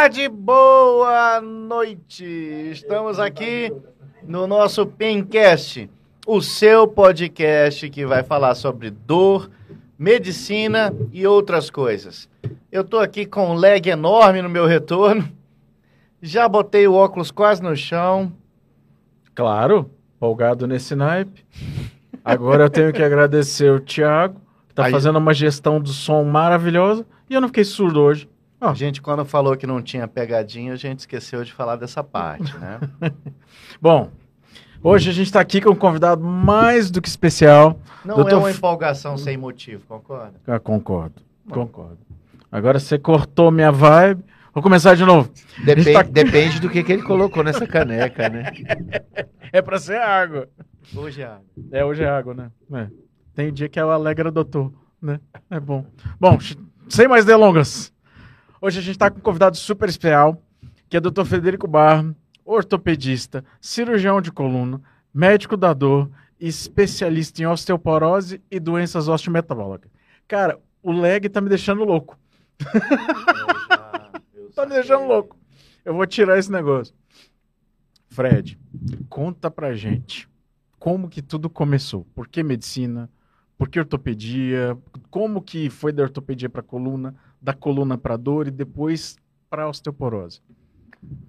tarde, boa noite. Estamos aqui no nosso Pencast, o seu podcast que vai falar sobre dor, medicina e outras coisas. Eu tô aqui com um leg enorme no meu retorno. Já botei o óculos quase no chão. Claro, folgado nesse naipe. Agora eu tenho que agradecer o Thiago, que tá Aí- fazendo uma gestão do som maravilhosa. E eu não fiquei surdo hoje. A gente, quando falou que não tinha pegadinha, a gente esqueceu de falar dessa parte, né? Bom, hoje a gente tá aqui com um convidado mais do que especial. Não Doutor é uma empolgação sem motivo, concorda? Ah, concordo, concordo. Agora você cortou minha vibe. Vou começar de novo. Depen- tá- Depende do que, que ele colocou nessa caneca, né? É pra ser água. Hoje é. É, hoje é água, né? É. Tem dia que é o Alegra Doutor, né? É bom. Bom, sem mais delongas. Hoje a gente tá com um convidado super especial, que é o Dr. Federico Barro, ortopedista, cirurgião de coluna, médico da dor e especialista em osteoporose e doenças osteometabólicas. Cara, o leg tá me deixando louco. Tá me deixando louco. Eu vou tirar esse negócio. Fred, conta pra gente como que tudo começou. Por que medicina? Por que ortopedia? Como que foi da ortopedia para coluna, da coluna para dor e depois para osteoporose?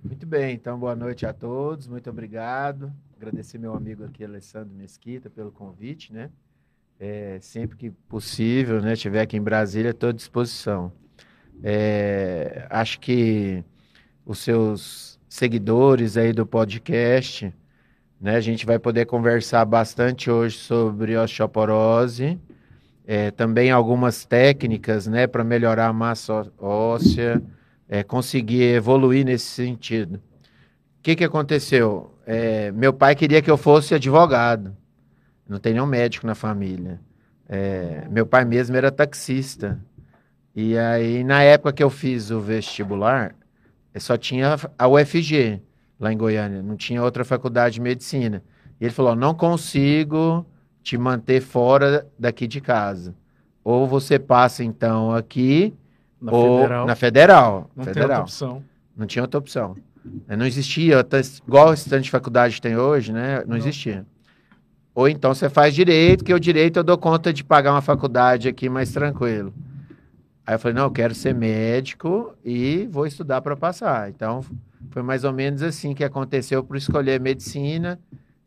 Muito bem, então boa noite a todos, muito obrigado. Agradecer meu amigo aqui, Alessandro Mesquita, pelo convite, né? É, sempre que possível, né? Estiver aqui em Brasília, estou à disposição. É, acho que os seus seguidores aí do podcast, né? A gente vai poder conversar bastante hoje sobre osteoporose, é, também algumas técnicas, né? Para melhorar a massa óssea, é, conseguir evoluir nesse sentido. O que, que aconteceu? É, meu pai queria que eu fosse advogado. Não tem nenhum médico na família. É, meu pai mesmo era taxista. E aí, na época que eu fiz o vestibular, só tinha a UFG lá em Goiânia, não tinha outra faculdade de medicina. E ele falou: não consigo te manter fora daqui de casa. Ou você passa então aqui, Na ou federal, na federal. não federal. outra opção. Não tinha outra opção. Eh, Não existia, igual esse tanto de faculdade tem hoje, né? Não, Não. existia. Ou então você faz direito, que o direito eu dou conta de pagar uma faculdade aqui mais tranquilo. Aí eu falei, não, eu quero ser médico e vou estudar para passar. Então, foi mais ou menos assim que aconteceu por escolher medicina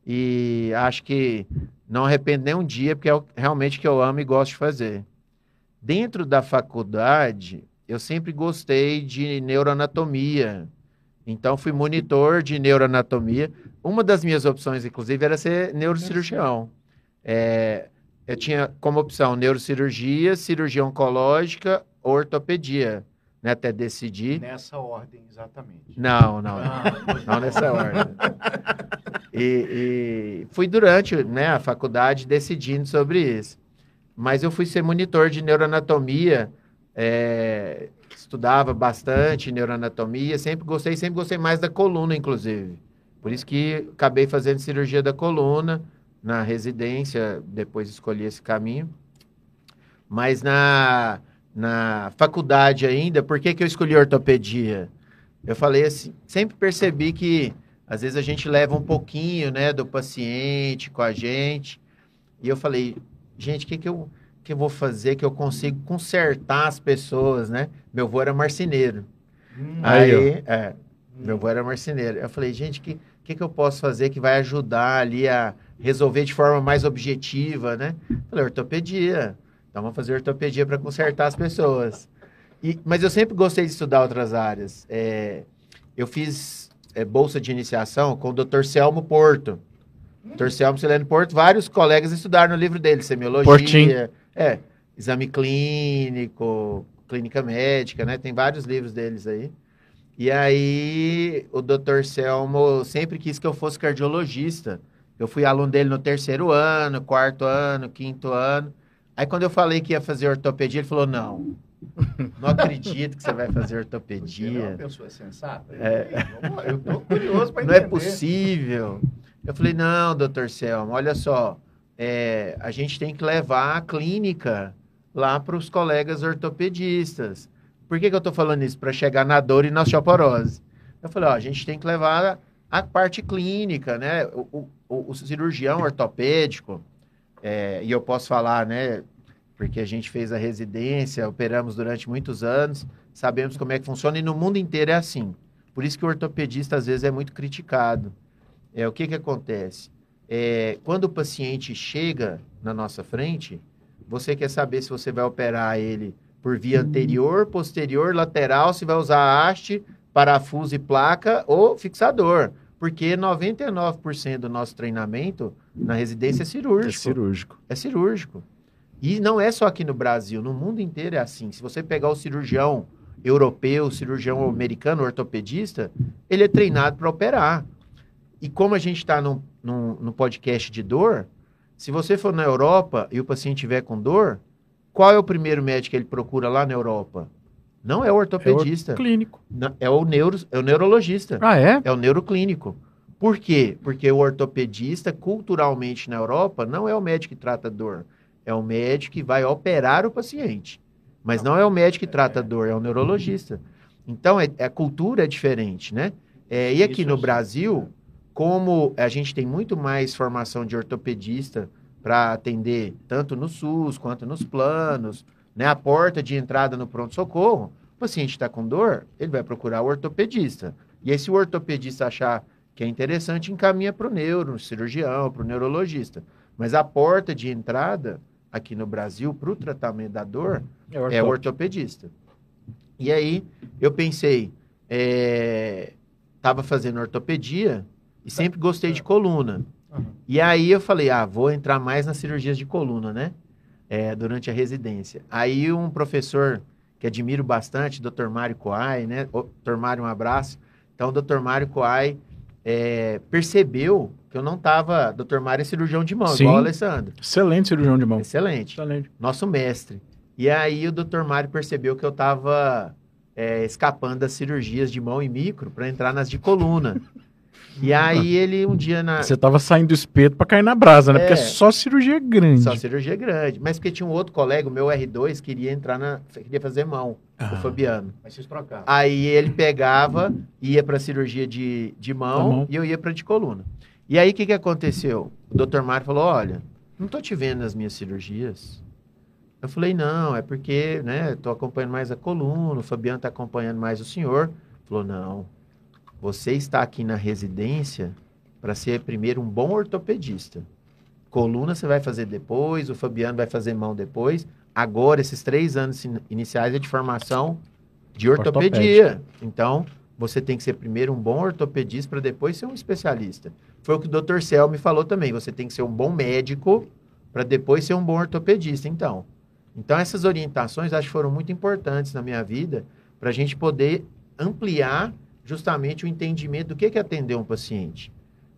e acho que não arrependo nem um dia, porque é realmente que eu amo e gosto de fazer. Dentro da faculdade, eu sempre gostei de neuroanatomia. Então, fui monitor de neuroanatomia. Uma das minhas opções, inclusive, era ser neurocirurgião. É, eu tinha como opção neurocirurgia, cirurgia oncológica, ortopedia, né, até decidir. Nessa ordem, exatamente. Não, não, Ah, não nessa ordem. E, e fui durante né, a faculdade decidindo sobre isso. Mas eu fui ser monitor de neuroanatomia, é, estudava bastante neuroanatomia, sempre gostei, sempre gostei mais da coluna, inclusive. Por isso que acabei fazendo cirurgia da coluna na residência, depois escolhi esse caminho. Mas na, na faculdade ainda, por que, que eu escolhi ortopedia? Eu falei assim, sempre percebi que às vezes a gente leva um pouquinho, né, do paciente com a gente. E eu falei, gente, o que que eu que eu vou fazer que eu consigo consertar as pessoas, né? Meu avô era marceneiro. Hum, Aí. Aí, é, meu avô era marceneiro. Eu falei, gente, o que, que, que eu posso fazer que vai ajudar ali a resolver de forma mais objetiva, né? Falei, ortopedia. Então vamos fazer ortopedia para consertar as pessoas. E, mas eu sempre gostei de estudar outras áreas. É, eu fiz é, bolsa de iniciação com o Dr. Selmo Porto. Dr. Selmo Sileno Porto, vários colegas estudaram no livro dele, semiologia. Portinho. É, exame clínico, clínica médica, né? Tem vários livros deles aí. E aí, o Dr. Selmo sempre quis que eu fosse cardiologista. Eu fui aluno dele no terceiro ano, quarto ano, quinto ano. Aí, quando eu falei que ia fazer ortopedia, ele falou: Não, não acredito que você vai fazer Você não é uma ortopedia. pessoa sensata? É. Vamos lá, Eu tô curioso para Não entender. é possível. Eu falei: Não, doutor Selmo, olha só. é, a gente tem que levar a clínica lá para os colegas ortopedistas. Por que, que eu estou falando isso? Para chegar na dor e na osteoporose. Eu falei, ó, a gente tem que levar a parte clínica, né? O, o, o cirurgião ortopédico, é, e eu posso falar, né? Porque a gente fez a residência, operamos durante muitos anos, sabemos como é que funciona e no mundo inteiro é assim. Por isso que o ortopedista às vezes é muito criticado. É, o que, que acontece? É, quando o paciente chega na nossa frente, você quer saber se você vai operar ele por via anterior, posterior, lateral, se vai usar haste, parafuso e placa ou fixador. Porque 99% do nosso treinamento na residência é cirúrgico. É cirúrgico. É cirúrgico. E não é só aqui no Brasil, no mundo inteiro é assim. Se você pegar o cirurgião europeu, cirurgião americano, ortopedista, ele é treinado para operar. E como a gente está no, no, no, podcast de dor, se você for na Europa e o paciente tiver com dor, qual é o primeiro médico que ele procura lá na Europa? Não é o ortopedista. É o clínico. Não, é, o neuro, é o neurologista. Ah, é? É o neuroclínico. Por quê? Porque o ortopedista, culturalmente na Europa, não é o médico que trata dor. É o médico que vai operar o paciente. Mas não é o médico que trata a dor, é o neurologista. Então, é, a cultura é diferente, né? É, e aqui no Brasil, como a gente tem muito mais formação de ortopedista para atender tanto no SUS quanto nos planos, né? A porta de entrada no pronto-socorro, o paciente está com dor, ele vai procurar o ortopedista. E aí, se o ortopedista achar que é interessante, encaminha para o neuro, cirurgião, para o neurologista. Mas a porta de entrada aqui no Brasil para o tratamento da dor é o, é ortopedista. E aí eu pensei, estava é, fazendo ortopedia e sempre gostei de coluna. Uhum. E aí eu falei, ah, vou entrar mais nas cirurgias de coluna, né? É, durante a residência. Aí um professor que admiro bastante, Dr. Mário Coai, né? Dr. Mário, um abraço. Então, o Dr. Mário Coai é, percebeu que eu não estava. Dr. Mário é cirurgião de mão, Sim. igual o Alessandro. Excelente cirurgião de mão. Excelente. Excelente. Nosso mestre. E aí o Dr. Mário percebeu que eu estava é, escapando das cirurgias de mão e micro para entrar nas de coluna. E aí ele um dia na. Você tava saindo do espeto para cair na brasa, né? É, porque é só cirurgia grande. Só cirurgia grande. Mas porque tinha um outro colega, o meu R2, queria entrar na. queria fazer mão, ah. o Fabiano. Mas vocês trocavam. Aí ele pegava, ia para cirurgia de, de mão, mão, e eu ia para de coluna. E aí o que, que aconteceu? O doutor Mário falou: olha, não tô te vendo nas minhas cirurgias. Eu falei, não, é porque, né, tô acompanhando mais a coluna, o Fabiano tá acompanhando mais o senhor. Falou, não, você está aqui na residência para ser primeiro um bom ortopedista. Coluna você vai fazer depois, o Fabiano vai fazer mão depois. Agora, esses três anos iniciais é de formação de ortopedia. Então, você tem que ser primeiro um bom ortopedista para depois ser um especialista. Foi o que o Dr. Cel me falou também. Você tem que ser um bom médico para depois ser um bom ortopedista. Então, então essas orientações acho que foram muito importantes na minha vida para a gente poder ampliar justamente o entendimento do que é atender um paciente.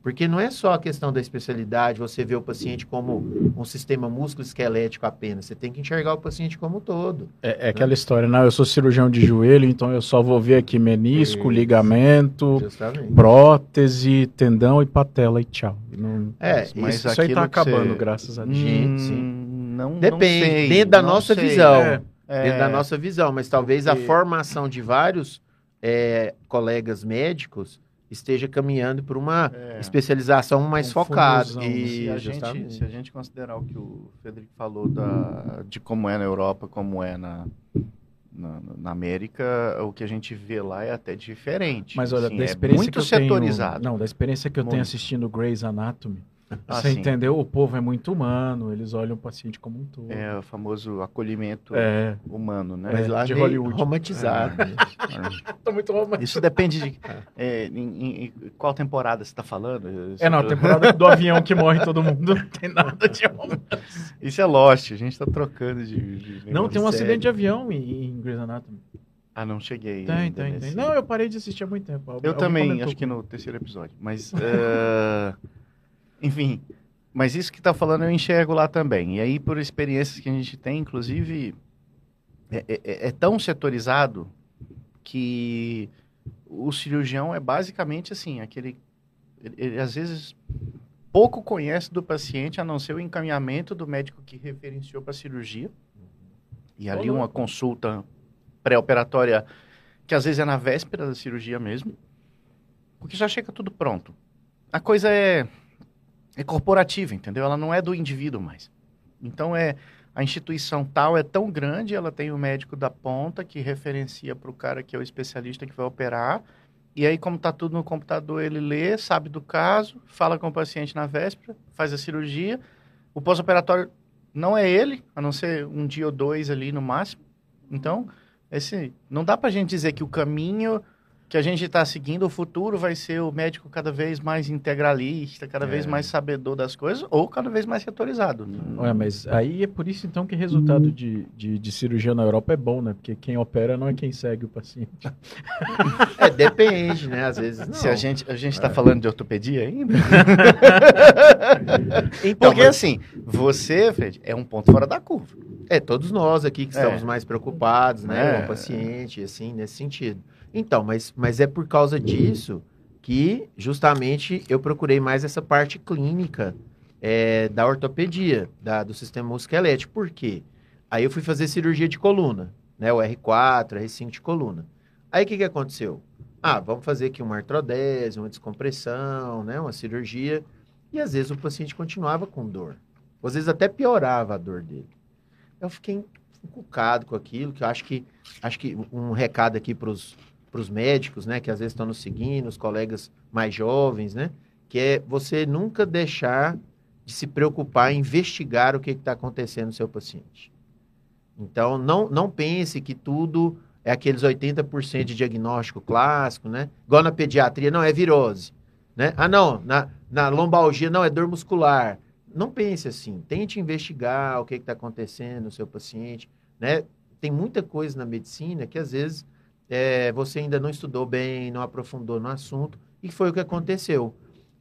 Porque não é só a questão da especialidade, você vê o paciente como um sistema músculo-esquelético apenas. Você tem que enxergar o paciente como um todo. É, é né? aquela história, não, eu sou cirurgião de joelho, então eu só vou ver aqui menisco, Isso, ligamento, justamente. prótese, tendão e patela e tchau. Não, é, mas isso, isso aí está acabando, você... graças a Deus. Hum, sim. Não, Depende, não sei, dentro da nossa sei. visão. É, dentro da é. nossa visão, mas talvez a formação de vários é, colegas médicos esteja caminhando por uma é, especialização mais focada. E se a, gente, se a gente considerar o que o Federico falou da, de como é na Europa, como é na, na, na, América, o que a gente vê lá é até diferente. Mas olha, assim, da é experiência é muito que eu setorizado. Tenho, não, da experiência que eu muito. tenho assistindo Grey's Anatomy, Você sim. entendeu? O povo é muito humano, eles olham o paciente como um todo. É o famoso acolhimento é. humano, né? Mas lá de Hollywood. Romantizado. É. Muito romantizado. Isso depende de é, em, em, qual temporada você está falando. É, não, a temporada do avião que morre todo mundo, não tem nada de romance. Isso é Lost, a gente está trocando de, de Não, tem um série. acidente de avião em, em Grey's Anatomy. Ah, não cheguei. Tem, tem, nesse... tem. Não, eu parei de assistir há muito tempo. Eu também, comentou. acho que no terceiro episódio. Mas. Uh... Enfim, mas isso que está falando eu enxergo lá também. E aí, por experiências que a gente tem, inclusive, é, é, é, é tão setorizado que o cirurgião é basicamente assim, aquele. Ele, ele, às vezes pouco conhece do paciente, a não ser o encaminhamento do médico que referenciou para a cirurgia. E ali uma consulta pré-operatória, que às vezes é na véspera da cirurgia mesmo, porque já chega tudo pronto. A coisa é, é corporativa, entendeu? Ela não é do indivíduo mais. Então é a instituição tal é tão grande, ela tem o médico da ponta que referencia para o cara que é o especialista que vai operar. E aí, como está tudo no computador, ele lê, sabe do caso, fala com o paciente na véspera, faz a cirurgia. O pós-operatório não é ele, a não ser um dia ou dois ali no máximo. Então, esse não dá para a gente dizer que o caminho que a gente está seguindo, o futuro vai ser o médico cada vez mais integralista, cada é. vez mais sabedor das coisas, ou cada vez mais autorizado. Ué, mas aí é por isso então que o resultado de, de, de, cirurgia na Europa é bom, né? Porque quem opera não é quem segue o paciente. É, depende, né? Às vezes não. Se a gente a gente está é. falando de ortopedia ainda. então, Porque mas... assim, você, Fred, é um ponto fora da curva. É, todos nós aqui que estamos é. mais preocupados, né? É. Com o paciente, assim, nesse sentido. Então, mas, mas é por causa disso que justamente eu procurei mais essa parte clínica é, da ortopedia, da, do sistema musculoesquelético. Por quê? Aí eu fui fazer cirurgia de coluna, né? O R4, R5 de coluna. Aí o que, que aconteceu? Ah, vamos fazer aqui uma artrodese, uma descompressão, né? Uma cirurgia. E às vezes o paciente continuava com dor. Às vezes até piorava a dor dele. Eu fiquei encucado com aquilo, que eu acho que acho que um recado aqui para os para os médicos, né, que às vezes estão nos seguindo, os colegas mais jovens, né, que é você nunca deixar de se preocupar em investigar o que está acontecendo no seu paciente. Então, não, não pense que tudo é aqueles 80% de diagnóstico clássico, né? Igual na pediatria, não, é virose. Né? Ah, não, na, na lombalgia, não, é dor muscular. Não pense assim. Tente investigar o que está acontecendo no seu paciente, né? Tem muita coisa na medicina que, às vezes, é, você ainda não estudou bem, não aprofundou no assunto, e foi o que aconteceu.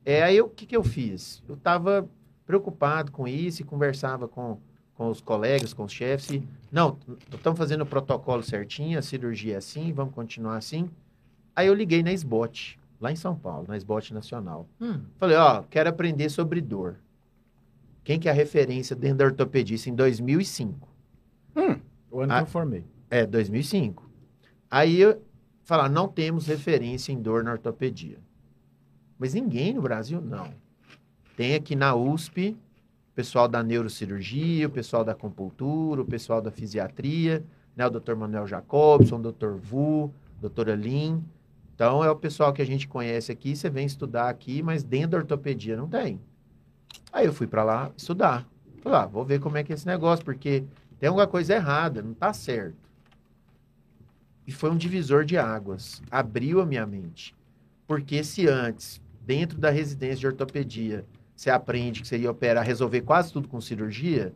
É, aí o que, que eu fiz? Eu estava preocupado com isso e conversava com, com os colegas, com os chefes. E, não, estamos fazendo o protocolo certinho, a cirurgia é assim, vamos continuar assim. Aí eu liguei na SBOT, lá em São Paulo, na SBOT Nacional. Hum. Falei, ó, quero aprender sobre dor. Quem que é a referência dentro da ortopedia? Isso em 2005. Hum, o ano a, que eu formei. É, 2005. Aí falar, não temos referência em dor na ortopedia. Mas ninguém no Brasil não. Tem aqui na USP pessoal da neurocirurgia, o pessoal da acupuntura, o pessoal da fisiatria, né, o Dr. Manuel Jacobson, o Dr. Vu, doutora Lin. Então é o pessoal que a gente conhece aqui, você vem estudar aqui, mas dentro da ortopedia não tem. Aí eu fui para lá estudar. Falei, ah, vou ver como é que é esse negócio, porque tem alguma coisa errada, não está certo. E foi um divisor de águas. Abriu a minha mente. Porque se antes, dentro da residência de ortopedia, você aprende que você ia operar, resolver quase tudo com cirurgia,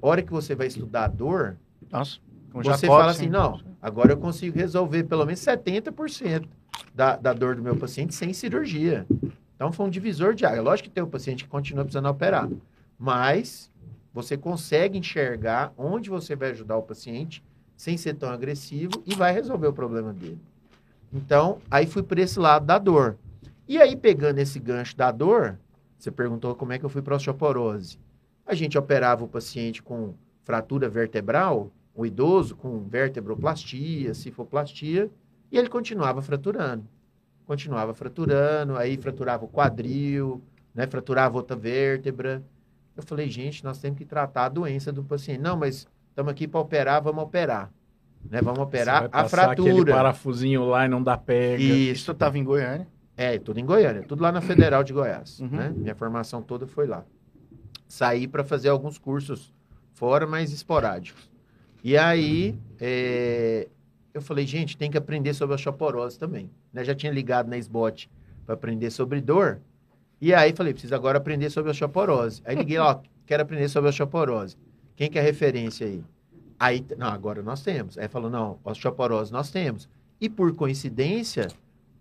hora que você vai estudar a dor, Nossa, você fala assim, não, agora eu consigo resolver pelo menos 70% da, da dor do meu paciente sem cirurgia. Então foi um divisor de água. Lógico que tem o paciente que continua precisando operar, mas você consegue enxergar onde você vai ajudar o paciente sem ser tão agressivo e vai resolver o problema dele. Então, aí fui por esse lado da dor. E aí, pegando esse gancho da dor, você perguntou como é que eu fui para osteoporose. A gente operava o paciente com fratura vertebral, o idoso com vertebroplastia, cifoplastia, e ele continuava fraturando. Continuava fraturando, aí fraturava o quadril, né, fraturava outra vértebra. Eu falei, gente, nós temos que tratar a doença do paciente. Não, mas estamos aqui para operar, vamos operar. Né? Vamos operar a fratura. Aquele parafusinho lá e não dá pega. Isso estava em Goiânia? É, tudo em Goiânia, tudo lá na Federal de Goiás. Uhum. Né? Minha formação toda foi lá. Saí para fazer alguns cursos fora, mas esporádicos. E aí, é, eu falei, gente, tem que aprender sobre a osteoporose também. Né? Já tinha ligado na SBOT para aprender sobre dor. E aí, falei, preciso agora aprender sobre a osteoporose. Aí liguei, ó, quero aprender sobre a osteoporose. Quem que é referência aí? Aí, não, agora nós temos. Aí falou, não, osteoporose nós temos. E por coincidência,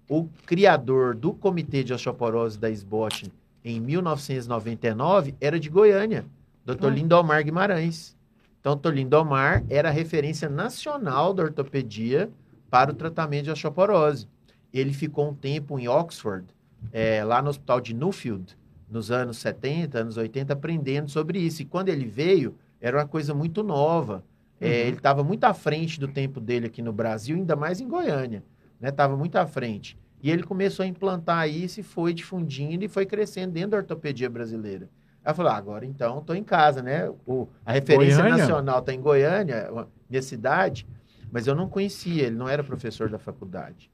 o criador do comitê de osteoporose da SBOT em 1999 era de Goiânia, Dr. Hum. Lindomar Guimarães. Então, Dr. Lindomar era a referência nacional da ortopedia para o tratamento de osteoporose. Ele ficou um tempo em Oxford, é, lá no hospital de Newfield, nos anos 70, anos 80, aprendendo sobre isso. E quando ele veio, era uma coisa muito nova. É, Uhum. ele estava muito à frente do tempo dele aqui no Brasil, ainda mais em Goiânia. Estava muito à frente. E ele começou a implantar isso e foi difundindo e foi crescendo dentro da ortopedia brasileira. Aí falei, ah, agora então estou em casa, né? O, a referência Goiânia? nacional está em Goiânia, uma- minha cidade, mas eu não conhecia, ele não era professor da faculdade.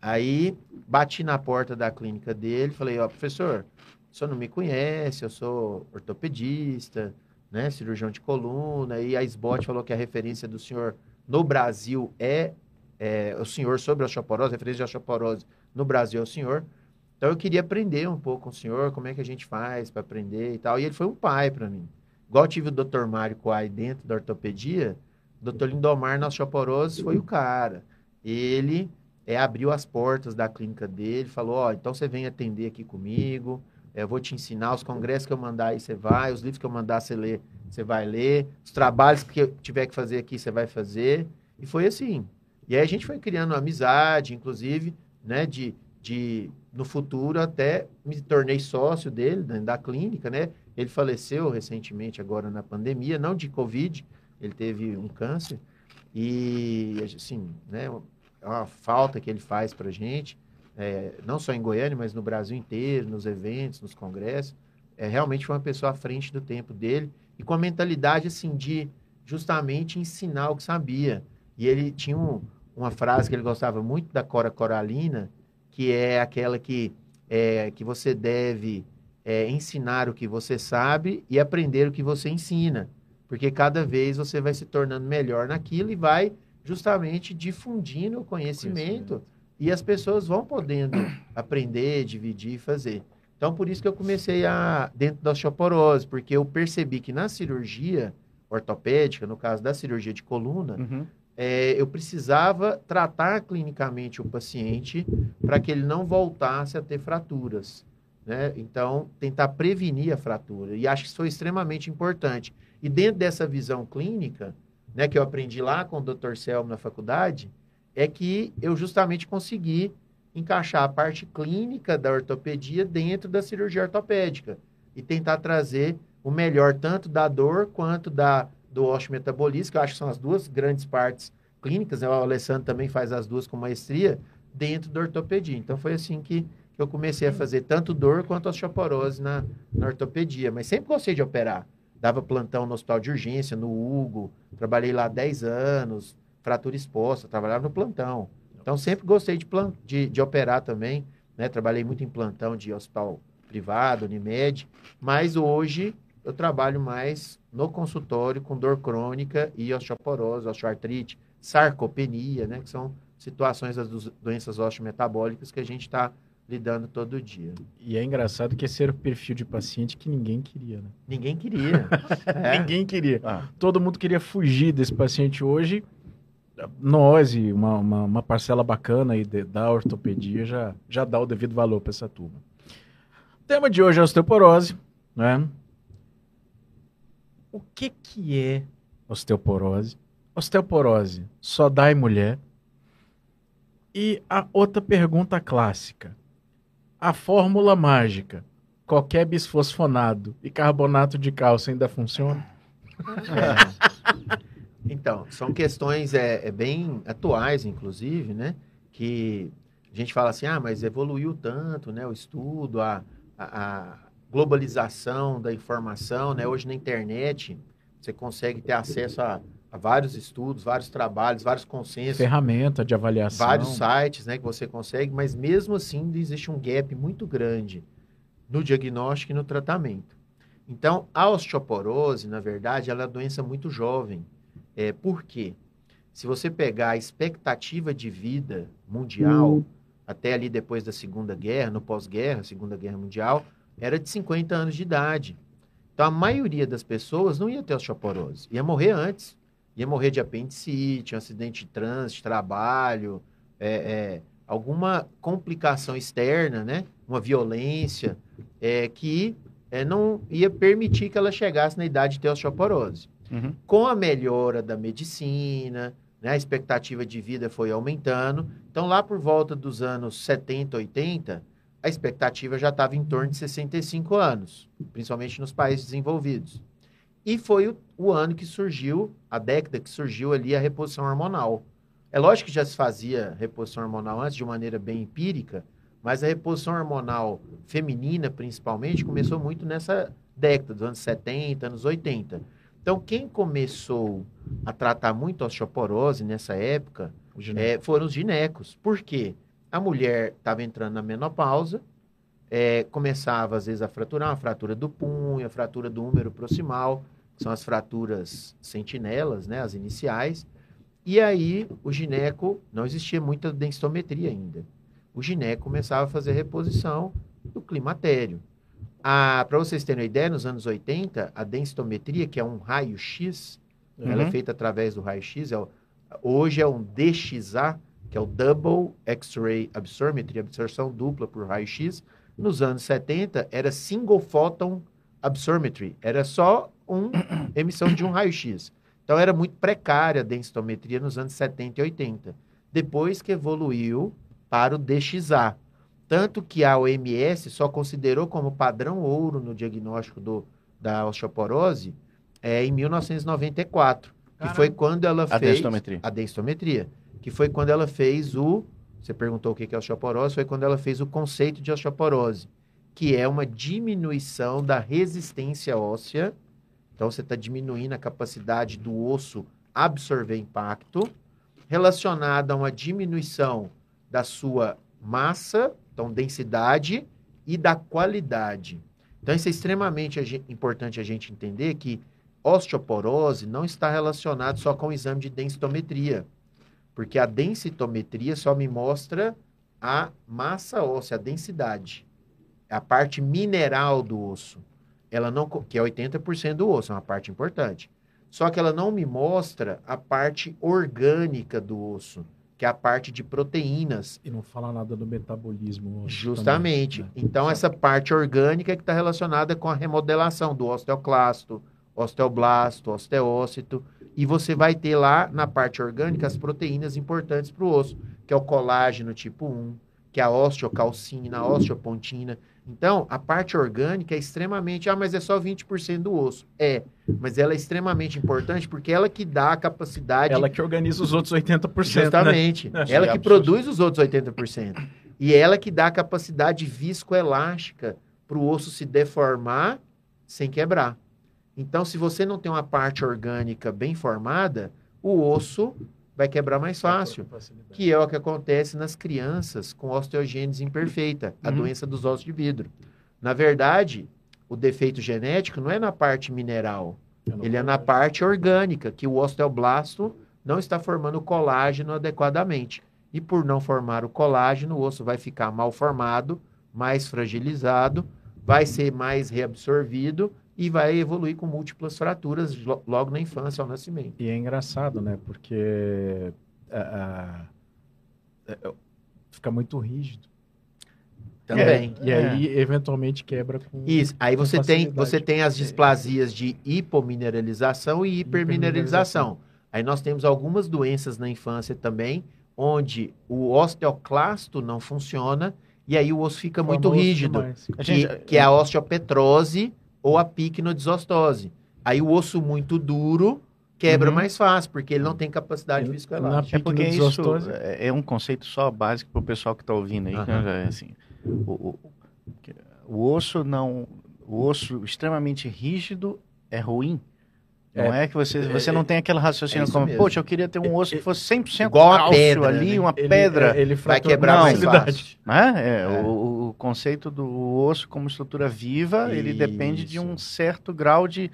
Aí bati na porta da clínica dele, falei, ó, professor, o senhor não me conhece, eu sou ortopedista, né, cirurgião de coluna, e a SBOT falou que a referência do senhor no Brasil é, é, o senhor sobre a osteoporose, referência de osteoporose no Brasil é o senhor. Então eu queria aprender um pouco com o senhor, como é que a gente faz para aprender e tal. E ele foi um pai para mim. Igual eu tive o Dr. Mário Coai dentro da ortopedia, o Dr. Lindomar na osteoporose foi o cara. Ele é, abriu as portas da clínica dele, falou, ó, então você vem atender aqui comigo, eu vou te ensinar, os congressos que eu mandar aí você vai, os livros que eu mandar você ler, você vai ler, os trabalhos que eu tiver que fazer aqui você vai fazer. E foi assim. E aí a gente foi criando amizade, inclusive, né, de, de no futuro até me tornei sócio dele, da, da clínica, né? Ele faleceu recentemente agora na pandemia, não de Covid, ele teve um câncer. E, assim, né, é uma falta que ele faz pra gente, é, não só em Goiânia, mas no Brasil inteiro, nos eventos, nos congressos. É, realmente foi uma pessoa à frente do tempo dele e com a mentalidade, assim, de justamente ensinar o que sabia. E ele tinha um, uma frase que ele gostava muito da Cora Coralina, que é aquela que, é, que você deve é, ensinar o que você sabe e aprender o que você ensina. Porque cada vez você vai se tornando melhor naquilo e vai justamente difundindo o conhecimento, e as pessoas vão podendo aprender, dividir e fazer. Então, por isso que eu comecei a dentro da osteoporose, porque eu percebi que na cirurgia ortopédica, no caso da cirurgia de coluna, Uhum. é, eu precisava tratar clinicamente o paciente para que ele não voltasse a ter fraturas. Né? Então, tentar prevenir a fratura. E acho que isso foi extremamente importante. E dentro dessa visão clínica, né, que eu aprendi lá com o Dr. Selmo na faculdade, é que eu justamente consegui encaixar a parte clínica da ortopedia dentro da cirurgia ortopédica e tentar trazer o melhor tanto da dor quanto da do osteometabolismo, que eu acho que são as duas grandes partes clínicas, né? o Alessandro também faz as duas com maestria, dentro da ortopedia. Então, foi assim que, eu comecei a fazer tanto dor quanto osteoporose na, na ortopedia. Mas sempre gostei de operar. Dava plantão no hospital de urgência, no Hugo, trabalhei lá 10 anos, fratura exposta, trabalhava no plantão. Então, sempre gostei de, plan de, de operar também, né? Trabalhei muito em plantão de hospital privado, Unimed, mas hoje eu trabalho mais no consultório com dor crônica e osteoporose, osteoartrite, sarcopenia, né? Que são situações das do- doenças osteometabólicas que a gente está lidando todo dia. E é engraçado que esse era o perfil de paciente que ninguém queria, né? Ninguém queria. É. Ninguém queria. Ah, Todo mundo queria fugir desse paciente hoje. Nós e uma, uma, uma parcela bacana aí de- da ortopedia já, já dá o devido valor para essa turma. O tema de hoje é osteoporose, né? O que que é osteoporose? Osteoporose só dá em mulher? E a outra pergunta clássica. A fórmula mágica, qualquer bisfosfonado e carbonato de cálcio ainda funciona? É. Então, são questões é, é, bem atuais, inclusive, né? Que a gente fala assim, ah, mas evoluiu tanto, né? O estudo, a, a, a globalização da informação, né? Hoje na internet você consegue ter acesso a, a vários estudos, vários trabalhos, vários consensos, ferramenta de avaliação. vários sites, né? Que você consegue, mas mesmo assim existe um gap muito grande no diagnóstico e no tratamento. Então, a osteoporose, na verdade, ela é uma doença muito jovem. É, por quê? Se você pegar a expectativa de vida mundial, até ali depois da Segunda Guerra, no pós-guerra, Segunda Guerra Mundial, era de 50 anos de idade. Então, a maioria das pessoas não ia ter osteoporose, ia morrer antes. Ia morrer de apendicite, um acidente de trânsito, trabalho, é, é, alguma complicação externa, né? Uma violência, é, que é, não ia permitir que ela chegasse na idade de ter osteoporose. Uhum. Com a melhora da medicina, né, a expectativa de vida foi aumentando. Então, lá por volta dos anos 70, 80, a expectativa já estava em torno de 65 anos, principalmente nos países desenvolvidos. E foi o, o ano que surgiu, a década que surgiu ali a reposição hormonal. É lógico que já se fazia reposição hormonal antes de maneira bem empírica, mas a reposição hormonal feminina, principalmente, começou muito nessa década, dos anos 70, anos 80. Então, quem começou a tratar muito a osteoporose nessa época é, foram os ginecos. Por quê? A mulher estava entrando na menopausa, é, começava às vezes a fraturar, uma fratura do punho, a fratura do úmero proximal, que são as fraturas sentinelas, né, as iniciais. E aí o gineco, não existia muita densitometria ainda. O gineco começava a fazer reposição do climatério. Para vocês terem uma ideia, nos anos 80, a densitometria, que é um raio-x, uhum. ela é feita através do raio-x, é hoje é um DXA, que é o Double X-Ray Absorptiometry, absorção dupla por raio-x. Nos anos 70, era Single Photon Absorptiometry, era só uma emissão de um raio-x. Então, era muito precária a densitometria nos anos 70 e 80. Depois que evoluiu para o DXA. Tanto que a OMS só considerou como padrão ouro no diagnóstico do, da osteoporose é, em 1994, Caramba. que foi quando ela a fez densitometria. a densitometria, que foi quando ela fez o, você perguntou o que é osteoporose, foi quando ela fez o conceito de osteoporose, que é uma diminuição da resistência óssea então, você está diminuindo a capacidade do osso absorver impacto, relacionada a uma diminuição da sua massa, então densidade, e da qualidade. Então, isso é extremamente importante a gente entender que osteoporose não está relacionado só com o exame de densitometria, porque a densitometria só me mostra a massa óssea, a densidade, a parte mineral do osso ela não que é 80% do osso, é uma parte importante. Só que ela não me mostra a parte orgânica do osso, que é a parte de proteínas. E não fala nada do metabolismo. Justamente. Também, né? Então, essa parte orgânica é que está relacionada com a remodelação do osteoclasto, osteoblasto, osteócito. E você vai ter lá na parte orgânica as proteínas importantes para o osso, que é o colágeno tipo 1, que é a osteocalcina, a osteopontina. Então, a parte orgânica é extremamente. Ah, mas é só 20% do osso. É, mas ela é extremamente importante porque ela que dá a capacidade. Ela que organiza os outros 80%. Né? Justamente. Né? Ela que produz os outros 80%. E ela que dá a capacidade viscoelástica para o osso se deformar sem quebrar. Então, se você não tem uma parte orgânica bem formada, o osso vai quebrar mais fácil, que é o que acontece nas crianças com osteogênese imperfeita, a uhum. doença dos ossos de vidro. Na verdade, o defeito genético não é na parte mineral, ele é na parte orgânica, que o osteoblasto não está formando colágeno adequadamente. E por não formar o colágeno, o osso vai ficar mal formado, mais fragilizado, vai ser mais reabsorvido e vai evoluir com múltiplas fraturas logo na infância, ao nascimento. E é engraçado, né? Porque uh, uh, fica muito rígido. Também. É, e aí, é. eventualmente, quebra com. Isso. Aí você tem, você tem as displasias de hipomineralização e hipermineralização. Aí nós temos algumas doenças na infância também, onde o osteoclasto não funciona e aí o osso fica muito rígido. Que, gente... que é a osteopetrose ou a picnodisostose. Aí o osso muito duro quebra uhum. mais fácil, porque ele não tem capacidade viscoelástica. É porque isso é, é um conceito só básico para o pessoal que está ouvindo aí. Uhum. Né? Assim, o, o, o, osso não, o osso extremamente rígido é ruim. Não é, é que você, você é, não tem aquele raciocínio é como, mesmo. poxa, eu queria ter um osso que fosse 100% Igual a pedra, ali, né? uma ele, pedra. Ele vai quebrar não, mais fácil. Né? É, o, o, conceito do osso como estrutura viva, Isso. ele depende de um certo grau de,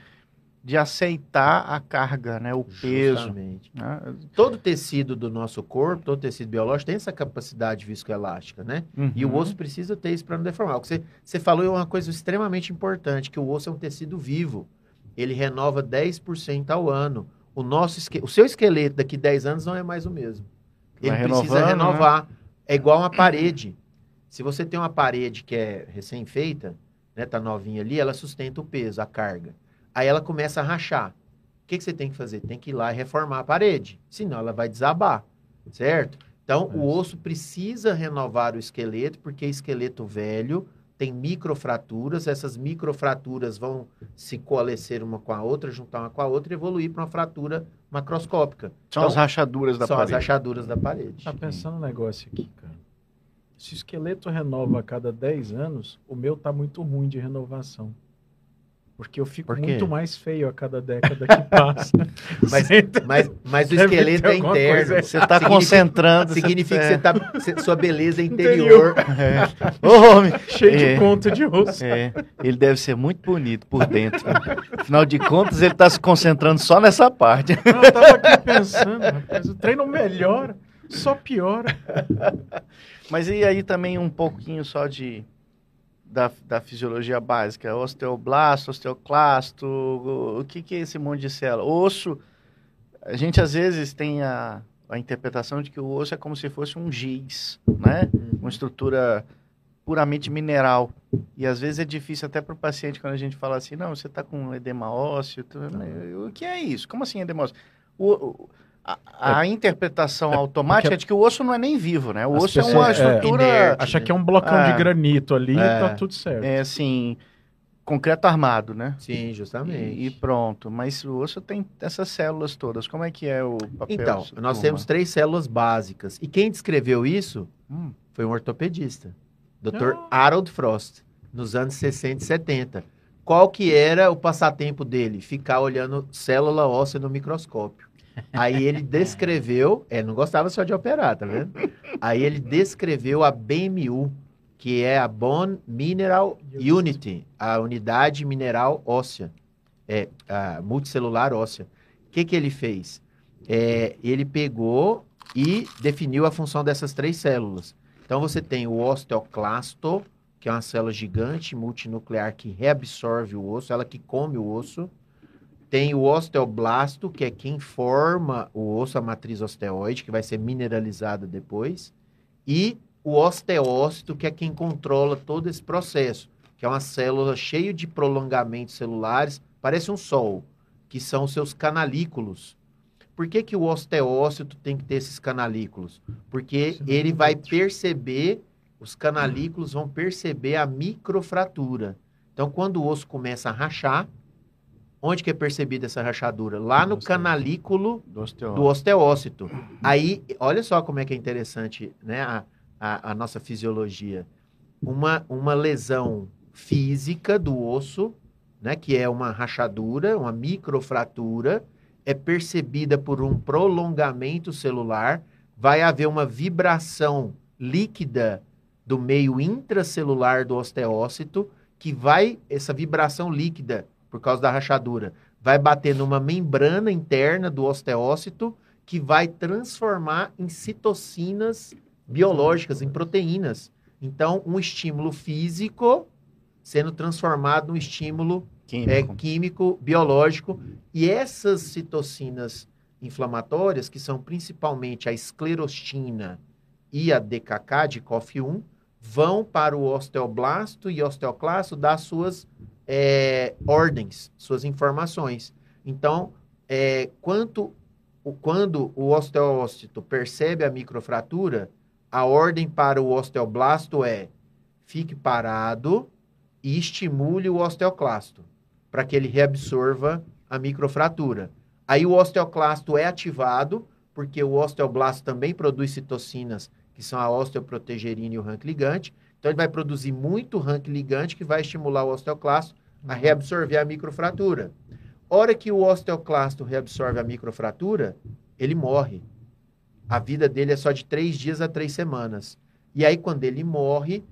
de aceitar a carga, né? o peso. Né? Todo tecido do nosso corpo, todo tecido biológico tem essa capacidade viscoelástica, né? Uhum. E o osso precisa ter isso para não deformar. O que você, você falou é uma coisa extremamente importante, que o osso é um tecido vivo ele renova 10% ao ano. O, nosso o seu esqueleto daqui 10 anos não é mais o mesmo. Ele precisa né? renovar. Né? É igual uma parede. Se você tem uma parede que é recém-feita, né, tá novinha ali, ela sustenta o peso, a carga. Aí ela começa a rachar. O que, que você tem que fazer? Tem que ir lá e reformar a parede. Senão ela vai desabar, certo? Então, é. o osso precisa renovar o esqueleto, porque esqueleto velho tem microfraturas, essas microfraturas vão se coalescer uma com a outra, juntar uma com a outra e evoluir para uma fratura macroscópica. São Então, as rachaduras da são parede. as rachaduras da parede. Tá pensando um negócio aqui, cara. Se o esqueleto renova a cada 10 anos, o meu tá muito ruim de renovação. Porque eu fico Por muito mais feio a cada década que passa. Mas, mas, mas o esqueleto é interno. Você tá Significa- concentrando. Significa que você você tá, sua beleza é interior. É. Ô, homem! cheio É. de ponto de osso. É, ele deve ser muito bonito por dentro. Afinal de contas, ele tá se concentrando só nessa parte. Não, eu tava aqui pensando, rapaz, o treino melhora, só piora. Mas e aí também um pouquinho só de da, da fisiologia básica, osteoblasto, osteoclasto, o, o que, que é esse monte de célula? Osso, a gente às vezes tem a, a interpretação de que o osso é como se fosse um giz, né? Uma estrutura puramente mineral. E às vezes é difícil até para o paciente quando a gente fala assim, não, você está com edema ósseo. tu- O que é isso? Como assim edema ósseo? O- o- a, a interpretação automática é de que o osso não é nem vivo, né? O As osso é uma pessoas- é, estrutura, inerte. Acha que é um blocão É. de granito ali e É. tá tudo certo. é assim, concreto armado, né? Sim, justamente. E, e pronto. Mas o osso tem essas células todas. Como é que é o papel? Então, nós turma? temos três células básicas. E quem descreveu isso Hum, foi um ortopedista, Dr. Ah. Harold Frost, nos anos 60 e 70. Qual que era o passatempo dele? Ficar olhando célula óssea no microscópio. Aí ele descreveu, é, não gostava só de operar, tá vendo? Aí ele descreveu a BMU, que é a Bone Mineral Unity, a unidade mineral óssea, é, a multicelular óssea. O que, que ele fez? É, ele pegou e definiu a função dessas três células. Então você tem o osteoclasto, que é uma célula gigante multinuclear que reabsorve o osso, ela que come o osso. Tem o osteoblasto, que é quem forma o osso, a matriz osteoide, que vai ser mineralizada depois. E o osteócito, que é quem controla todo esse processo, que é uma célula cheia de prolongamentos celulares, parece um sol, que são os seus canalículos. Por que, que o osteócito tem que ter esses canalículos? Porque Senão ele vai perceber, os canalículos vão perceber a microfratura. Então, quando o osso começa a rachar, onde que é percebida essa rachadura? Lá no Osteócito. canalículo do osteo... do osteócito. Aí, olha só como é que é interessante né, a, a, a nossa fisiologia. Uma, uma lesão física do osso, né, que é uma rachadura, uma microfratura, é percebida por um prolongamento celular, vai haver uma vibração líquida do meio intracelular do osteócito, que vai, essa vibração líquida, por causa da rachadura, vai bater numa membrana interna do osteócito que vai transformar em citocinas biológicas, em proteínas. Então, um estímulo físico sendo transformado num estímulo é, químico. químico, biológico. E essas citocinas inflamatórias, que são principalmente a esclerostina e a DKK de COF1, vão para o osteoblasto e osteoclasto dar suas é, ordens, suas informações. Então, é, quanto, o- quando o osteócito percebe a microfratura, a ordem para o osteoblasto é fique parado e estimule o osteoclasto para que ele reabsorva a microfratura. Aí o osteoclasto é ativado, porque o osteoblasto também produz citocinas, que são a osteoprotegerina e o rank ligante. Então ele vai produzir muito rank ligante que vai estimular o osteoclasto a reabsorver a microfratura. Hora que o osteoclasto reabsorve a microfratura, ele morre. A vida dele é só de três dias a três semanas. E aí, quando ele morre,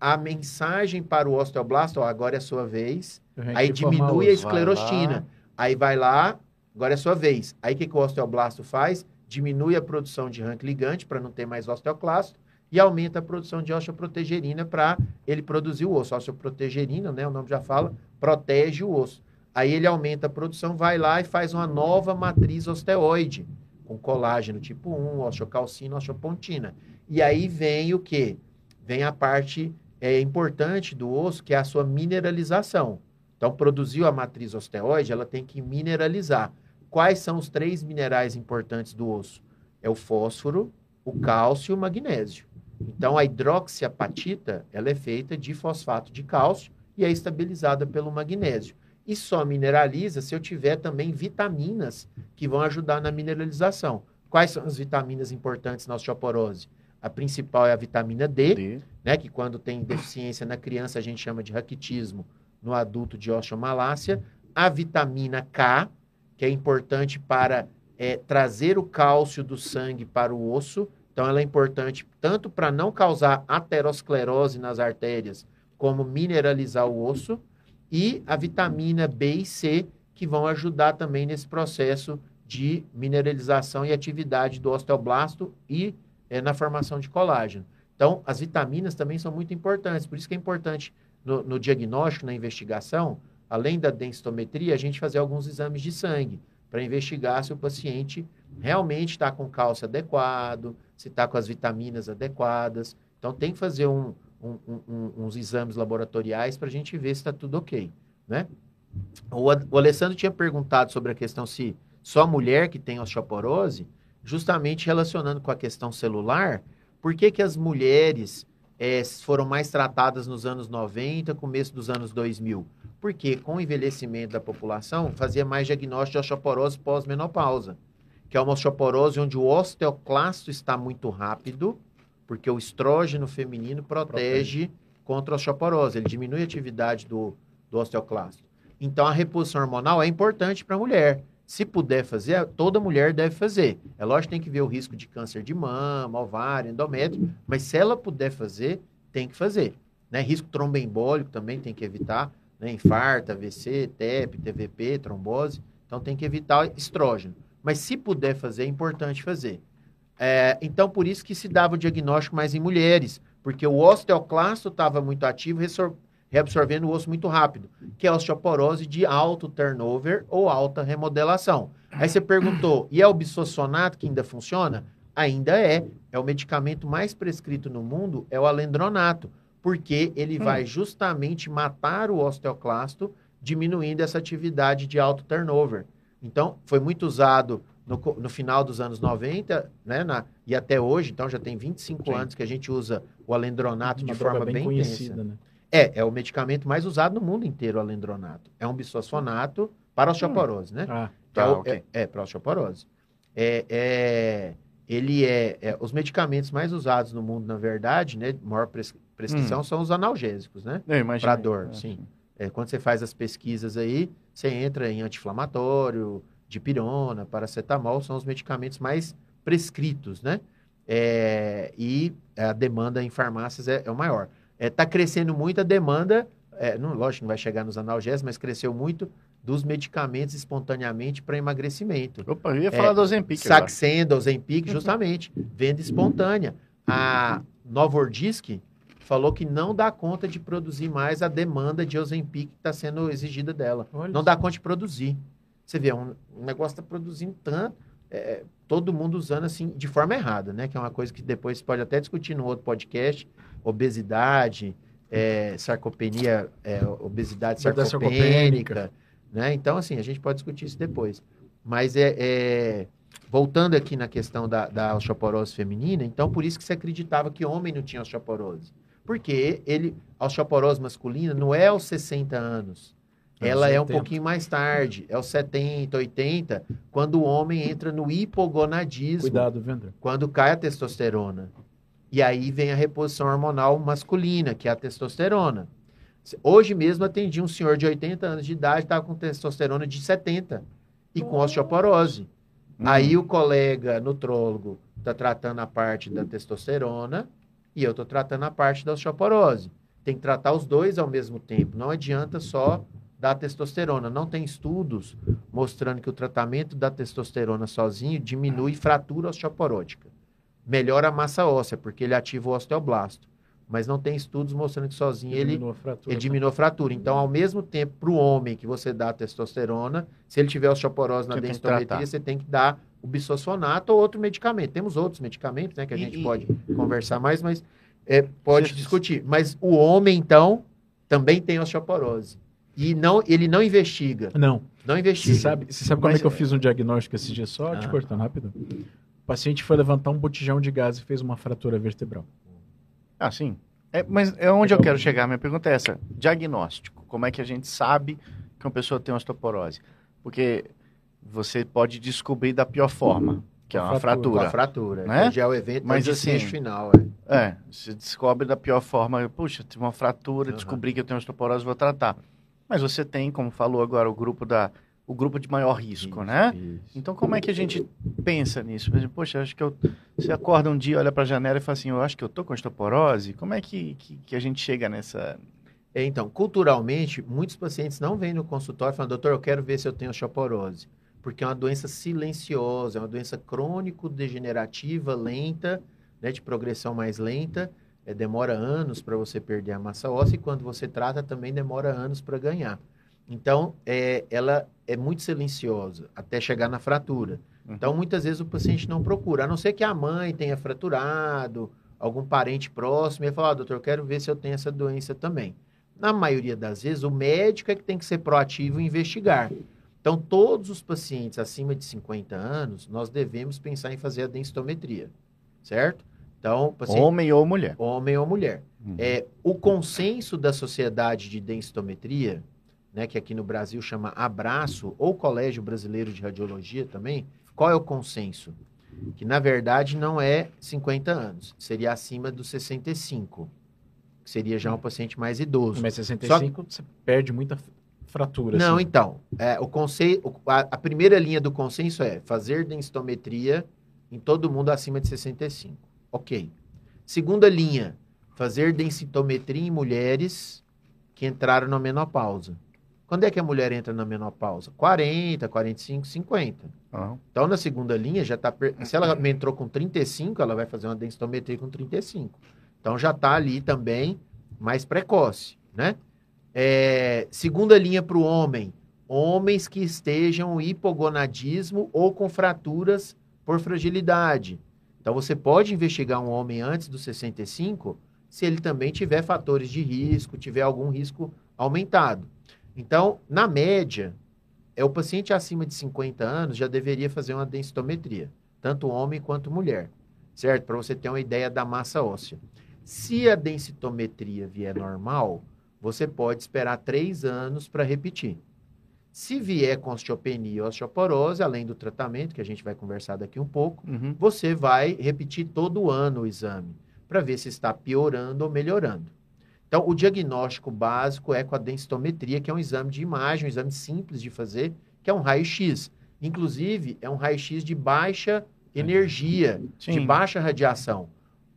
a mensagem para o osteoblasto, ó, agora é a sua vez, tenho aí diminui a esclerostina. Aí vai lá, agora é a sua vez. Aí o que, que o osteoblasto faz? Diminui a produção de rank ligante para não ter mais osteoclasto e aumenta a produção de osteoprotegerina para ele produzir o osso. Osteoprotegerina, né, o nome já fala, protege o osso. Aí ele aumenta a produção, vai lá e faz uma nova matriz osteoide, com colágeno tipo 1, osteocalcina, osteopontina. E aí vem o quê? Vem a parte é, importante do osso, que é a sua mineralização. Então, produziu a matriz osteoide, ela tem que mineralizar. Quais são os três minerais importantes do osso? É o fósforo, o cálcio e o magnésio. Então, a hidroxiapatita, ela é feita de fosfato de cálcio e é estabilizada pelo magnésio. E só mineraliza se eu tiver também vitaminas que vão ajudar na mineralização. Quais são as vitaminas importantes na osteoporose? A principal é a vitamina D, D. né, que quando tem deficiência na criança a gente chama de raquitismo, no adulto de osteomalácia. A vitamina K, que é importante para é, trazer o cálcio do sangue para o osso. Então, ela é importante tanto para não causar aterosclerose nas artérias, como mineralizar o osso. E a vitamina B e C, que vão ajudar também nesse processo de mineralização e atividade do osteoblasto e é, na formação de colágeno. Então, as vitaminas também são muito importantes. Por isso que é importante no, no diagnóstico, na investigação, além da densitometria, a gente fazer alguns exames de sangue para investigar se o paciente realmente está com cálcio adequado, se está com as vitaminas adequadas. Então, tem que fazer um, um, um, uns exames laboratoriais para a gente ver se está tudo ok, né? O, o Alessandro tinha perguntado sobre a questão se só mulher que tem osteoporose, justamente relacionando com a questão celular, por que, que as mulheres é, foram mais tratadas nos anos 90, começo dos anos 2000? Porque com o envelhecimento da população, fazia mais diagnóstico de osteoporose pós-menopausa, que é uma osteoporose onde o osteoclasto está muito rápido, porque o estrógeno feminino protege, contra a osteoporose, ele diminui a atividade do, do osteoclasto. Então, a reposição hormonal é importante para a mulher. Se puder fazer, toda mulher deve fazer. É lógico que tem que ver o risco de câncer de mama, ovário, endométrio, mas se ela puder fazer, tem que fazer. Né? Risco tromboembólico também tem que evitar, né? infarto, AVC, TEP, TVP, trombose. Então tem que evitar estrógeno. Mas se puder fazer, é importante fazer. É, então, por isso que se dava o diagnóstico mais em mulheres, porque o osteoclasto estava muito ativo, reabsorvendo o osso muito rápido, que é a osteoporose de alto turnover ou alta remodelação. Aí você perguntou, e é o bisfosfonato que ainda funciona? Ainda é. É o medicamento mais prescrito no mundo, é o alendronato, porque ele hum. vai justamente matar o osteoclasto, diminuindo essa atividade de alto turnover. Então, foi muito usado no, no final dos anos 90, né, na, e até hoje, então já tem 25 Sim. anos que a gente usa o alendronato Uma de forma bem, bem conhecida, intensa. Né? É, é o medicamento mais usado no mundo inteiro, o alendronato. É um bisfosfonato para osteoporose, né? Ah, tá, é, okay. é, é para osteoporose. É, é, ele é, é, Os medicamentos mais usados no mundo, na verdade, né? Maior pres, prescrição hum. são os analgésicos, né? Para dor, é. sim. É, quando você faz as pesquisas aí, você entra em anti-inflamatório, dipirona, paracetamol, são os medicamentos mais prescritos, né? É, e a demanda em farmácias é, é o maior. Está é, tá crescendo muito a demanda, é, não, lógico que não vai chegar nos analgésicos, mas cresceu muito dos medicamentos espontaneamente para emagrecimento. Opa, eu ia falar é, do Ozempic Saxenda, Ozempic, justamente, venda espontânea. A Novordisk falou que não dá conta de produzir mais a demanda de Ozempic que está sendo exigida dela. Olha não isso. dá conta de produzir. Você vê, um, um negócio está produzindo tanto, é, todo mundo usando assim de forma errada, né? Que é uma coisa que depois pode até discutir no outro podcast, obesidade, é, sarcopenia, é, obesidade sarcopênica, né? Então, assim, a gente pode discutir isso depois. Mas é, é voltando aqui na questão da, da osteoporose feminina, então por isso que se acreditava que homem não tinha osteoporose. Porque ele, a osteoporose masculina não é aos 60 anos. É ela é um pouquinho mais tarde, é os 70, 80, quando o homem entra no hipogonadismo. Cuidado, Vendra. Quando cai a testosterona. E aí vem a reposição hormonal masculina, que é a testosterona. Hoje mesmo atendi um senhor de 80 anos de idade, estava com testosterona de 70 e com osteoporose. Hum. Aí o colega nutrólogo está tratando a parte da testosterona e eu estou tratando a parte da osteoporose. Tem que tratar os dois ao mesmo tempo. Não adianta só da testosterona. Não tem estudos mostrando que o tratamento da testosterona sozinho diminui fratura osteoporótica melhora a massa óssea, porque ele ativa o osteoblasto. Mas não tem estudos mostrando que sozinho ele, diminua fratura. Ele diminua a fratura. Então, ao mesmo tempo, para o homem que você dá a testosterona, se ele tiver osteoporose na densitometria, você tem que dar o bisfosfonato ou outro medicamento. Temos outros medicamentos, né, que a gente e, pode e... conversar mais, mas é, pode discutir. Mas o homem, então, também tem osteoporose. E não, ele não investiga. Não. Não investiga. Você sabe, você sabe como mas, é que eu fiz um diagnóstico esse dia só? Ah. Te cortando rápido. O paciente foi levantar um botijão de gás e fez uma fratura vertebral. Ah, sim. É, mas é onde eu quero chegar. Minha pergunta é essa: diagnóstico. Como é que a gente sabe que uma pessoa tem osteoporose? Porque você pode descobrir da pior forma, que é uma Com fratura. a fratura. Né? Já é o evento, Mas é assim, final. É. É, se descobre da pior forma. Puxa, tive uma fratura, Aham. descobri que eu tenho osteoporose, vou tratar. Mas você tem, como falou agora, o grupo da o grupo de maior risco, Isso, né? isso. Então, como é que a gente pensa nisso? Por exemplo, Poxa, acho que eu. Você acorda um dia, olha para a janela e fala assim: Eu acho que eu tô com osteoporose. Como é que, que, que a gente chega nessa. É, então, culturalmente, muitos pacientes não vêm no consultório falando, doutor, eu quero ver se eu tenho osteoporose. Porque é uma doença silenciosa, é uma doença crônico-degenerativa, lenta, né, de progressão mais lenta. É, demora anos para você perder a massa óssea e quando você trata também demora anos para ganhar. Então, é, ela é muito silenciosa até chegar na fratura. Então, muitas vezes o paciente não procura, a não ser que a mãe tenha fraturado, algum parente próximo, e ele fala, ah, doutor, eu quero ver se eu tenho essa doença também. Na maioria das vezes, o médico é que tem que ser proativo e investigar. Então, todos os pacientes acima de 50 anos, nós devemos pensar em fazer a densitometria, certo? Então, paciente, Homem ou mulher? homem ou mulher. Uhum. É, o consenso da Sociedade de Densitometria, né, que aqui no Brasil chama Abraço, ou Colégio Brasileiro de Radiologia também, qual é o consenso? Que, na verdade, não é 50 anos, seria acima dos 65, que seria já um paciente mais idoso. Mas 65 você perde muita fratura. Não, assim. então, é, o a, a primeira linha do consenso é fazer densitometria em todo mundo acima de 65. Ok. Segunda linha, fazer densitometria em mulheres que entraram na menopausa. Quando é que a mulher entra na menopausa? 40, 45, 50. Aham. Então, na segunda linha, já tá. per- Se ela entrou com 35, ela vai fazer uma densitometria com 35. Então, já está ali também mais precoce, né? É, segunda linha para o homem: homens que estejam hipogonadismo ou com fraturas por fragilidade. Então, você pode investigar um homem antes dos 65 se ele também tiver fatores de risco, tiver algum risco aumentado. Então, na média, é o paciente acima de 50 anos já deveria fazer uma densitometria, tanto homem quanto mulher, certo? Para você ter uma ideia da massa óssea. Se a densitometria vier normal, você pode esperar três anos para repetir. Se vier com osteopenia ou osteoporose, além do tratamento, que a gente vai conversar daqui um pouco, Uhum. você vai repetir todo ano o exame para ver se está piorando ou melhorando. Então, o diagnóstico básico é com a densitometria, que é um exame de imagem, um exame simples de fazer, que é um raio-x. Inclusive, é um raio-x de baixa energia, de Sim. baixa radiação.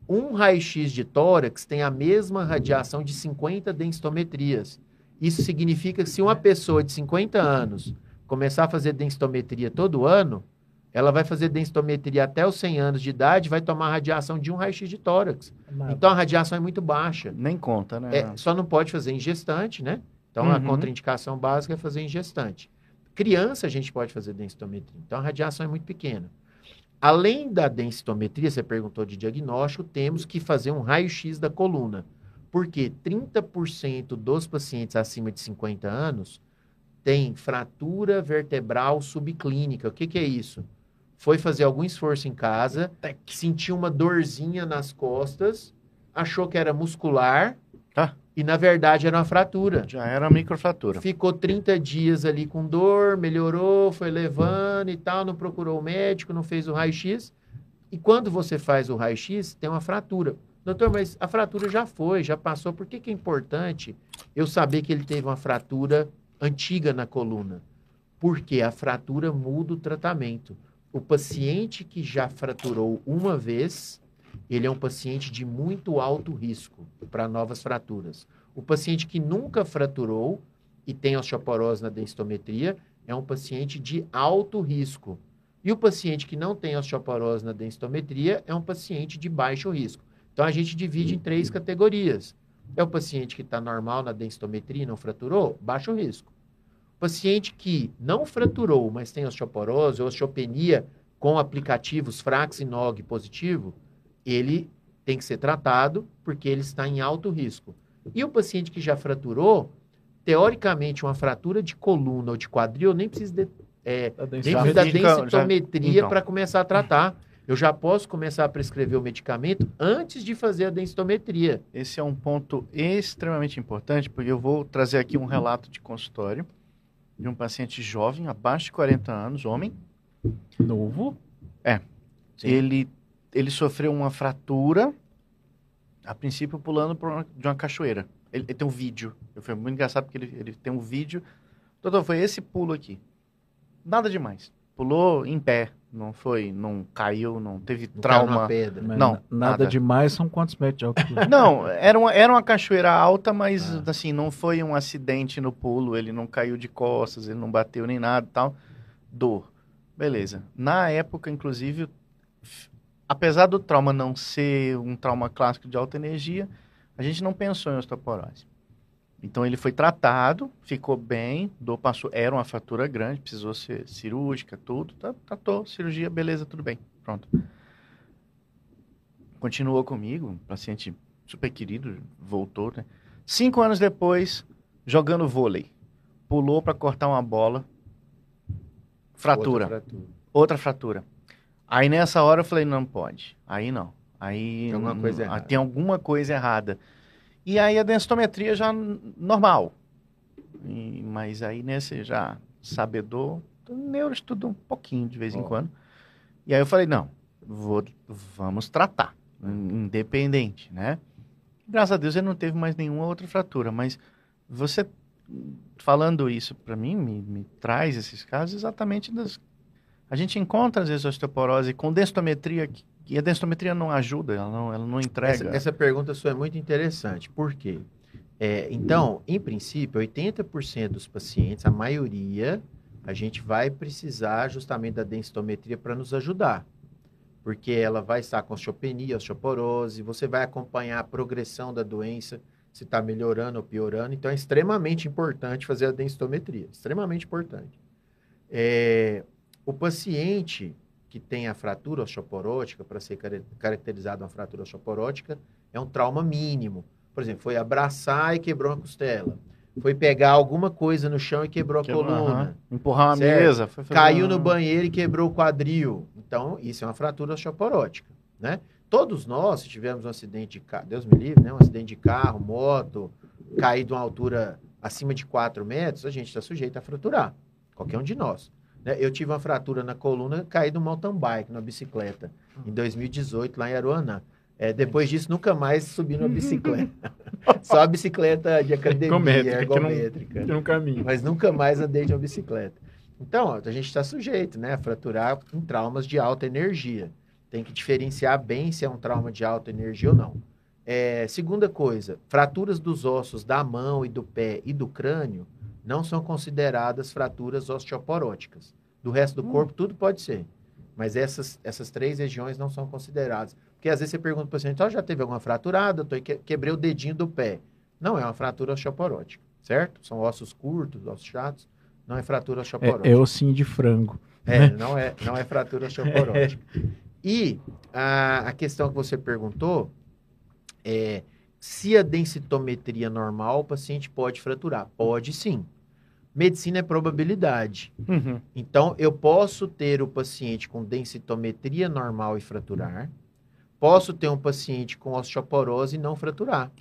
Um raio-x de tórax tem a mesma radiação de 50 densitometrias. Isso significa que se uma pessoa de 50 anos começar a fazer densitometria todo ano, ela vai fazer densitometria até os 100 anos de idade, vai tomar radiação de um raio-x de tórax. Nada. Então a radiação é muito baixa. Nem conta, né? É, só não pode fazer em gestante, né? Então a Uhum. contraindicação básica é fazer em gestante. Criança a gente pode fazer densitometria. Então a radiação é muito pequena. Além da densitometria, você perguntou de diagnóstico, temos que fazer um raio-x da coluna. Porque 30% dos pacientes acima de 50 anos têm fratura vertebral subclínica. O que, que é isso? Foi fazer algum esforço em casa, sentiu uma dorzinha nas costas, achou que era muscular. E na verdade era uma fratura. Já era uma microfratura. Ficou 30 dias ali com dor, melhorou, foi levando e tal, não procurou o médico, não fez o raio-x. E quando você faz o raio-x, tem uma fratura. Doutor, mas a fratura já foi, já passou. Por que, que é importante eu saber que ele teve uma fratura antiga na coluna? Porque a fratura muda o tratamento. O paciente que já fraturou uma vez, ele é um paciente de muito alto risco para novas fraturas. O paciente que nunca fraturou e tem osteoporose na densitometria é um paciente de alto risco. E o paciente que não tem osteoporose na densitometria é um paciente de baixo risco. Então a gente divide em três categorias. É o paciente que está normal na densitometria e não fraturou, baixo risco. Paciente que não fraturou, mas tem osteoporose ou osteopenia com aplicativos Frax e Nog positivo, ele tem que ser tratado porque ele está em alto risco. E o paciente que já fraturou, teoricamente, uma fratura de coluna ou de quadril, nem precisa de, é, Da nem da densitometria então. para começar a tratar. eu já posso começar a prescrever o medicamento antes de fazer a densitometria. Esse é um ponto extremamente importante, porque eu vou trazer aqui um relato de consultório de um paciente jovem, abaixo de 40 anos, homem. Novo? Ele, ele sofreu uma fratura, a princípio pulando por uma- de uma cachoeira. Ele, ele tem um vídeo. Foi muito engraçado porque ele, ele tem um vídeo. Doutor, foi esse pulo aqui. Nada demais. Pulou em pé. Não foi, não caiu, não teve Não trauma. pedra. Mas Não, na- nada, nada. demais, são quantos metros de altura? Não, era uma, era uma cachoeira alta, mas Ah. assim, não foi um acidente no pulo, ele não caiu de costas, ele não bateu nem nada e tal. Dor. Beleza. Na época, inclusive, apesar do trauma não ser um trauma clássico de alta energia, a gente não pensou em osteoporose. Então ele foi tratado, ficou bem, dor passou, era uma fratura grande, precisou ser cirúrgica, tudo, tá- tratou, cirurgia, beleza, tudo bem, pronto. Continuou comigo, um paciente super querido, voltou, né? Cinco anos depois, jogando vôlei, pulou para cortar uma bola, fratura, Outra fratura. outra fratura. Aí nessa hora eu falei, não pode, aí não, aí Tem alguma coisa errada. tem alguma coisa errada. E aí a densitometria já normal, E- mas aí nesse já sabedor, neuro estuda um pouquinho de vez em Ó. quando. E aí eu falei, não, vou, vamos tratar, in- independente, né? Graças a Deus ele não teve mais nenhuma outra fratura, mas você falando isso para mim me, me traz esses casos exatamente das a gente encontra às vezes osteoporose com densitometria e a densitometria não ajuda, ela não, ela não entrega. Essa, essa pergunta sua é muito interessante. Por quê? É, então, em princípio, 80% dos pacientes, a maioria, a gente vai precisar justamente da densitometria para nos ajudar. Porque ela vai estar com osteopenia, osteoporose, você vai acompanhar a progressão da doença, se está melhorando ou piorando. Então, é extremamente importante fazer a densitometria. Extremamente importante. É, o paciente que tem a fratura osteoporótica, para ser car- caracterizado uma fratura osteoporótica, é um trauma mínimo. Por exemplo, foi abraçar e quebrou uma costela. Foi pegar alguma coisa no chão e quebrou a Quebrou, coluna. aham. Empurrar uma Certo. mesa. foi fazer Caiu no banheiro e quebrou o quadril. Então, isso é uma fratura osteoporótica, né? Todos nós, se tivermos um acidente de carro, Deus me livre, né? Um acidente de carro, moto, cair de uma altura acima de 4 metros, a gente está sujeito a fraturar. Qualquer um de nós. Né? Eu tive uma fratura na coluna, caí do mountain bike, na bicicleta, em 2018, lá em Aruanã. É, depois disso, nunca mais subi numa bicicleta. Só a bicicleta de academia, Ergométrica, ergométrica Que não caminho. mas nunca mais andei de uma bicicleta. Então, ó, a gente está sujeito né, a fraturar em traumas de alta energia. Tem que diferenciar bem se é um trauma de alta energia ou não. É, segunda coisa, fraturas dos ossos da mão e do pé e do crânio não são consideradas fraturas osteoporóticas. Do resto do corpo, tudo pode ser. Mas essas, essas três regiões não são consideradas. Porque às vezes você pergunta para o paciente, ó, já teve alguma fraturada? Eu que- quebrei o dedinho do pé. Não é uma fratura osteoporótica, certo? São ossos curtos, ossos chatos. Não é fratura osteoporótica. É, é ossinho de frango. É, não é, não é fratura osteoporótica. E a, a questão que você perguntou é se a densitometria normal, o paciente pode fraturar. Pode sim. Medicina é probabilidade. Uhum. Então, eu posso ter o paciente com densitometria normal e fraturar. Posso ter um paciente com osteoporose e não fraturar.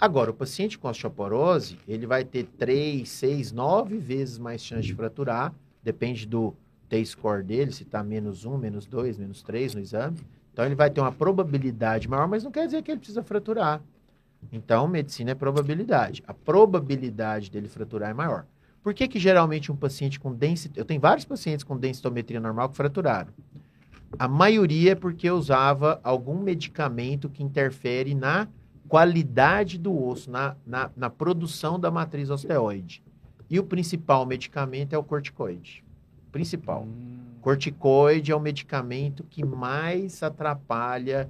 Agora, o paciente com osteoporose, ele vai ter 3, 6, 9 vezes mais chance de fraturar. Depende do T-score dele, se está menos 1, menos 2, menos 3 no exame. Então, ele vai ter uma probabilidade maior, mas não quer dizer que ele precisa fraturar. Então, medicina é probabilidade. A probabilidade dele fraturar é maior. Por que, que geralmente um paciente com densitometria... Eu tenho vários pacientes com densitometria normal que fraturaram. A maioria é porque usava algum medicamento que interfere na qualidade do osso, na, na, na produção da matriz osteoide. E o principal medicamento é o corticoide. Principal. Corticoide é o medicamento que mais atrapalha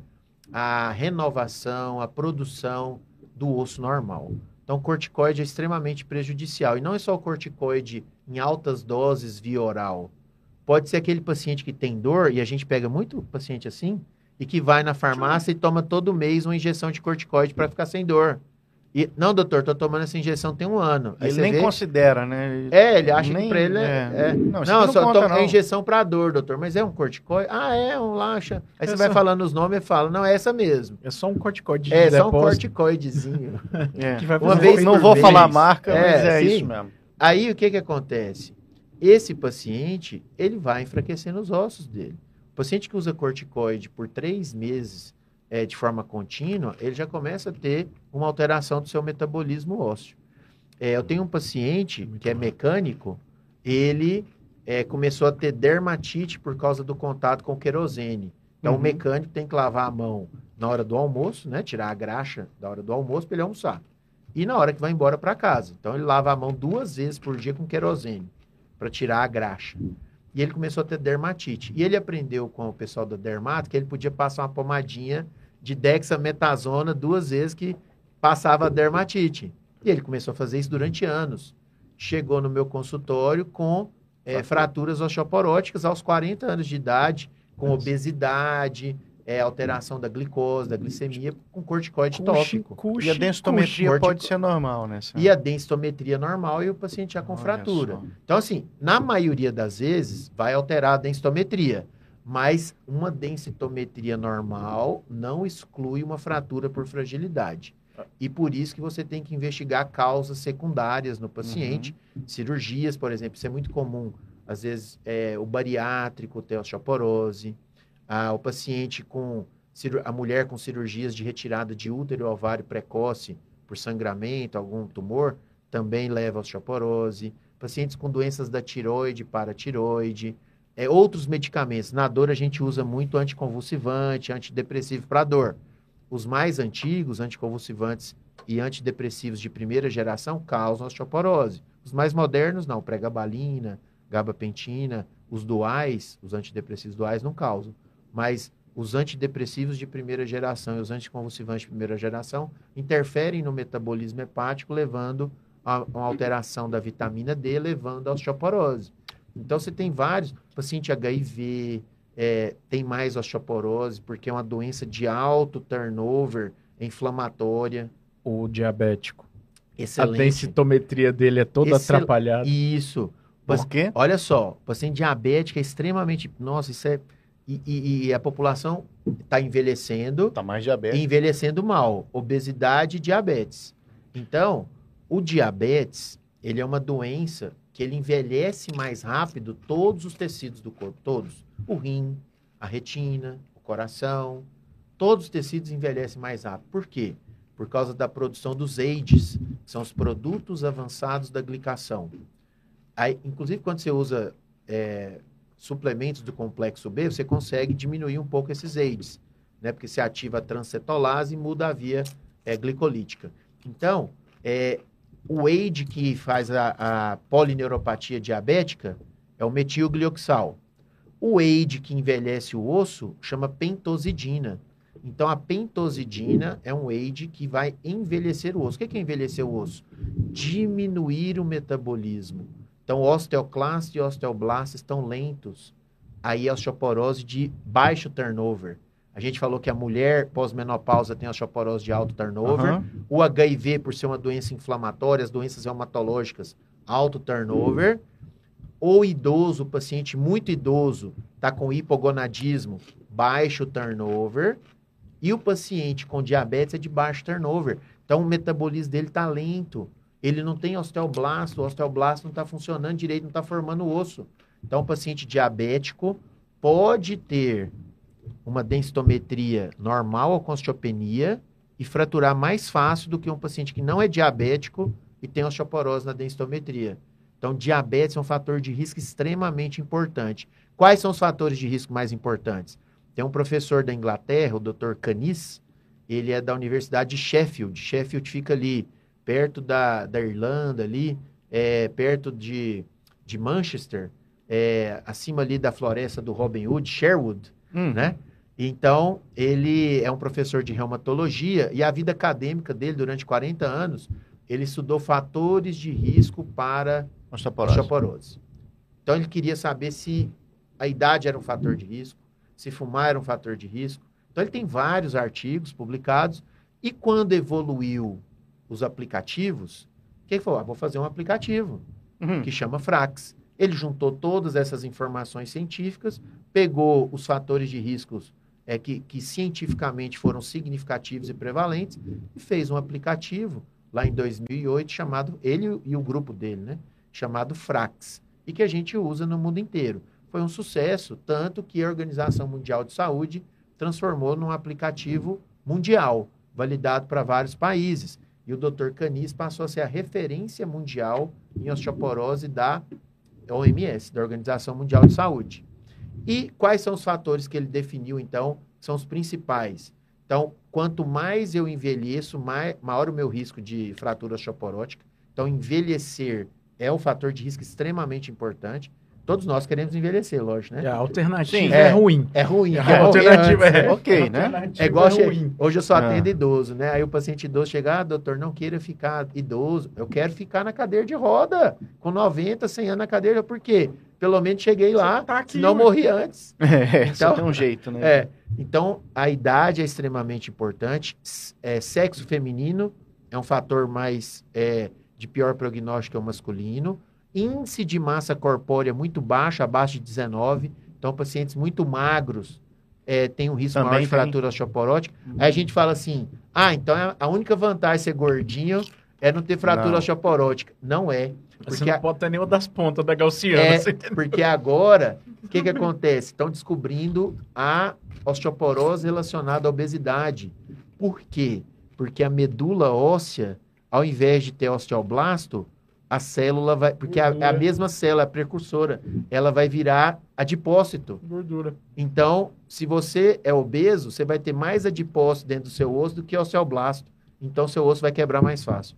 a renovação, a produção do osso normal. Então, corticoide é extremamente prejudicial. E não é só o corticoide em altas doses via oral. Pode ser aquele paciente que tem dor, e a gente pega muito paciente assim, e que vai na farmácia e toma todo mês uma injeção de corticoide para ficar sem dor. E, não, doutor, tô tomando essa injeção tem um ano. Aí Ele você nem vê- considera, né? É, ele acha Nem- que pra ele é. é. é. Não, Não, só conta, toma não. injeção pra dor, doutor. Mas é um corticoide? Ah, é um laxa. Aí você É vai só- falando os nomes e fala, não, é essa mesmo. É só um corticóide de É, só um corticoidezinho. É. que vai Uma vez não vou vez. falar a marca, É, mas é sim. isso mesmo. Aí o que que acontece? Esse paciente, ele vai enfraquecendo os ossos dele. O paciente que usa corticoide por três meses é, de forma contínua, ele já começa a ter uma alteração do seu metabolismo ósseo. É, eu tenho um paciente Muito que é mecânico, ele é, começou a ter dermatite por causa do contato com querosene. Então, Uhum. o mecânico tem que lavar a mão na hora do almoço, né? Tirar a graxa da hora do almoço para ele almoçar. E na hora que vai embora para casa. Então, ele lava a mão duas vezes por dia com querosene para tirar a graxa. E ele começou a ter dermatite. E ele aprendeu com o pessoal da dermato que ele podia passar uma pomadinha de dexametasona duas vezes que passava dermatite. E ele começou a fazer isso durante anos. Chegou no meu consultório com eh, fraturas osteoporóticas aos 40 anos de idade, com obesidade, eh, alteração da glicose, da glicemia, com corticoide Cuxi, tópico. cuxi, E a densitometria cuxi, pode ser normal, né? E a densitometria normal e o paciente já com Olha fratura. só. Então, assim, na maioria das vezes, vai alterar a densitometria. Mas uma densitometria normal não exclui uma fratura por fragilidade. E por isso que você tem que investigar causas secundárias no paciente. Cirurgias, por exemplo, isso é muito comum. Às vezes, é, o bariátrico tem osteoporose. Ah, o paciente com... A mulher com cirurgias de retirada de útero e ovário precoce por sangramento, algum tumor, também leva a osteoporose. Pacientes com doenças da tiroide, paratiroide. É, outros medicamentos. Na dor, a gente usa muito anticonvulsivante, antidepressivo para dor. Os mais antigos, anticonvulsivantes e antidepressivos de primeira geração, causam osteoporose. Os mais modernos, não. Pregabalina, gabapentina, os duais, os antidepressivos duais, não causam. Mas os antidepressivos de primeira geração e os anticonvulsivantes de primeira geração interferem no metabolismo hepático, levando a uma alteração da vitamina D, levando à osteoporose. Então, você tem vários, paciente HIV, é, tem mais osteoporose, porque é uma doença de alto turnover inflamatória. O diabético. A Excelente. densitometria dele é toda Excel- atrapalhada. Isso. Por quê? Olha só, paciente diabético é extremamente. Nossa, isso é. E, e- e a população está envelhecendo Tá mais e diabetes. envelhecendo mal. Obesidade e diabetes. Então, o diabetes, ele é uma doença que ele envelhece mais rápido todos os tecidos do corpo, todos. O rim, a retina, o coração, todos os tecidos envelhecem mais rápido. Por quê? Por causa da produção dos AIDS, que são os produtos avançados da glicação. Aí, inclusive, quando você usa é, suplementos do complexo B, você consegue diminuir um pouco esses AIDS, né? Porque você ativa a transcetolase e muda a via é, glicolítica. Então, é, o AID que faz a, a polineuropatia diabética é o metilglioxal. O AID que envelhece o osso chama pentosidina. Então, a pentosidina é um AID que vai envelhecer o osso. O que é envelhecer o osso? Diminuir o metabolismo. Então, osteoclasto e osteoblasto estão lentos. Aí, a osteoporose de baixo turnover. A gente falou que a mulher pós-menopausa tem osteoporose de alto turnover. Aham. O HIV, por ser uma doença inflamatória, as doenças reumatológicas, alto turnover. O idoso, o paciente muito idoso, está com hipogonadismo, baixo turnover. E o paciente com diabetes é de baixo turnover. Então, o metabolismo dele está lento. Ele não tem osteoblasto, o osteoblasto não está funcionando direito, não está formando osso. Então, o paciente diabético pode ter uma densitometria normal ou com osteopenia e fraturar mais fácil do que um paciente que não é diabético e tem osteoporose na densitometria. Então, diabetes é um fator de risco extremamente importante. Quais são os fatores de risco mais importantes? Tem um professor da Inglaterra, o Dr. Canis, ele é da Universidade de Sheffield. Sheffield fica ali, perto da, da Irlanda, ali, é, perto de, de Manchester, é, acima ali da floresta do Robin Hood, Sherwood Hum. né? Então, ele é um professor de reumatologia e a vida acadêmica dele, durante 40 anos, ele estudou fatores de risco para Osteoporose. osteoporose. Então, ele queria saber se a idade era um fator de risco, se fumar era um fator de risco. Então, ele tem vários artigos publicados e quando evoluiu os aplicativos, o que ele falou? Ah, vou fazer um aplicativo Uhum. que chama Frax. Ele juntou todas essas informações científicas, pegou os fatores de riscos é, que, que cientificamente foram significativos e prevalentes e fez um aplicativo lá em 2008 chamado, ele e o grupo dele, né? Chamado Frax, e que a gente usa no mundo inteiro. Foi um sucesso, tanto que a Organização Mundial de Saúde transformou num aplicativo mundial, validado para vários países. E o Dr. Canis passou a ser a referência mundial em osteoporose da OMS, da Organização Mundial de Saúde. E quais são os fatores que ele definiu, então, são os principais? Então, quanto mais eu envelheço, mai- maior o meu risco de fratura osteoporótica. Então, envelhecer é um fator de risco extremamente importante. Todos nós queremos envelhecer, lógico, né? A alternativa Sim. é, É. ruim. É ruim. A quer morrer alternativa antes, é- Ok, né? Alternativa é igual che- ruim. hoje eu só Ah. atendo idoso, né? Aí o paciente idoso chega, ah, doutor, não queira ficar idoso. Eu quero ficar na cadeira de roda, com 90, 100 anos na cadeira. Por quê? Pelo menos cheguei lá, Tá aqui, não morri antes. É, só Então- tem um jeito, né? É, então a idade é extremamente importante. É, sexo feminino é um fator mais é, de pior prognóstico que o masculino. Índice de massa corpórea muito baixo, abaixo de 19. Então, pacientes muito magros é, têm um risco Também maior de tem. fratura osteoporótica. Aí a gente fala assim: ah, então é- a única vantagem de ser gordinho é não ter fratura Não. osteoporótica. Não é. Você Porque não a- pode ter nenhuma das pontas da gaussiana. é, você porque agora, o que, que acontece? Estão descobrindo a osteoporose relacionada à obesidade. Por quê? Porque a medula óssea, ao invés de ter osteoblasto, a célula vai. Porque a, a mesma célula, a precursora, ela vai virar adipócito. Gordura. Então, se você é obeso, você vai ter mais adipócito dentro do seu osso do que osteoblasto. Então, seu osso vai quebrar mais fácil.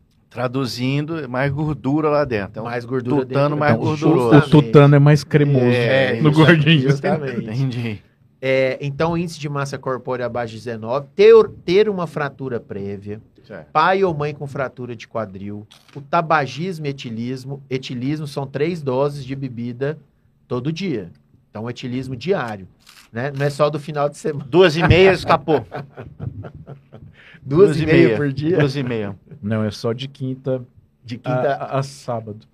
Traduzindo, mais gordura lá dentro. Então, mais gordura tutano dentro. mais Então, gorduroso. O tutano é mais cremoso É, no justa- gordinho. Justamente. Entendi. É, então, índice de massa corpórea abaixo de 19, ter, ter uma fratura prévia, Certo. pai ou mãe com fratura de quadril, o tabagismo e etilismo. Etilismo são três doses de bebida todo dia. Então, etilismo diário. Né? Não é só do final de semana. Duas e meia escapou. Duas, e meia, por dia. Duas e meia. Não, é só de quinta, De a, quinta. a- a sábado.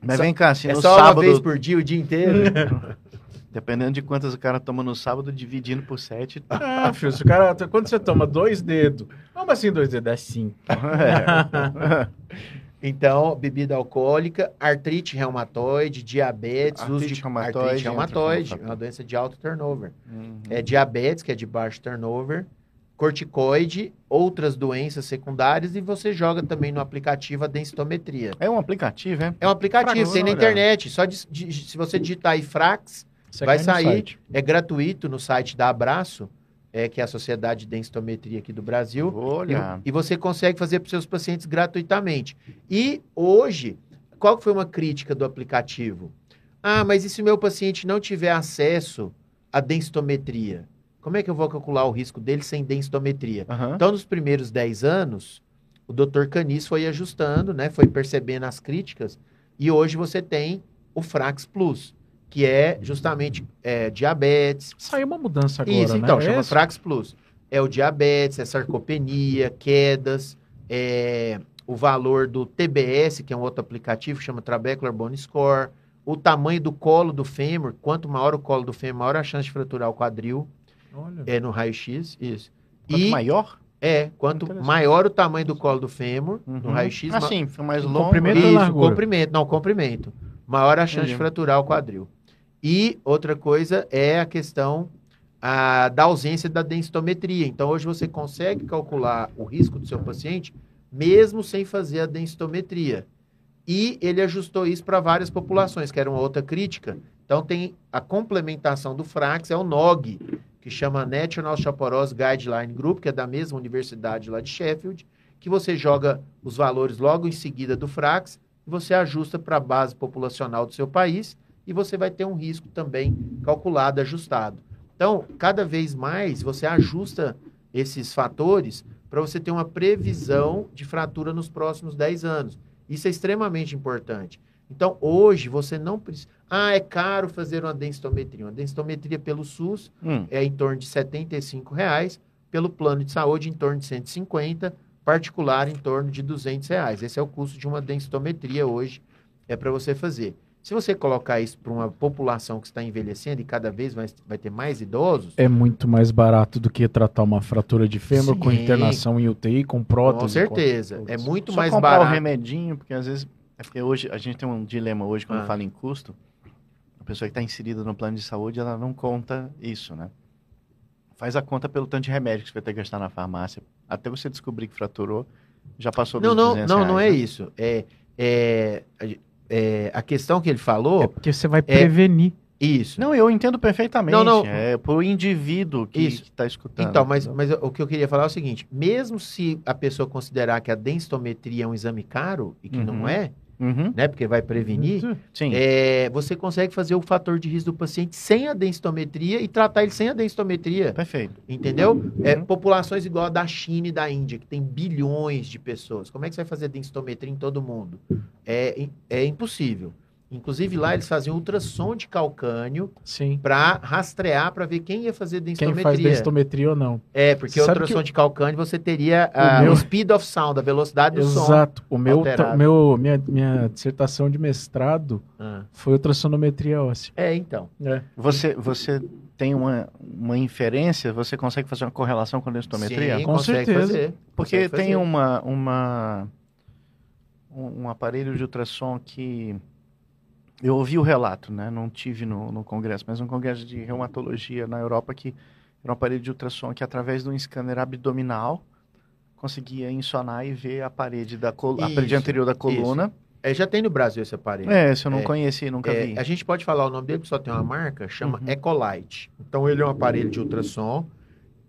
Mas Só- vem cá, se é no só uma sábado, vez por dia, o dia inteiro? dependendo de quantas o cara toma no sábado, dividindo por sete. Ah, filho, se o cara, quando você toma dois dedos, como assim dois dedos? É cinco. É. Então, bebida alcoólica, artrite reumatoide, diabetes, uso Artrite de reumatoide artrite reumatoide, é uma doença de alto turnover. Uhum. É diabetes, que é de baixo turnover, corticoide, outras doenças secundárias e você joga também no aplicativo a densitometria. É um aplicativo, é? É um aplicativo, tem na internet, só de- de- se você digitar aí Frax, Você Vai cai no sair. é gratuito no site da Abraço, é, que é a Sociedade de Densitometria aqui do Brasil. Olha. E, e você consegue fazer para os seus pacientes gratuitamente. E hoje, qual foi uma crítica do aplicativo? Ah, mas e se o meu paciente não tiver acesso à densitometria? Como é que eu vou calcular o risco dele sem densitometria? Aham. Então, nos primeiros 10 anos, o Dr. Canis foi ajustando, né? Foi percebendo as críticas. E hoje você tem o Frax Plus, que é justamente é, diabetes, Saiu uma mudança agora, isso, né? então, É chama esse? Frax Plus. É o diabetes, é sarcopenia, quedas, é o valor do TBS, que é um outro aplicativo que chama Trabecular Bone Score, o tamanho do colo do fêmur, quanto maior o colo do fêmur, maior a chance de fraturar o quadril, Olha. é no raio-x, isso. Quanto e maior? é, quanto maior o tamanho do colo do fêmur, no Uhum. raio-x, ma- Assim, foi mais O longo. comprimento ou isso, largura? comprimento, não, comprimento. Maior a chance Entendi. de fraturar o quadril. E outra coisa é a questão ah, da ausência da densitometria. Então, hoje você consegue calcular o risco do seu paciente mesmo sem fazer a densitometria. E ele ajustou isso para várias populações, que era uma outra crítica. Então, tem a complementação do FRAX, é o NOG, que chama National Osteoporose Guideline Group, que é da mesma universidade lá de Sheffield, que você joga os valores logo em seguida do FRAX e você ajusta para a base populacional do seu país e você vai ter um risco também calculado, ajustado. Então, cada vez mais você ajusta esses fatores para você ter uma previsão de fratura nos próximos 10 anos. Isso é extremamente importante. Então, hoje, você não precisa. Ah, é caro fazer uma densitometria. Uma densitometria pelo SUS Hum. é em torno de 75 reais, pelo plano de saúde em torno de 150, particular em torno de 200 reais. Esse é o custo de uma densitometria hoje, é para você fazer. Se você colocar isso para uma população que está envelhecendo e cada vez vai, vai ter mais idosos, É muito mais barato do que tratar uma fratura de fêmur com Sim. internação em UTI, com prótese. com certeza, é muito Só mais comprar o barato. remedinho, porque às vezes. É porque hoje a gente tem um dilema hoje quando Ah. fala em custo. A pessoa que está inserida no plano de saúde, ela não conta isso, né? Faz a conta pelo tanto de remédio que você vai ter que gastar na farmácia. Até você descobrir que fraturou, já passou Não, dos não, 200 não, não é reais, né? isso. É, é, é, a questão que ele falou, É porque você vai prevenir. isso. Não, eu entendo perfeitamente. Não, não. É pro indivíduo que está escutando. Então, mas, mas o que eu queria falar é o seguinte: mesmo se a pessoa considerar que a densitometria é um exame caro, e que Uhum. não é, Uhum, né? Porque vai prevenir, Sim. é, você consegue fazer o fator de risco do paciente sem a densitometria e tratar ele sem a densitometria. Perfeito. Entendeu? É, Uhum. populações igual a da China e da Índia, que tem bilhões de pessoas. Como é que você vai fazer densitometria em todo mundo? É, é impossível. Inclusive lá eles faziam ultrassom de calcânio para rastrear para ver quem ia fazer Quem densitometria. faz densitometria ou não. É, porque Sabe ultrassom que- de calcânio você teria ah, O meu- o speed of sound, a velocidade do som. Exato. O meu, meu minha, minha dissertação de mestrado Ah. foi ultrassonometria óssea. É, então. É. Você, você tem uma, uma inferência, você consegue fazer uma correlação com a densitometria? Sim, Com consegue certeza. fazer. Porque consegue tem fazer. uma, uma um, um aparelho de ultrassom que eu ouvi o relato, né? Não tive no, no congresso, mas um congresso de reumatologia na Europa que era um aparelho de ultrassom que através de um scanner abdominal conseguia insonar e ver a parede da col- a parede Isso, anterior da coluna. É, já tem no Brasil esse aparelho. É, esse eu não É, conheci, nunca É, vi. a gente pode falar o nome dele, que só tem uma marca, chama Uhum. Ecolite. Então, ele é um aparelho de ultrassom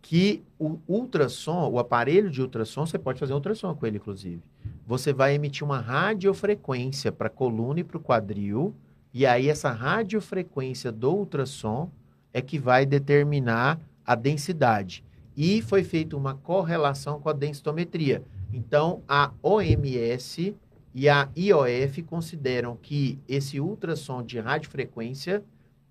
que o ultrassom, o aparelho de ultrassom, você pode fazer ultrassom com ele, inclusive. Você vai emitir uma radiofrequência para a coluna e para o quadril, e aí essa radiofrequência do ultrassom é que vai determinar a densidade. E foi feita uma correlação com a densitometria. Então, a OMS e a IOF consideram que esse ultrassom de radiofrequência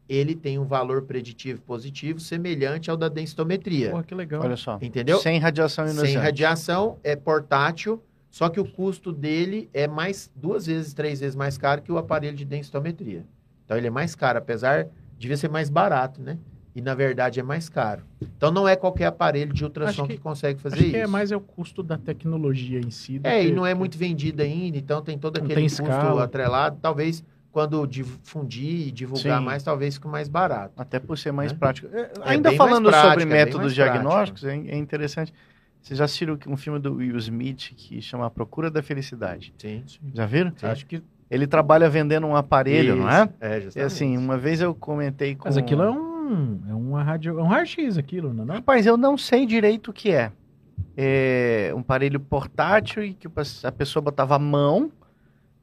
ele tem um valor preditivo positivo semelhante ao da densitometria. Pô, que legal. Olha só. Entendeu? Sem radiação ionizante. Sem radiação, é portátil, só que o custo dele é mais duas vezes, três vezes mais caro que o aparelho de densitometria. Então ele é mais caro, apesar de ser mais barato, né? E na verdade é mais caro. Então não é qualquer aparelho de ultrassom que, que- consegue fazer Acho isso. que é mais é o custo da tecnologia em si. É, e que- não é muito vendido ainda, então tem todo aquele tem custo escala. atrelado. Talvez quando difundir e divulgar Sim. mais, talvez fique mais barato. Até por ser mais Né? prático. É, É Ainda falando prático, sobre é bem métodos diagnósticos, é, é interessante. Vocês já assistiram um filme do Will Smith que chama A Procura da Felicidade? Sim. Já viram? Acho que. Ele trabalha vendendo um aparelho, não é? É, E justamente. assim, uma vez eu comentei com... Mas aquilo é um. É uma rádio. É um raio-x aquilo, não é? Rapaz, eu não sei direito o que é. É um aparelho portátil e que a pessoa botava a mão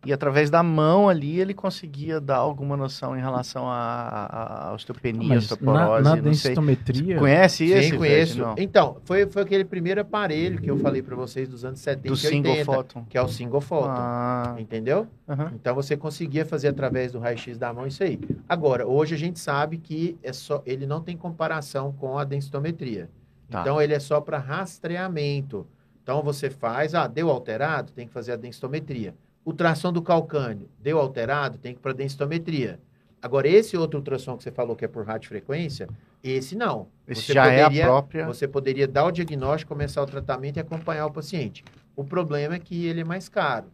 e através da mão ali ele conseguia dar alguma noção em relação a osteopenia, Mas na, osteoporose, na não sei. densitometria. Conhece esse? Sim, conheço. Não. Então, foi, foi aquele primeiro aparelho que eu falei para vocês dos anos 70 Do e single 80, photon. que é o single photon. Ah, Entendeu? aham. Então você conseguia fazer através do raio-x da mão isso aí. Agora, hoje a gente sabe que é só, ele não tem comparação com a densitometria. Tá. Então ele é só para rastreamento. Então você faz, ah, deu alterado, tem que fazer a densitometria. Ultrassom do calcânio, deu alterado, tem que ir para densitometria. Agora esse outro ultrassom que você falou que é por radiofrequência, esse não. Esse Você já é a poderia- própria. Você poderia dar o diagnóstico, começar o tratamento e acompanhar o paciente. O problema é que ele é mais caro.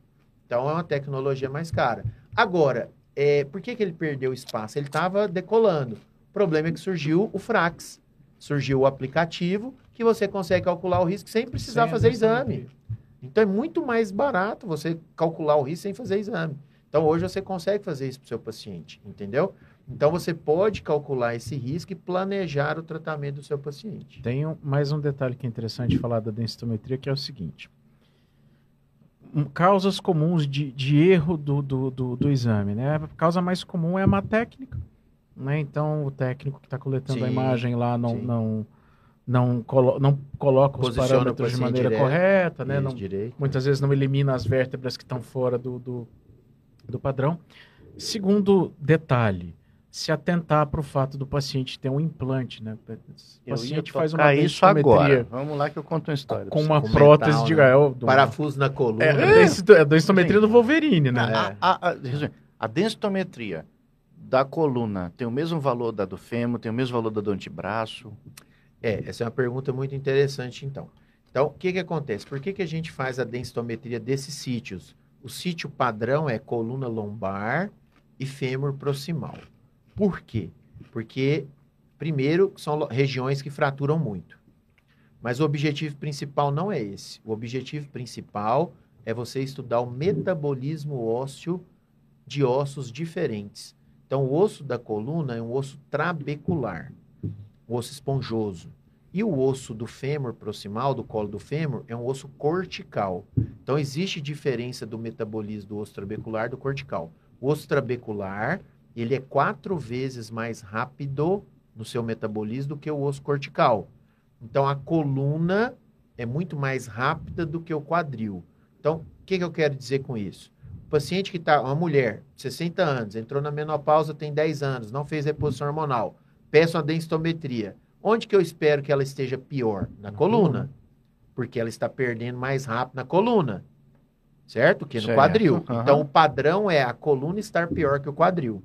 Então, é uma tecnologia mais cara. Agora, é, por que, que ele perdeu espaço? Ele estava decolando. O problema é que surgiu o Frax. Surgiu o aplicativo que você consegue calcular o risco sem precisar Sem fazer exame. Então, é muito mais barato você calcular o risco sem fazer exame. Então, hoje você consegue fazer isso para o seu paciente, entendeu? Então, você pode calcular esse risco e planejar o tratamento do seu paciente. Tem um- mais um detalhe que é interessante falar da densitometria, que é o seguinte. Um, Causas comuns de, de erro do, do, do, do exame, né? A causa mais comum é a má técnica, né? Então, o técnico que está coletando a Sim, imagem lá não, sim. não, não, colo não coloca os Posiciona o parâmetros de maneira direto. correta, né? Não, direito. muitas vezes não elimina as vértebras que estão fora do, do, do padrão. Segundo detalhe, se atentar para o fato do paciente ter um implante, né? O paciente faz uma isso agora. Vamos lá que eu conto uma história. com uma Com prótese metal, de né? gael. do- Parafuso na coluna. É, é, a densitometria do Wolverine, né? É. A, a, a densitometria da coluna tem o mesmo valor da do fêmur, tem o mesmo valor da do antebraço. É, essa é uma pergunta muito interessante, então. Então, o que, que acontece? Por que, que a gente faz a densitometria desses sítios? O sítio padrão é coluna lombar e fêmur proximal. Por quê? Porque, primeiro, são regiões que fraturam muito. Mas o objetivo principal não é esse. O objetivo principal é você estudar o metabolismo ósseo de ossos diferentes. Então, o osso da coluna é um osso trabecular, um osso esponjoso. E o osso do fêmur proximal, do colo do fêmur, é um osso cortical. Então, existe diferença do metabolismo do osso trabecular do cortical. O osso trabecular, ele é quatro vezes mais rápido no seu metabolismo do que o osso cortical. Então, a coluna é muito mais rápida do que o quadril. Então, o que, que eu quero dizer com isso? O paciente que está, uma mulher, 60 anos, entrou na menopausa, tem 10 anos, não fez reposição hormonal, peço uma densitometria. Onde que eu espero que ela esteja pior? Na, Na coluna. Porque ela está perdendo mais rápido na coluna. Certo? Que no Certo. quadril. Aham. Então, o padrão é a coluna estar pior que o quadril.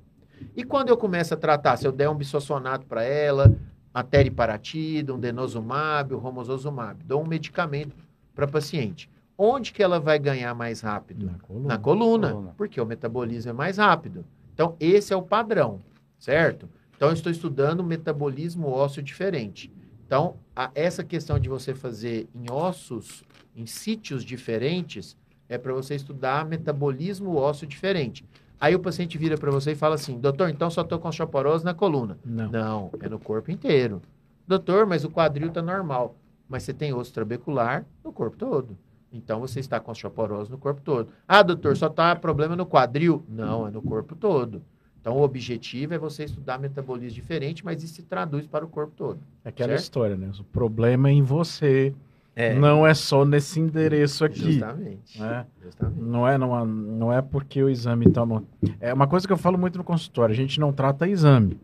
E quando eu começo a tratar, se eu der um bisossonato para ela, a teriparatida, um denosumab, o romosozumab, dou um medicamento para paciente. Onde que ela vai ganhar mais rápido? Na coluna. Na coluna, Coluna. porque o metabolismo é mais rápido. Então, esse é o padrão, certo? Então, eu estou estudando metabolismo ósseo diferente. Então, a- essa questão de você fazer em ossos, em sítios diferentes, é para você estudar metabolismo ósseo diferente. Aí o paciente vira para você e fala assim, doutor, então só estou com osteoporose na coluna. Não. Não, é no corpo inteiro. Doutor, mas o quadril está normal. Mas você tem osso trabecular no corpo todo. Então você está com osteoporose no corpo todo. Ah, doutor, só está problema no quadril? Não, é no corpo todo. Então o objetivo é você estudar metabolismo diferente, mas isso se traduz para o corpo todo. É aquela Certo? história, né? O problema é em você. É, Não é só nesse endereço aqui. justamente. né? justamente. Não é, não, é- não é porque o exame está no. É uma coisa que eu falo muito no consultório: a gente não trata exame.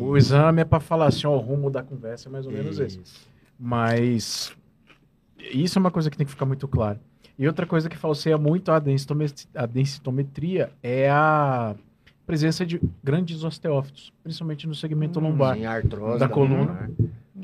O exame é para falar assim: ó, o rumo da conversa é mais ou menos esse. Isso. Mas isso é uma coisa que tem que ficar muito claro. E outra coisa que falseia muito a densitometria é a presença de grandes osteófitos, principalmente no segmento lombar. Em artrose Da coluna. lombar.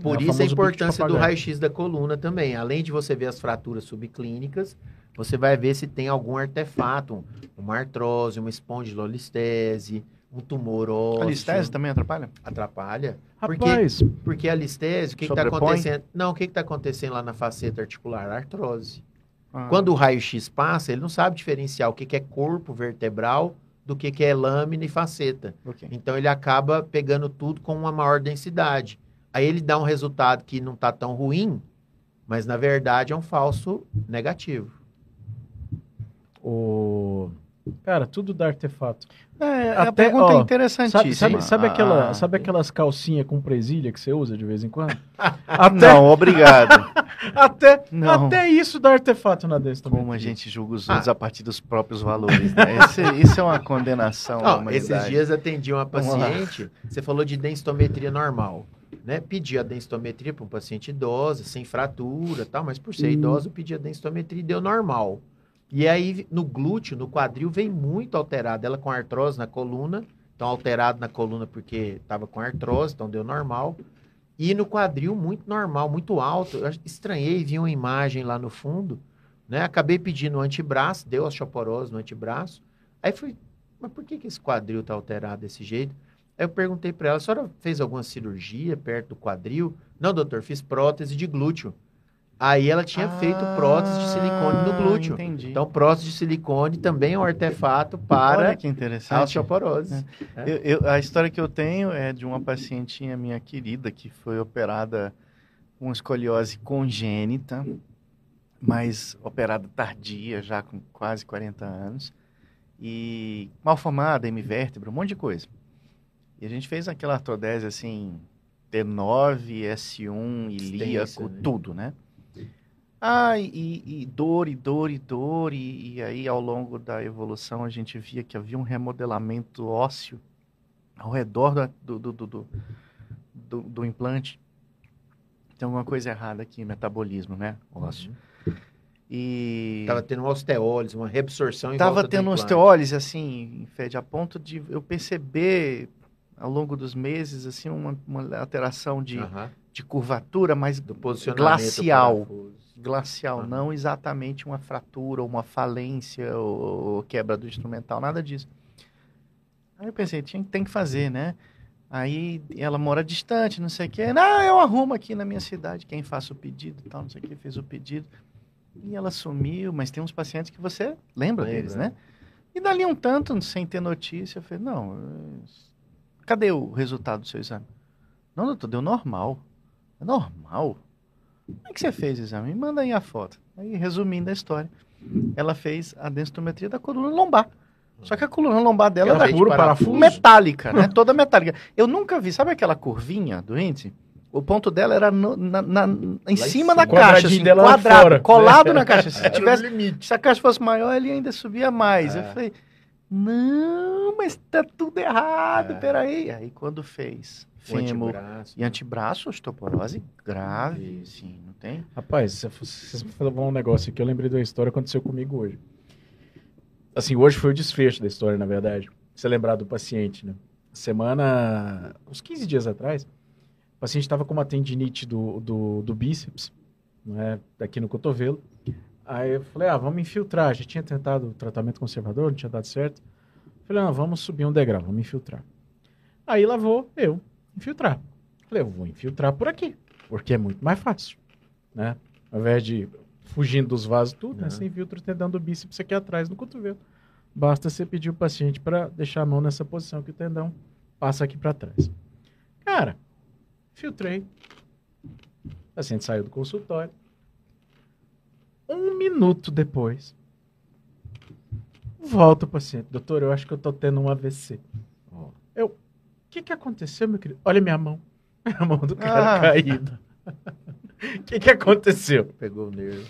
Por É o isso a importância do raio-x da coluna também. Além de você ver as fraturas subclínicas, você vai ver se tem algum artefato, um- uma artrose, uma espondilolistese, um tumor ósseo. A listese também atrapalha? Atrapalha. Porque, Rapaz, porque a listese, o que está acontecendo? Não, o que está acontecendo lá na faceta articular? Artrose. Ah. Quando o raio-x passa, ele não sabe diferenciar o que, que é corpo vertebral do que, que é lâmina e faceta. Ok. Então ele acaba pegando tudo com uma maior densidade. Aí ele dá um resultado que não está tão ruim, mas na verdade é um falso negativo. o. Cara, tudo dá artefato. É, a Até, pergunta é ó, interessantíssima. Sabe, sabe, sabe aquela, Ah, sabe aquelas calcinhas com presilha que você usa de vez em quando? Ah, até, Não, obrigado. até, Não. até isso dá artefato na densitometria. Como a gente julga os Ah. outros a partir dos próprios valores, né? Esse- isso é uma condenação humanidade. esses dias atendi uma paciente, você falou de densitometria normal, né? Pedi a densitometria para um paciente idoso, sem fratura, e tal, mas por ser Hum. idoso, eu pedi a densitometria e deu normal. E aí no glúteo, no quadril, vem muito alterado. Ela com artrose na coluna, então alterado na coluna porque estava com artrose, então deu normal. E no quadril, muito normal, muito alto. Eu estranhei, vi uma imagem lá no fundo, né? Acabei pedindo o antebraço, deu osteoporose no antebraço. Aí fui, mas por que, que esse quadril tá alterado desse jeito? Aí eu perguntei para ela, a senhora fez alguma cirurgia perto do quadril? Não, doutor, fiz prótese de glúteo. Aí ela tinha feito prótese de silicone no Ah, glúteo. Entendi. Então, prótese de silicone também é um artefato para Olha que a interessante. osteoporose. Eu- eu- a história que eu tenho é de uma pacientinha minha querida que foi operada com escoliose congênita, mas operada tardia, já com quase 40 anos, e mal formada, hemivértebra, um monte de coisa. E a gente fez aquela artrodese assim, T9, S1, ilíaco, Extensa, né? tudo, né? Ah, e, e dor, e dor, e dor, e, e aí ao longo da evolução a gente via que havia um remodelamento ósseo ao redor do, do, do, do, do- do implante. Tem alguma coisa errada aqui, metabolismo, né? Ósseo. E. Tava tendo uma osteólise, uma reabsorção em Tava tendo osteólise, assim, Fed, a ponto de eu perceber ao longo dos meses, assim, uma, uma alteração de, Aham. de curvatura, posicionamento. glacial. parafuso. Glacial, Aham. não exatamente uma fratura, ou uma falência, ou, ou quebra do instrumental, nada disso. Aí eu pensei, tinha, tem que fazer, né? Aí ela mora distante, não sei o quê. Não, eu arrumo aqui na minha cidade, quem faça o pedido e tal, não sei o quê, fez o pedido. E ela sumiu, mas tem uns pacientes que você lembra, Lembra, deles, né? E dali um tanto, sem ter notícia, eu falei, não, cadê o resultado do seu exame? Não, doutor, deu normal. É normal? Como é que você fez o exame? Me manda aí a foto. Aí, resumindo a história, ela fez a densitometria da coluna lombar. Só que a coluna lombar dela Aquela era puro parafuso. metálica, né? Toda metálica. Eu nunca vi, sabe aquela curvinha do índice? O ponto dela era no- na, na- em cima cima. da caixa, assim, dela quadrado, fora. colado na caixa. Se tivesse se a caixa fosse maior, ele ainda subia mais. É. Eu falei, não, mas tá tudo errado, É. peraí. Aí quando fez fêmur antebraço. e antebraço, osteoporose grave, Isso. sim, não tem? Rapaz, você- vocês falaram um negócio aqui, eu lembrei da história que aconteceu comigo hoje. Assim, hoje foi o desfecho da história, na verdade. Você lembrar do paciente, né? Semana, uns 15 dias atrás, o paciente estava com uma tendinite do, do, do bíceps, né? Aqui no cotovelo. Aí eu falei, ah, vamos infiltrar. Já tinha tentado o tratamento conservador, não tinha dado certo. Falei, não, vamos subir um degrau, vamos infiltrar. Aí lá vou eu infiltrar. Falei, eu vou infiltrar por aqui, porque é muito mais fácil, né? Ao invés de fugindo dos vasos tudo, né? Uhum. Você infiltra o tendão do bíceps aqui atrás no cotovelo. Basta você pedir o paciente para deixar a mão nessa posição que o tendão passa aqui para trás. Cara, filtrei. O paciente saiu do consultório. Um minuto depois, volta o paciente. Doutor, eu acho que eu tô tendo um AVC. Que que aconteceu, meu querido? Olha minha mão. A mão do cara Ah. caída. O que que aconteceu? Pegou o nervo.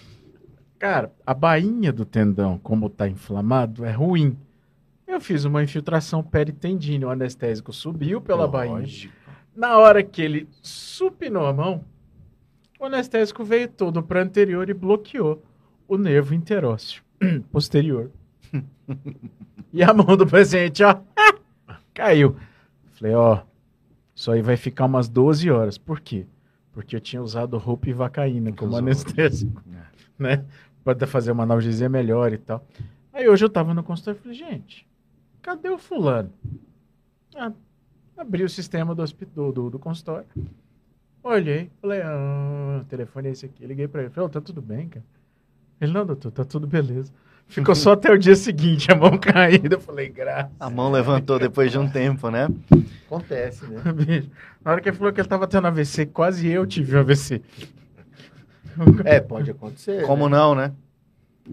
Cara, a bainha do tendão, como tá inflamado, é ruim. Eu fiz uma infiltração peritendínea, o anestésico subiu pela bainha. Lógico. Na hora que ele supinou a mão, o anestésico veio todo para anterior e bloqueou o nervo interósseo posterior. e a mão do paciente, ó, caiu. Falei, ó, isso aí vai ficar umas 12 horas. Por quê? Porque eu tinha usado roupa e vacaína como Usou. anestésico, né? Para fazer uma analgesia melhor e tal. Aí hoje eu tava no consultório e falei, gente, cadê o fulano? Ah, abri o sistema do, hospi- do, do, consultório. Olhei, falei, ah, o telefone é esse aqui. Liguei pra ele, falei, "Ô, tá tudo bem, cara? Ele, não, doutor, tá tudo beleza. Ficou só até o dia seguinte, a mão caída. Eu falei, graças. A mão levantou depois de um tempo, né? Acontece, né? Bicho, Na hora que ele falou que ele tava tendo AVC, quase eu tive um AVC. É, pode acontecer. Como né? não, né?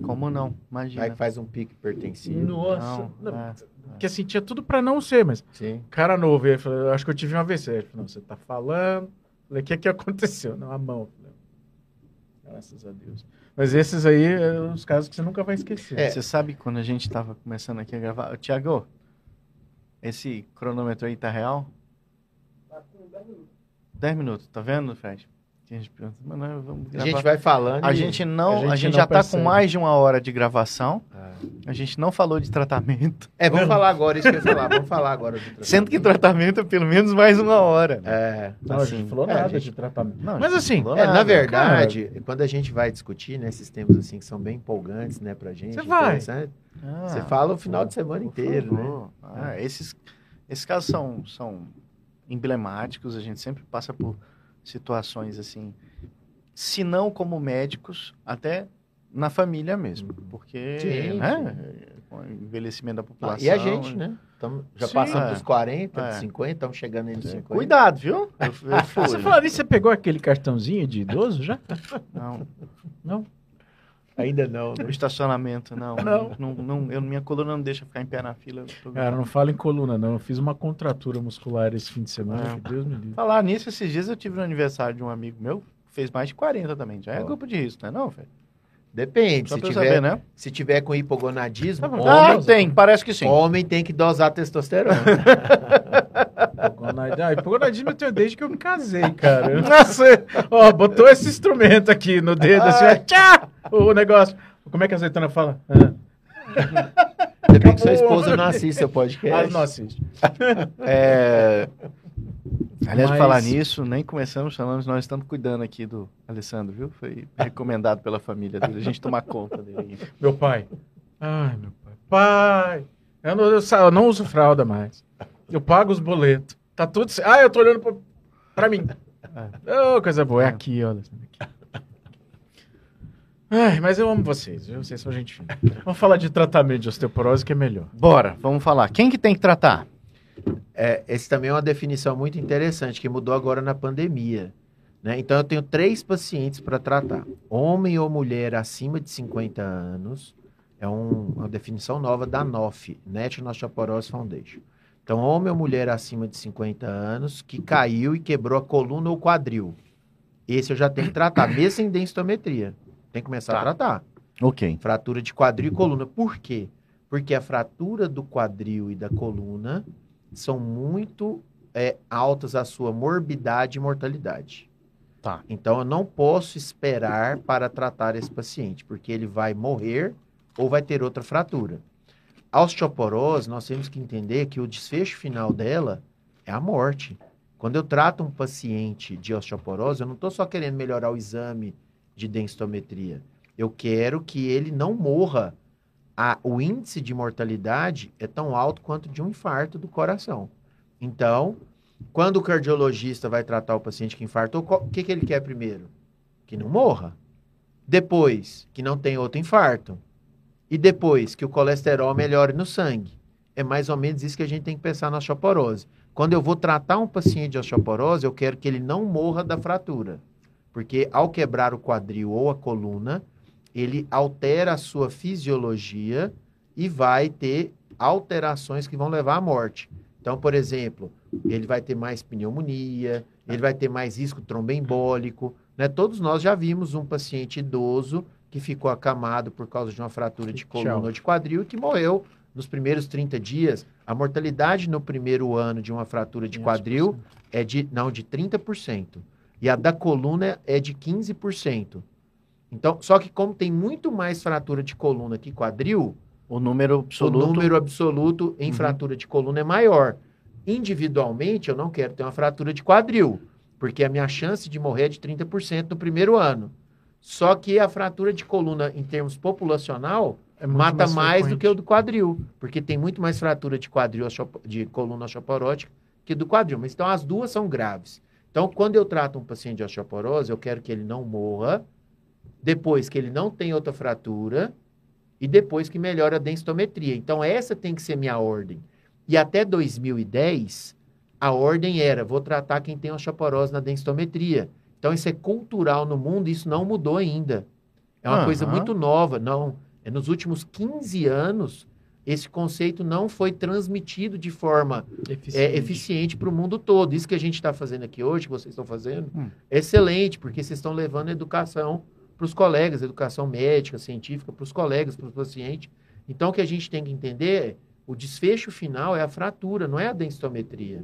Como não? Imagina. Aí faz um pique hipertensivo. Nossa, Não, não, é. que assim, tinha tudo pra não ser, mas Sim. cara novo, ele falou, eu acho que eu tive um AVC. Ele falou, não, você tá falando. Falei, o que que aconteceu? Não, a mão. Graças a Deus. Mas esses aí, é os casos que você nunca vai esquecer. É. Você sabe quando a gente tava começando aqui a gravar. Tiago, esse cronômetro aí tá real? 10 minutos, tá vendo, Fred? A gente pergunta, mas nós vamos A gravar. gente vai falando. A e- gente não, a a gente gente, não já tá percebe. com mais de uma hora de gravação. Ah. A gente não falou de tratamento. É, vamos falar agora isso que eu ia falar. Vamos falar agora do tratamento. Sendo que tratamento é pelo menos mais uma hora. né? É. Não, a gente assim, falou é, nada a gente- de tratamento. Não, a Mas gente assim, É, na verdade, quando a gente vai discutir né, esses temas assim que são bem empolgantes, né, pra gente, Você vai. Ah, você fala o final de semana inteiro, né? favor. Ah, esses, esses casos são, são emblemáticos, a gente sempre passa por situações assim, se não como médicos, até na família mesmo, Uhum. porque Sim, né, com o envelhecimento da Ah, população. e a gente, né? Tamo, já Sim, passamos é. dos 40, É. dos 50, estamos chegando aí nos 50. Cuidado, viu? Eu, eu fui. Você falou isso, você pegou aquele cartãozinho de idoso já? Não, Não? Ainda não, né? o estacionamento, não. Não. não, não eu, minha coluna não deixa ficar em pé na fila. Cara, não fala em coluna, não. Eu fiz uma contratura muscular esse fim de semana, É. Deus me livre. Falar nisso, esses dias eu tive no aniversário de um amigo meu, fez mais de 40 também. Já é Ó. grupo de risco, não é não, velho? Depende. Só Se tiver, saber, né? se tiver com hipogonadismo. Ah, homem, tem, parece que sim. homem tem que dosar testosterona. Pogonadismo. Ah, Pogonadismo eu tenho desde que eu me casei, cara. Nossa, ó, botou esse instrumento aqui no dedo, assim, ó, tchá, o negócio. Como é que a azeitona fala? Ah. Ainda bem que sua esposa não assiste seu podcast. Ah, não assiste. É... Aliás, de Mas- falar nisso, nem começamos falando, nós estamos cuidando aqui do Alessandro, viu? Foi recomendado pela família dele, a gente tomar conta dele. Meu pai. Ai, meu pai. Pai! Eu não, eu eu não uso fralda mais. Eu pago os boletos. Tá tudo certo. Ah, eu tô olhando pra, pra mim. Ô, coisa boa. É aqui, olha. Aqui. Ai, mas eu amo vocês, viu? Vocês são gente fina. Vamos falar de tratamento de osteoporose que é melhor. Bora, vamos falar. Quem que tem que tratar? É, esse também é uma definição muito interessante que mudou agora na pandemia. Né? Então, eu tenho três pacientes para tratar: homem ou mulher acima de 50 anos. É um- uma definição nova da NOF, National Osteoporosis Foundation. Então, homem ou mulher acima de 50 anos que caiu e quebrou a coluna ou quadril. Esse eu já tenho que tratar, mesmo sem densitometria. Tem que começar Tá. a tratar. Ok. Fratura de quadril e coluna. Por quê? Porque a fratura do quadril e da coluna são muito é, altas a sua morbidade e mortalidade. Tá. Então eu não posso esperar para tratar esse paciente, porque ele vai morrer ou vai ter outra fratura. A osteoporose, nós temos que entender que o desfecho final dela é a morte. Quando eu trato um paciente de osteoporose, eu não estou só querendo melhorar o exame de densitometria. Eu quero que ele não morra. A- o índice de mortalidade é tão alto quanto de um infarto do coração. Então, quando o cardiologista vai tratar o paciente que infartou, o que, que ele quer primeiro? Que não morra. Depois, que não tenha outro infarto. E depois, que o colesterol melhore no sangue. É mais ou menos isso que a gente tem que pensar na osteoporose. Quando eu vou tratar um paciente de osteoporose, eu quero que ele não morra da fratura. Porque ao quebrar o quadril ou a coluna, ele altera a sua fisiologia e vai ter alterações que vão levar à morte. Então, por exemplo, ele vai ter mais pneumonia, ele vai ter mais risco tromboembólico. Né? Todos nós já vimos um paciente idoso que ficou acamado por causa de uma fratura de coluna ou de quadril e que morreu nos primeiros 30 dias. A mortalidade no primeiro ano de uma fratura de quadril é de não de 30%. E a da coluna é de 15%. Então, só que como tem muito mais fratura de coluna que quadril, O número absoluto. o número absoluto em Uhum. fratura de coluna é maior. Individualmente, eu não quero ter uma fratura de quadril, porque a minha chance de morrer é de 30% no primeiro ano. Só que a fratura de coluna, em termos populacional, É mata mais, do frequente. que o do quadril, porque tem muito mais fratura de quadril de coluna osteoporótica que do quadril. Mas então as duas são graves. Então, quando eu trato um paciente de osteoporose, eu quero que ele não morra, depois que ele não tenha outra fratura e depois que melhore a densitometria. Então, essa tem que ser minha ordem. E até 2010, a ordem era: vou tratar quem tem osteoporose na densitometria. Então, isso é cultural no mundo, isso não mudou ainda. É uma Aham. coisa muito nova. Não, é nos últimos 15 anos, esse conceito não foi transmitido de forma é, eficiente para o mundo todo. Isso que a gente está fazendo aqui hoje, que vocês estão fazendo, Hum. é excelente, porque vocês estão levando educação para os colegas, educação médica, científica, para os colegas, para os pacientes. Então, o que a gente tem que entender é o desfecho final é a fratura, não é a densitometria.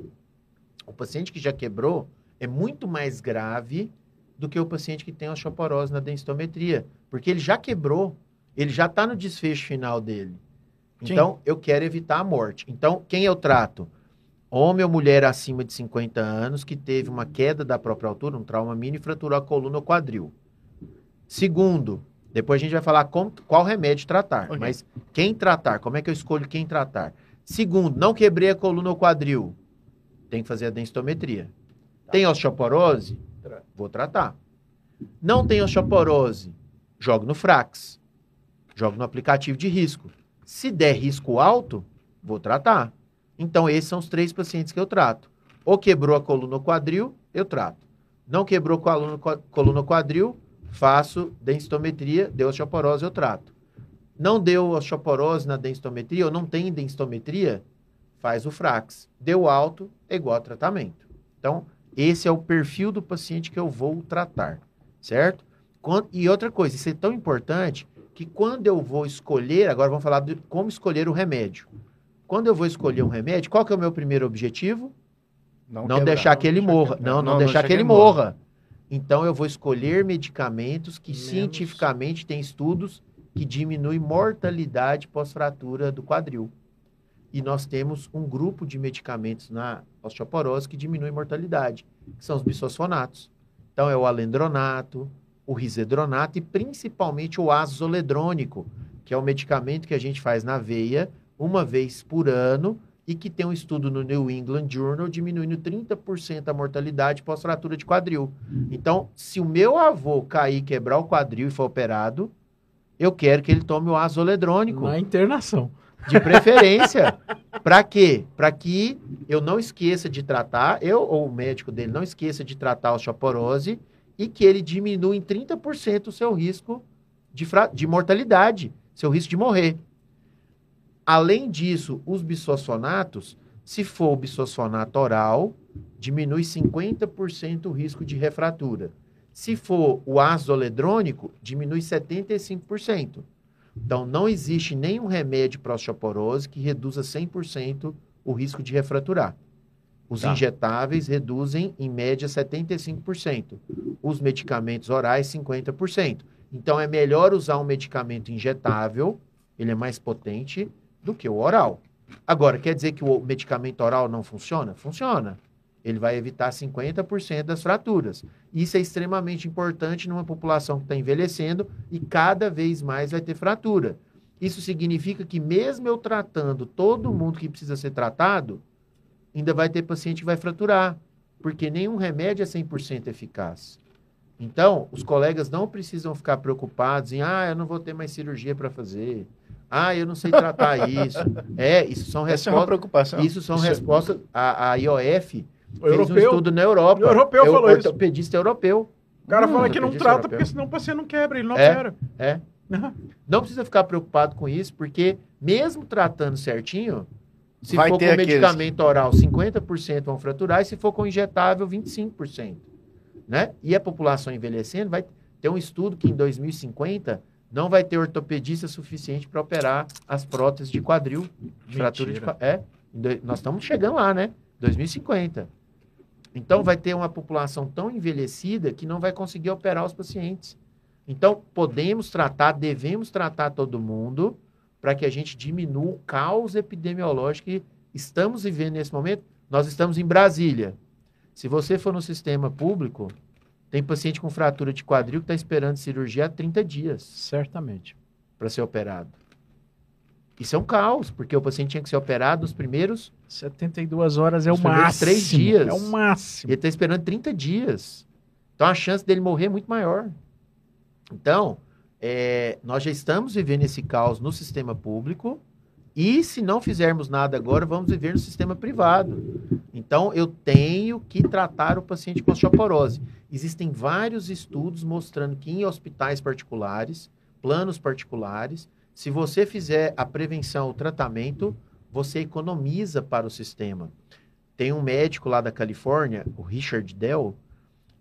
O paciente que já quebrou é muito mais grave do que o paciente que tem osteoporose na densitometria, porque ele já quebrou, ele já está no desfecho final dele. Sim. Então, eu quero evitar a morte. Então, quem eu trato? Homem ou mulher acima de 50 anos que teve uma queda da própria altura, um trauma mini, e fraturou a coluna ou quadril. Segundo, depois a gente vai falar qual remédio tratar. Ok. Mas quem tratar? Como é que eu escolho quem tratar? Segundo, não quebrei a coluna ou quadril. Tem que fazer a densitometria. Tem osteoporose? Vou tratar. Não tem osteoporose? Jogo no Frax. Jogo no aplicativo de risco. Se der risco alto, vou tratar. Então, esses são os três pacientes que eu trato. Ou quebrou a coluna ou quadril, eu trato. Não quebrou a coluna, coluna quadril, faço densitometria, deu osteoporose, eu trato. Não deu osteoporose na densitometria, ou não tem densitometria, faz o Frax. Deu alto, é igual a tratamento. Então, esse é o perfil do paciente que eu vou tratar, certo? E outra coisa, isso é tão importante que quando eu vou escolher, agora vamos falar de como escolher o remédio. Quando eu vou escolher um remédio, qual que é o meu primeiro objetivo? Não, quebrar. deixar que ele morra. quebrar. Não, não, deixar que ele morra. Então eu vou escolher medicamentos que Menos. cientificamente têm estudos que diminuem mortalidade pós-fratura do quadril. E nós temos um grupo de medicamentos na osteoporose que diminui mortalidade, que são os bisfosfonatos. Então é o alendronato, o risedronato e principalmente o azoledrônico, que é o medicamento que a gente faz na veia uma vez por ano e que tem um estudo no New England Journal diminuindo 30% a mortalidade pós-fratura de quadril. Então, se o meu avô cair, quebrar o quadril e for operado, eu quero que ele tome o azoledrônico. Na internação. De preferência. Para quê? Para que eu não esqueça de tratar, eu ou o médico dele não esqueça de tratar a osteoporose e que ele diminua em 30% o seu risco de, de mortalidade, seu risco de morrer. Além disso, os bisfosfonatos, se for o bisfosfonato oral, diminui 50% o risco de refratura. Se for o azoledrônico, diminui 75%. Então, não existe nenhum remédio para osteoporose que reduza 100% o risco de refraturar. Os Tá. injetáveis reduzem, em média, 75%. Os medicamentos orais, 50%. Então, é melhor usar um medicamento injetável, ele é mais potente, do que o oral. Agora, quer dizer que o medicamento oral não funciona? Funciona. Ele vai evitar 50% das fraturas. Isso é extremamente importante numa população que está envelhecendo e cada vez mais vai ter fratura. Isso significa que, mesmo eu tratando todo mundo que precisa ser tratado, ainda vai ter paciente que vai fraturar, porque nenhum remédio é 100% eficaz. Então, os colegas não precisam ficar preocupados em, ah, eu não vou ter mais cirurgia para fazer. Ah, eu não sei tratar isso. É, isso são Essa é respostas. preocupação. Isso são Isso é- respostas. A, a IOF O fez um europeu. estudo na Europa. O europeu é o falou isso. ortopedista europeu. O cara Hum, fala que não trata europeu. porque senão o paciente não quebra, ele não É. opera. É. Não precisa ficar preocupado com isso, porque mesmo tratando certinho, se Vai for com aqueles medicamento oral, 50% vão fraturar, e se for com injetável, 25%. Né? E a população envelhecendo, vai ter um estudo que em 2050 não vai ter ortopedista suficiente para operar as próteses de quadril, de fratura de É, nós estamos chegando lá, né? 2050. Então vai ter uma população tão envelhecida que não vai conseguir operar os pacientes. Então, podemos tratar, devemos tratar todo mundo para que a gente diminua o caos epidemiológico que estamos vivendo nesse momento. Nós estamos em Brasília. Se você for no sistema público, tem paciente com fratura de quadril que está esperando cirurgia há 30 dias Certamente. para ser operado. Isso é um caos, porque o paciente tinha que ser operado nos primeiros 72 horas é o máximo. três dias. É o e máximo. ele está esperando 30 dias. Então a chance dele morrer é muito maior. Então, é, nós já estamos vivendo esse caos no sistema público e se não fizermos nada agora, vamos viver no sistema privado. Então, eu tenho que tratar o paciente com osteoporose. Existem vários estudos mostrando que em hospitais particulares, planos particulares, se você fizer a prevenção, o tratamento, você economiza para o sistema. Tem um médico lá da Califórnia, o Richard Dell,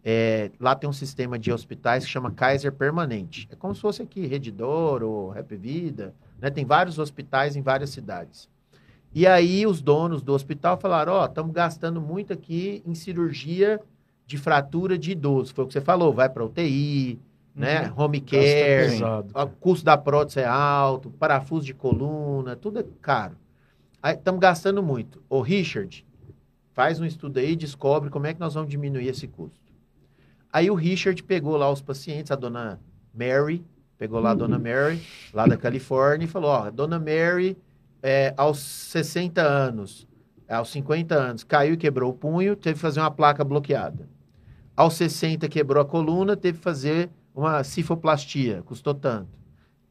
é, lá tem um sistema de hospitais que chama Kaiser Permanente. É como se fosse aqui Redidor ou Rap Vida, né? Tem vários hospitais em várias cidades. E aí os donos do hospital falaram, ó, estamos gastando muito aqui em cirurgia de fratura de idoso. Foi o que você falou, vai para UTI, né? Home Gasta care, o custo da prótese é alto, parafuso de coluna, tudo é caro. Aí estamos gastando muito. Ô, Richard, faz um estudo aí, descobre como é que nós vamos diminuir esse custo. Aí o Richard pegou lá os pacientes, a dona Mary, pegou lá a dona Mary, lá da Califórnia, e falou: Ó, a dona Mary, é, aos 60 anos, aos 50 anos, caiu e quebrou o punho, teve que fazer uma placa bloqueada. Aos 60, quebrou a coluna, teve que fazer uma cifoplastia, custou tanto.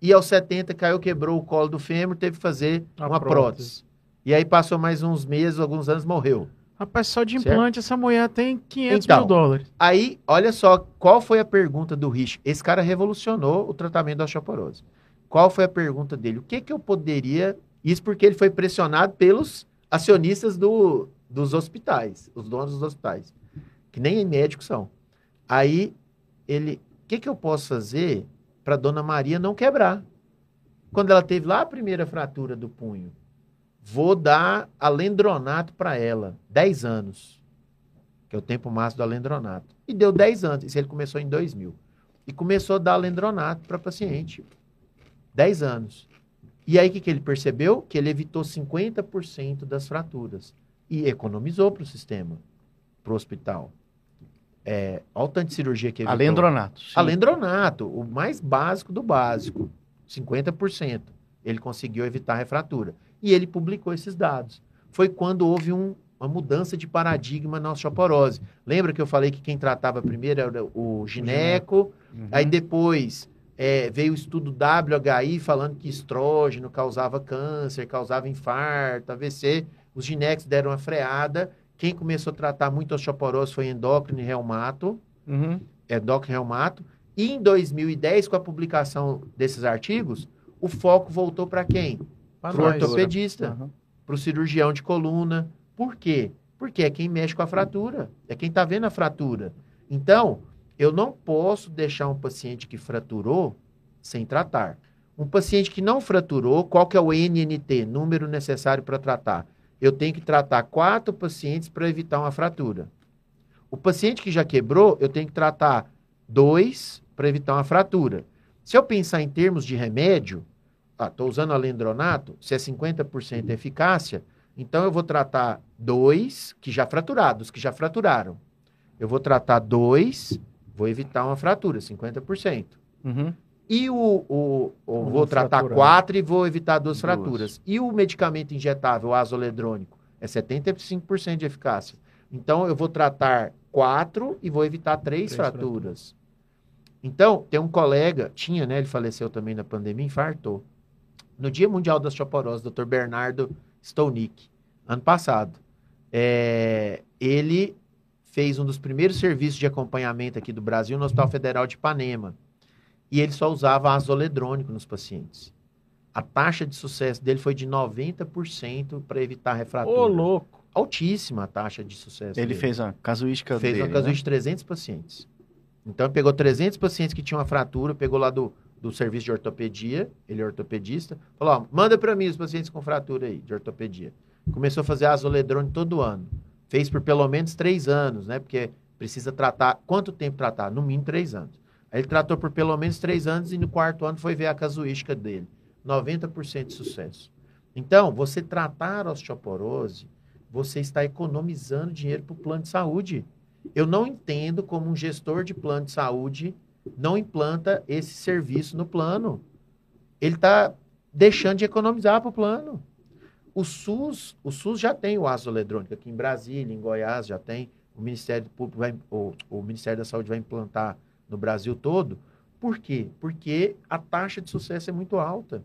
E aos 70, caiu, quebrou o colo do fêmur, teve que fazer A uma prótese. prótese. E aí passou mais uns meses, alguns anos, morreu. Rapaz, só de Certo? implante essa mulher tem 500 Então. mil dólares. Aí, olha só, qual foi a pergunta do Rich? Esse cara revolucionou o tratamento da osteoporose. Qual foi a pergunta dele? O que que eu poderia... Isso porque ele foi pressionado pelos acionistas do, dos hospitais, os donos dos hospitais, que nem médicos são. Aí, ele... Que que eu posso fazer para dona Maria não quebrar? Quando ela teve lá a primeira fratura do punho, vou dar alendronato para ela, 10 anos. que é o tempo máximo do alendronato. E deu 10 anos. Isso ele começou em 2000. E começou a dar alendronato para paciente. 10 anos. E aí o que, que ele percebeu? Que ele evitou 50% das fraturas. E economizou para o sistema, para o hospital. É, olha o tanto de cirurgia que evitou. Alendronato. sim. Alendronato, o mais básico do básico, 50%. Ele conseguiu evitar a refratura. E ele publicou esses dados. Foi quando houve um- uma mudança de paradigma na osteoporose. Lembra que eu falei que quem tratava primeiro era o gineco, Uhum. aí depois é, veio o estudo WHI falando que estrógeno causava câncer, causava infarto, AVC. Os ginecos deram uma freada. Quem começou a tratar muito osteoporose foi endócrino e reumato Uhum. endócrino reumato. E em 2010, com a publicação desses artigos, o foco voltou para quem? Para o ortopedista, Uhum. para o cirurgião de coluna. Por quê? Porque é quem mexe com a fratura, é quem está vendo a fratura. Então, eu não posso deixar um paciente que fraturou sem tratar. Um paciente que não fraturou, qual que é o NNT, número necessário para tratar? Eu tenho que tratar quatro pacientes para evitar uma fratura. O paciente que já quebrou, eu tenho que tratar dois para evitar uma fratura. Se eu pensar em termos de remédio, estou usando alendronato, se é 50% de eficácia, então eu vou tratar dois que já fraturados, que já fraturaram. Eu vou tratar dois, vou evitar uma fratura, 50%. Uhum. E o, o, o- vou tratar fraturado. quatro e vou evitar duas Duas. fraturas. E o medicamento injetável, o azoledrônico, é 75% de eficácia. Então, eu vou tratar quatro e vou evitar três, Três fraturas. Então, tem um colega, tinha, né? Ele faleceu também na pandemia, infartou. No Dia Mundial da Osteoporose, Dr. Bernardo Stolnick, ano passado. É, ele fez um dos primeiros serviços de acompanhamento aqui do Brasil no Hospital Federal de Ipanema. E ele só usava azoledrônico nos pacientes. A taxa de sucesso dele foi de 90% para evitar refratura. Ô, louco. Altíssima a taxa de sucesso. Ele dele. fez a casuística fez dele. uma casuística né? de 300 pacientes. Então, pegou 300 pacientes que tinham uma fratura, pegou lá do, do serviço de ortopedia, ele é ortopedista, falou, ó, manda para mim os pacientes com fratura aí, de ortopedia. Começou a fazer azoledrone todo ano. Fez por pelo menos três anos, né? Porque precisa tratar, quanto tempo tratar? No mínimo três anos. Aí ele tratou por pelo menos três anos e no quarto ano foi ver a casuística dele. 90% de sucesso. Então, você tratar a osteoporose, você está economizando dinheiro para o plano de saúde. Eu não entendo como um gestor de plano de saúde não implanta esse serviço no plano. Ele está deixando de economizar para o plano. O SUS, o SUS já tem o azoledrônico aqui em Brasília, em Goiás já tem. O Ministério Público vai, o, o Ministério da Saúde vai implantar no Brasil todo. Por quê? Porque a taxa de sucesso é muito alta.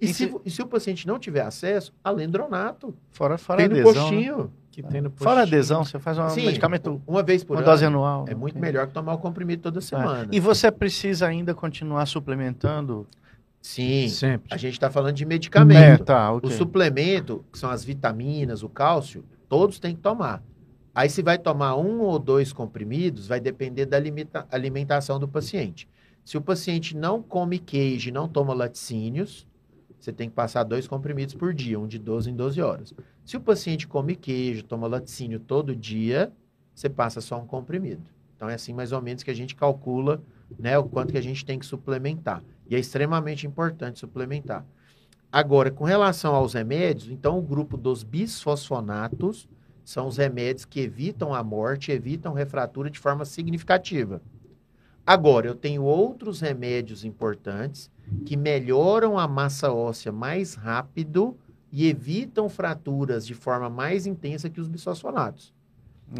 E, E se, se- e se o paciente não tiver acesso, alendronato. Fora, fora Tem no adesão. né? postinho. Que tem no Fora postinho. adesão, você faz um Sim, medicamento, uma vez por uma ano. dose anual. É não muito tem- melhor que tomar o comprimido toda É. semana. E você precisa ainda continuar suplementando? Sim, Sempre. a gente está falando de medicamento. É, tá, ok. O suplemento, que são as vitaminas, o cálcio, todos têm que tomar. Aí, se vai tomar um ou dois comprimidos, vai depender da alimentação do paciente. Se o paciente não come queijo não toma laticínios, você tem que passar dois comprimidos por dia, um de 12 em 12 horas. Se o paciente come queijo, toma laticínio todo dia, você passa só um comprimido. Então, é assim mais ou menos que a gente calcula né, o quanto que a gente tem que suplementar. E é extremamente importante suplementar. Agora, com relação aos remédios, então o grupo dos bisfosfonatos são os remédios que evitam a morte, evitam refratura de forma significativa. Agora, eu tenho outros remédios importantes que melhoram a massa óssea mais rápido e evitam fraturas de forma mais intensa que os bisfosfonatos.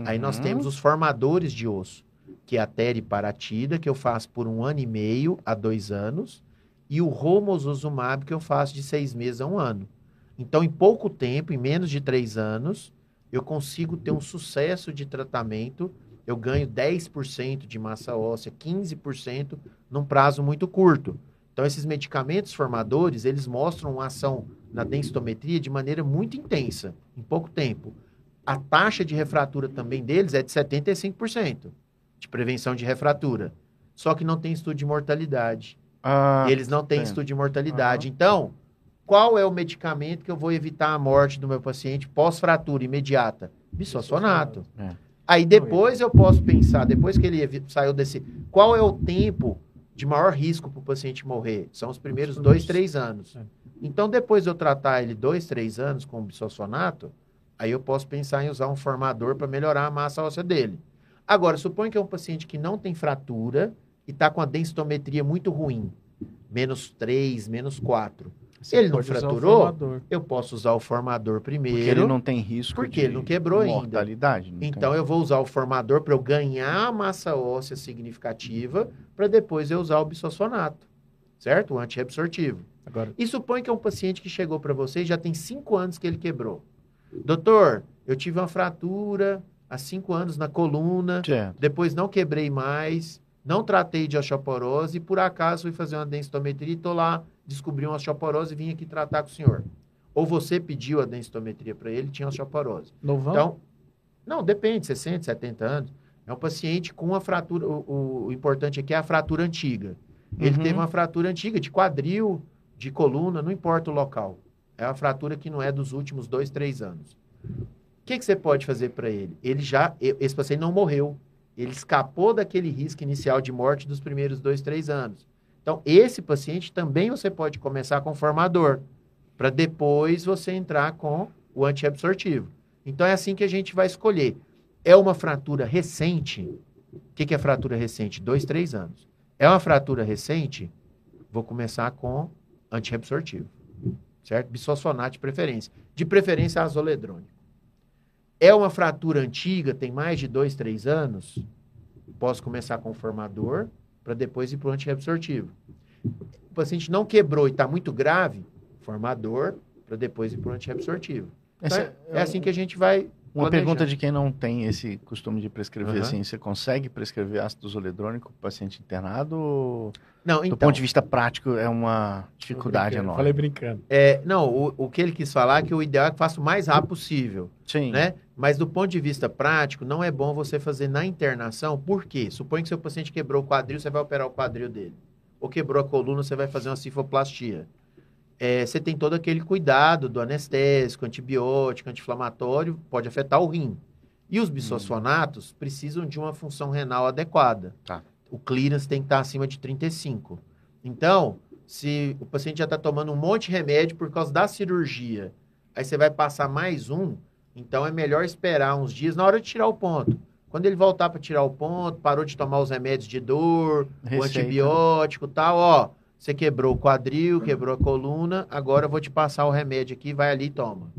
Aí nós Uhum. temos os formadores de osso, que é a teriparatida, que eu faço por um ano e meio a dois anos, e o romosozumab, que eu faço de seis meses a um ano. Então, em pouco tempo, em menos de três anos, eu consigo ter um sucesso de tratamento, eu ganho 10% de massa óssea, 15% num prazo muito curto. Então, esses medicamentos formadores, eles mostram uma ação na densitometria de maneira muito intensa, em pouco tempo. A taxa de refratura também deles é de 75% de prevenção de refratura. Só que não tem estudo de mortalidade. Ah, Eles não têm estudo de mortalidade. Então, qual é o medicamento que eu vou evitar a morte do meu paciente pós-fratura imediata? Bisfosfonato. É. Aí depois eu posso pensar, depois que ele saiu desse. Qual é o tempo de maior risco para o paciente morrer? São os primeiros dois, três anos. É. Então, depois de eu tratar ele dois, três anos com bisossonato, aí eu posso pensar em usar um formador para melhorar a massa óssea dele. Agora, suponha que é um paciente que não tem fratura e está com a densitometria muito ruim, menos 3, menos 4. Você Ele não fraturou? Eu posso usar o formador primeiro. Porque ele não tem risco Porque de ele não quebrou ainda. mortalidade. não Então tem. eu vou usar o formador para eu ganhar a massa óssea significativa, para depois eu usar o bisossonato, certo? O antirreabsortivo. Agora, E supõe que é um paciente que chegou para você e já tem cinco anos que ele quebrou. Doutor, eu tive uma fratura há cinco anos na coluna, Certo. depois não quebrei mais, não tratei de osteoporose e por acaso fui fazer uma densitometria e tô lá, descobri uma osteoporose e vim aqui tratar com o senhor. Ou você pediu a densitometria para ele, tinha osteoporose. novão? Então, não, depende, 60, 70 anos. É um paciente com uma fratura, o, o- importante aqui é a fratura antiga. Ele Uhum. teve uma fratura antiga de quadril, de coluna, não importa o local. É uma fratura que não é dos últimos dois, três anos. O que, que você pode fazer para ele? Ele já, esse paciente não morreu. Ele escapou daquele risco inicial de morte dos primeiros dois, três anos. Então, esse paciente também você pode começar com formador, para depois você entrar com o antiabsortivo. Então, é assim que a gente vai escolher. É uma fratura recente. O que, que é fratura recente? Dois, três anos. É uma fratura recente? Vou começar com antiabsortivo. Certo? Bisossonato de preferência. De preferência, azoledrônico. É uma fratura antiga, tem mais de dois, três anos? Posso começar com formador para depois ir para o antiabsortivo. O paciente não quebrou e está muito grave, formador para depois ir para o antiabsortivo. Então, é, é assim que a gente vai. Uma pergunta de quem não tem esse costume de prescrever Aham. assim, você consegue prescrever ácido zoledrônico para paciente internado? Não, do então. ponto de vista prático, é uma dificuldade enorme? Falei brincando. É, não, o, o que ele quis falar é que o ideal é que faça o mais rápido possível, Sim. né? Mas do ponto de vista prático, não é bom você fazer na internação, por quê? Suponha que seu paciente quebrou o quadril, você vai operar o quadril dele. Ou quebrou a coluna, você vai fazer uma cifoplastia. É, você tem todo aquele cuidado do anestésico, antibiótico, anti-inflamatório, pode afetar o rim. E os bisosfonatos precisam de uma função renal adequada. Tá. O clearance tem que estar acima de 35. Então, se o paciente já está tomando um monte de remédio por causa da cirurgia, aí você vai passar mais um, então é melhor esperar uns dias na hora de tirar o ponto. Quando ele voltar para tirar o ponto, parou de tomar os remédios de dor, o Receita. antibiótico e tal, ó, você quebrou o quadril, quebrou a coluna, agora eu vou te passar o remédio aqui, vai ali e toma.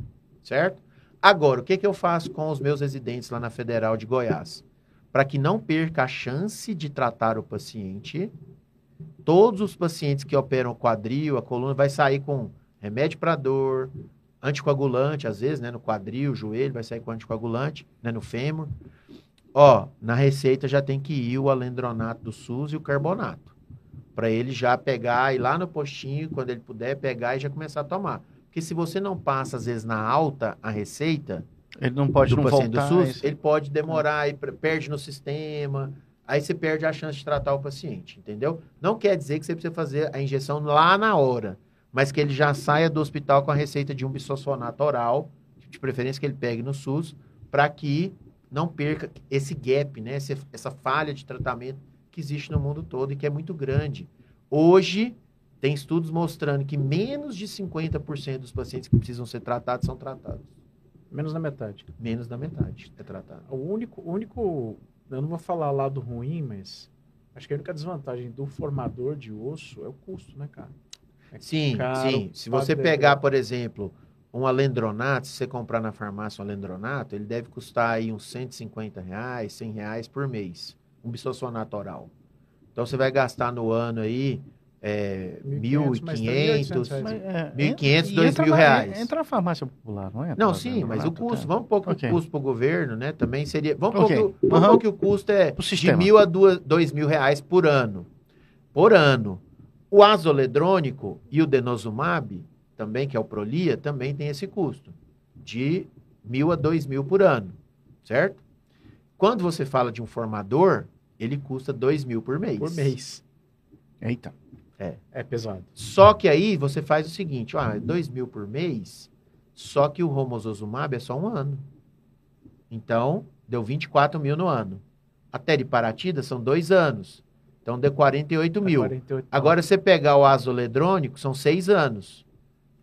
Certo? Agora, o que, que eu faço com os meus residentes lá na Federal de Goiás? Para que não perca a chance de tratar o paciente, todos os pacientes que operam o quadril, a coluna, vai sair com remédio para dor, anticoagulante, às vezes, né, no quadril, joelho, vai sair com anticoagulante, né, no fêmur. Ó, na receita já tem que ir o alendronato do SUS e o carbonato. Para ele já pegar, ir lá no postinho, quando ele puder, pegar e já começar a tomar. Porque se você não passa, às vezes, na alta a receita Ele não pode do não paciente voltar. do SUS, ele pode demorar, per- perde no sistema, aí você perde a chance de tratar o paciente, entendeu? Não quer dizer que você precisa fazer a injeção lá na hora, mas que ele já saia do hospital com a receita de um bisossonato oral, de preferência que ele pegue no SUS, para que não perca esse gap, né? Essa falha de tratamento que existe no mundo todo e que é muito grande. Hoje, tem estudos mostrando que menos de 50% dos pacientes que precisam ser tratados são tratados. Menos da metade. Menos da metade é tratado. O único, único, eu não vou falar lado ruim, mas acho que a única desvantagem do formador de osso é o custo, né, cara? É Sim, caro sim. Se você dentro. pegar, por exemplo, um alendronato, se você comprar na farmácia um alendronato, ele deve custar aí uns 150 reais, 100 reais por mês. Um bisossonato oral. Então você vai gastar no ano aí é, 1.500, mas tá 1.500. 1.800 Mas, é, 1.500, e 2.000 entra na- reais. Entra na farmácia popular, não é? Não, sim, mas o custo, vamos pôr que Ok. o custo para o governo, né? Também seria. Vamos pôr que, o- vamos pôr que o custo é de mil a duas, dois mil reais por ano. Por ano. O azoledrônico e o denosumab, também, que é o Prolia, também tem esse custo. De mil a dois mil por ano. Certo? Quando você fala de um formador, ele custa dois mil por mês. Por mês. Eita. É pesado. Só que aí você faz o seguinte, ó, dois mil por mês, só que o romosozumab é só um ano. Então, deu 24 mil no ano. A teriparatida são dois anos. Então deu 48 mil. 48 Agora, você pegar o azoledrônico, são seis anos.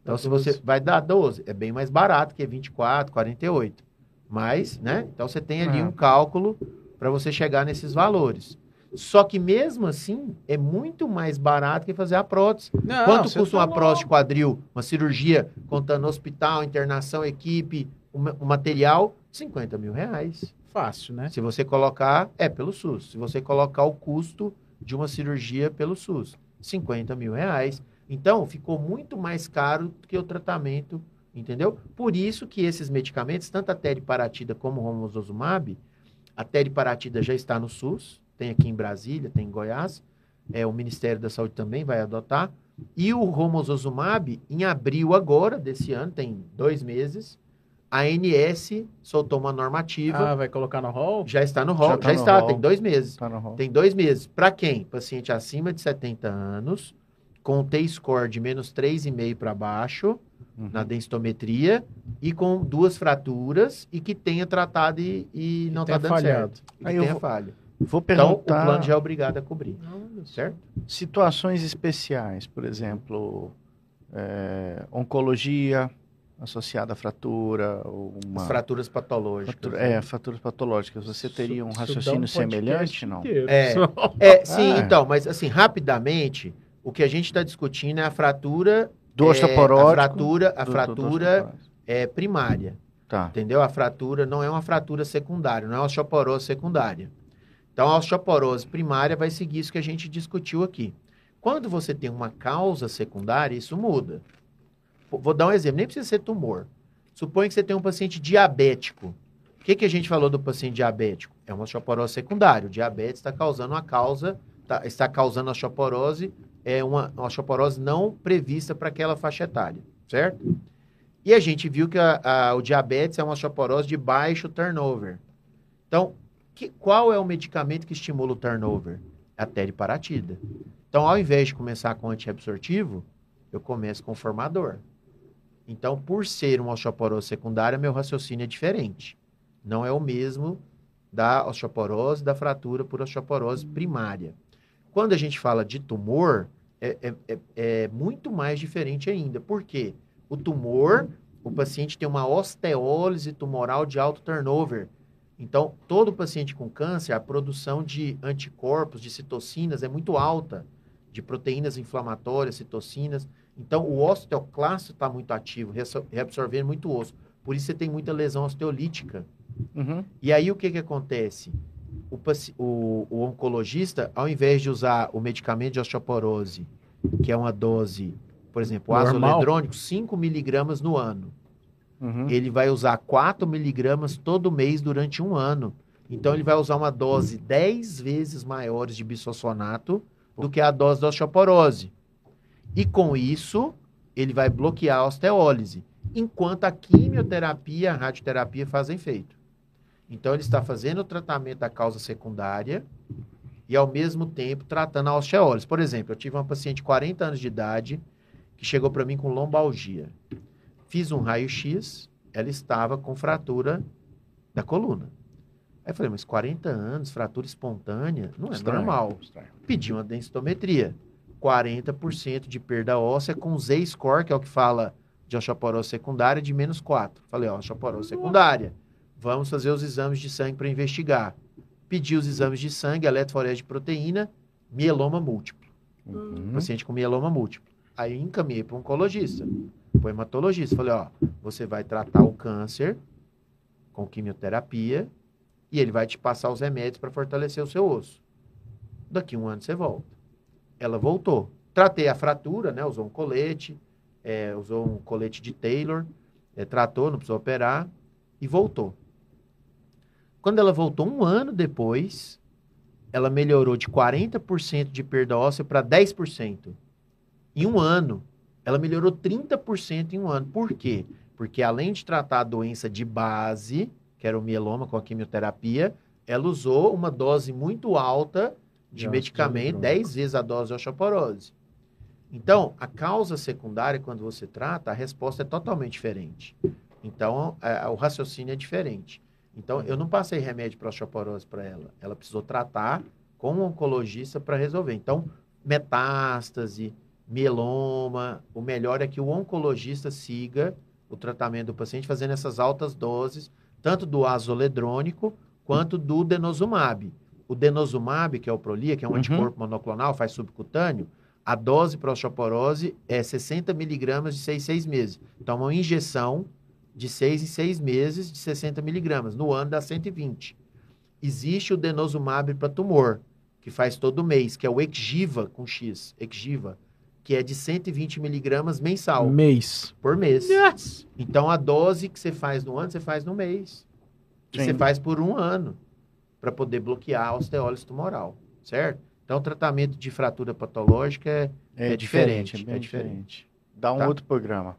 Então, Dá se você 12. vai dar 12, é bem mais barato que 24, 48. Mas, né? Então, você tem ali É. um cálculo para você chegar nesses valores. Só que mesmo assim, é muito mais barato que fazer a prótese. Não, Quanto custa tá uma prótese quadril, uma cirurgia, contando hospital, internação, equipe, o, ma- o material? 50 mil reais. Fácil, né? Se você colocar, é pelo SUS. Se você colocar o custo de uma cirurgia pelo SUS, 50 mil reais. Então, ficou muito mais caro do que o tratamento, entendeu? Por isso que esses medicamentos, tanto a teriparatida como o romosozumab, a teriparatida já está no SUS, tem aqui em Brasília, tem em Goiás, é, o Ministério da Saúde também vai adotar. E o romosozumab, em abril agora, desse ano, tem dois meses, a ANS soltou uma normativa Ah, vai colocar no hall? já está no rol, Já já, tá no está, rol. tem dois meses. Tá rol. Tem dois meses. Para quem? Paciente acima de 70 anos, com T-score de menos 3,5 para baixo, Uhum. na densitometria, e com duas fraturas, e que tenha tratado e, e não está tenha dando falhado. certo. E Aí que eu tenha vou falha. Vou Então, o perguntar plano já é obrigado a cobrir, certo? situações especiais, por exemplo, é, oncologia associada à fratura, ou uma As fraturas patológicas. fratura- é, fraturas patológicas. Você teria um raciocínio podcast semelhante, não? É. É, sim, Ah. então, mas assim, rapidamente, o que a gente está discutindo é a fratura... Do é, osteoporótico. A fratura, a do- do- do fratura osteoporótico. é primária. Tá. Entendeu? A fratura não é uma fratura secundária, não é uma osteoporose secundária. Então, a osteoporose primária vai seguir isso que a gente discutiu aqui. Quando você tem uma causa secundária, isso muda. Vou- dar um exemplo, nem precisa ser tumor. Suponha que você tem um paciente diabético. O que, que a gente falou do paciente diabético? É uma osteoporose secundária. O diabetes está causando uma causa, tá- está causando osteoporose, é uma, osteoporose não prevista para aquela faixa etária, certo? E a gente viu que a- a- o diabetes é uma osteoporose de baixo turnover. Então, que- qual é o medicamento que estimula o turnover? A teriparatida. Então, ao invés de começar com antiabsortivo, eu começo com formador. Então, por ser uma osteoporose secundária, meu raciocínio é diferente. Não é o mesmo da osteoporose, da fratura por osteoporose primária. Quando a gente fala de tumor, é, é- é- é muito mais diferente ainda. Por quê? O tumor, o paciente tem uma osteólise tumoral de alto turnover. Então, todo paciente com câncer, a produção de anticorpos, de citocinas é muito alta, de proteínas inflamatórias, citocinas. Então, o osteoclasto está muito ativo, reabsor- reabsorvendo muito osso. Por isso, você tem muita lesão osteolítica. Uhum. E aí, o que, que acontece? O, o- o oncologista, ao invés de usar o medicamento de osteoporose, que é uma dose, por exemplo, azoledrônico, 5 miligramas no ano, Uhum. ele vai usar 4 miligramas todo mês durante um ano. Então, ele vai usar uma dose 10 vezes maiores de bisfosfonato do que a dose da osteoporose. E com isso, ele vai bloquear a osteólise, enquanto a quimioterapia e a radioterapia fazem efeito. Então, ele está fazendo o tratamento da causa secundária e, ao mesmo tempo, tratando a osteólise. Por exemplo, eu tive uma paciente de 40 anos de idade que chegou para mim com lombalgia. Fiz um raio-x, ela estava com fratura da coluna. Aí eu falei, mas 40 anos, fratura espontânea, não é Estranho, normal. estranho. Pedi uma densitometria. 40% de perda óssea com Z-score, que é o que fala de osteoporose secundária, de menos 4. Falei, ó, osteoporose secundária. Vamos fazer os exames de sangue para investigar. Pedi os exames de sangue, eletroforese de proteína, mieloma múltiplo. Uhum. Paciente com mieloma múltiplo. Aí encaminhei para um oncologista, para hematologista. Falei, ó, você vai tratar o câncer com quimioterapia e ele vai te passar os remédios para fortalecer o seu osso. Daqui um ano você volta. Ela voltou. Tratei a fratura, né? Usou um colete, é, usou um colete de Taylor, é, tratou, não precisou operar e voltou. Quando ela voltou um ano depois, ela melhorou de 40% de perda óssea para 10%. Em um ano. Ela melhorou 30% em um ano. Por quê? Porque além de tratar a doença de base, que era o mieloma com a quimioterapia, ela usou uma dose muito alta de medicamento, azoledrônico. 10 vezes a dose de osteoporose. Então, a causa secundária, quando você trata, a resposta é totalmente diferente. Então, a- o raciocínio é diferente. Então, eu não passei remédio para osteoporose para ela. Ela precisou tratar com um oncologista para resolver. Então, metástase, mieloma, o melhor é que o oncologista siga o tratamento do paciente fazendo essas altas doses, tanto do azoledrônico quanto do denosumab. O denosumab, que é o Prolia, que é um Uhum. anticorpo monoclonal, faz subcutâneo, a dose para osteoporose é 60 miligramas de 6 em 6 meses. Então, uma injeção de 6 em 6 meses de 60 miligramas. No ano dá 120. Existe o denosumab para tumor, que faz todo mês, que é o Exgiva com X, Exgiva, que é de 120 miligramas mensal, Mês. por mês. Yes. Então, a dose que você faz no ano, você faz no mês. E Sim. você faz por um ano, para poder bloquear a osteólise tumoral, certo? Então, o tratamento de fratura patológica é, É, É diferente, diferente, é bem é diferente. diferente. Dá um Tá. outro programa.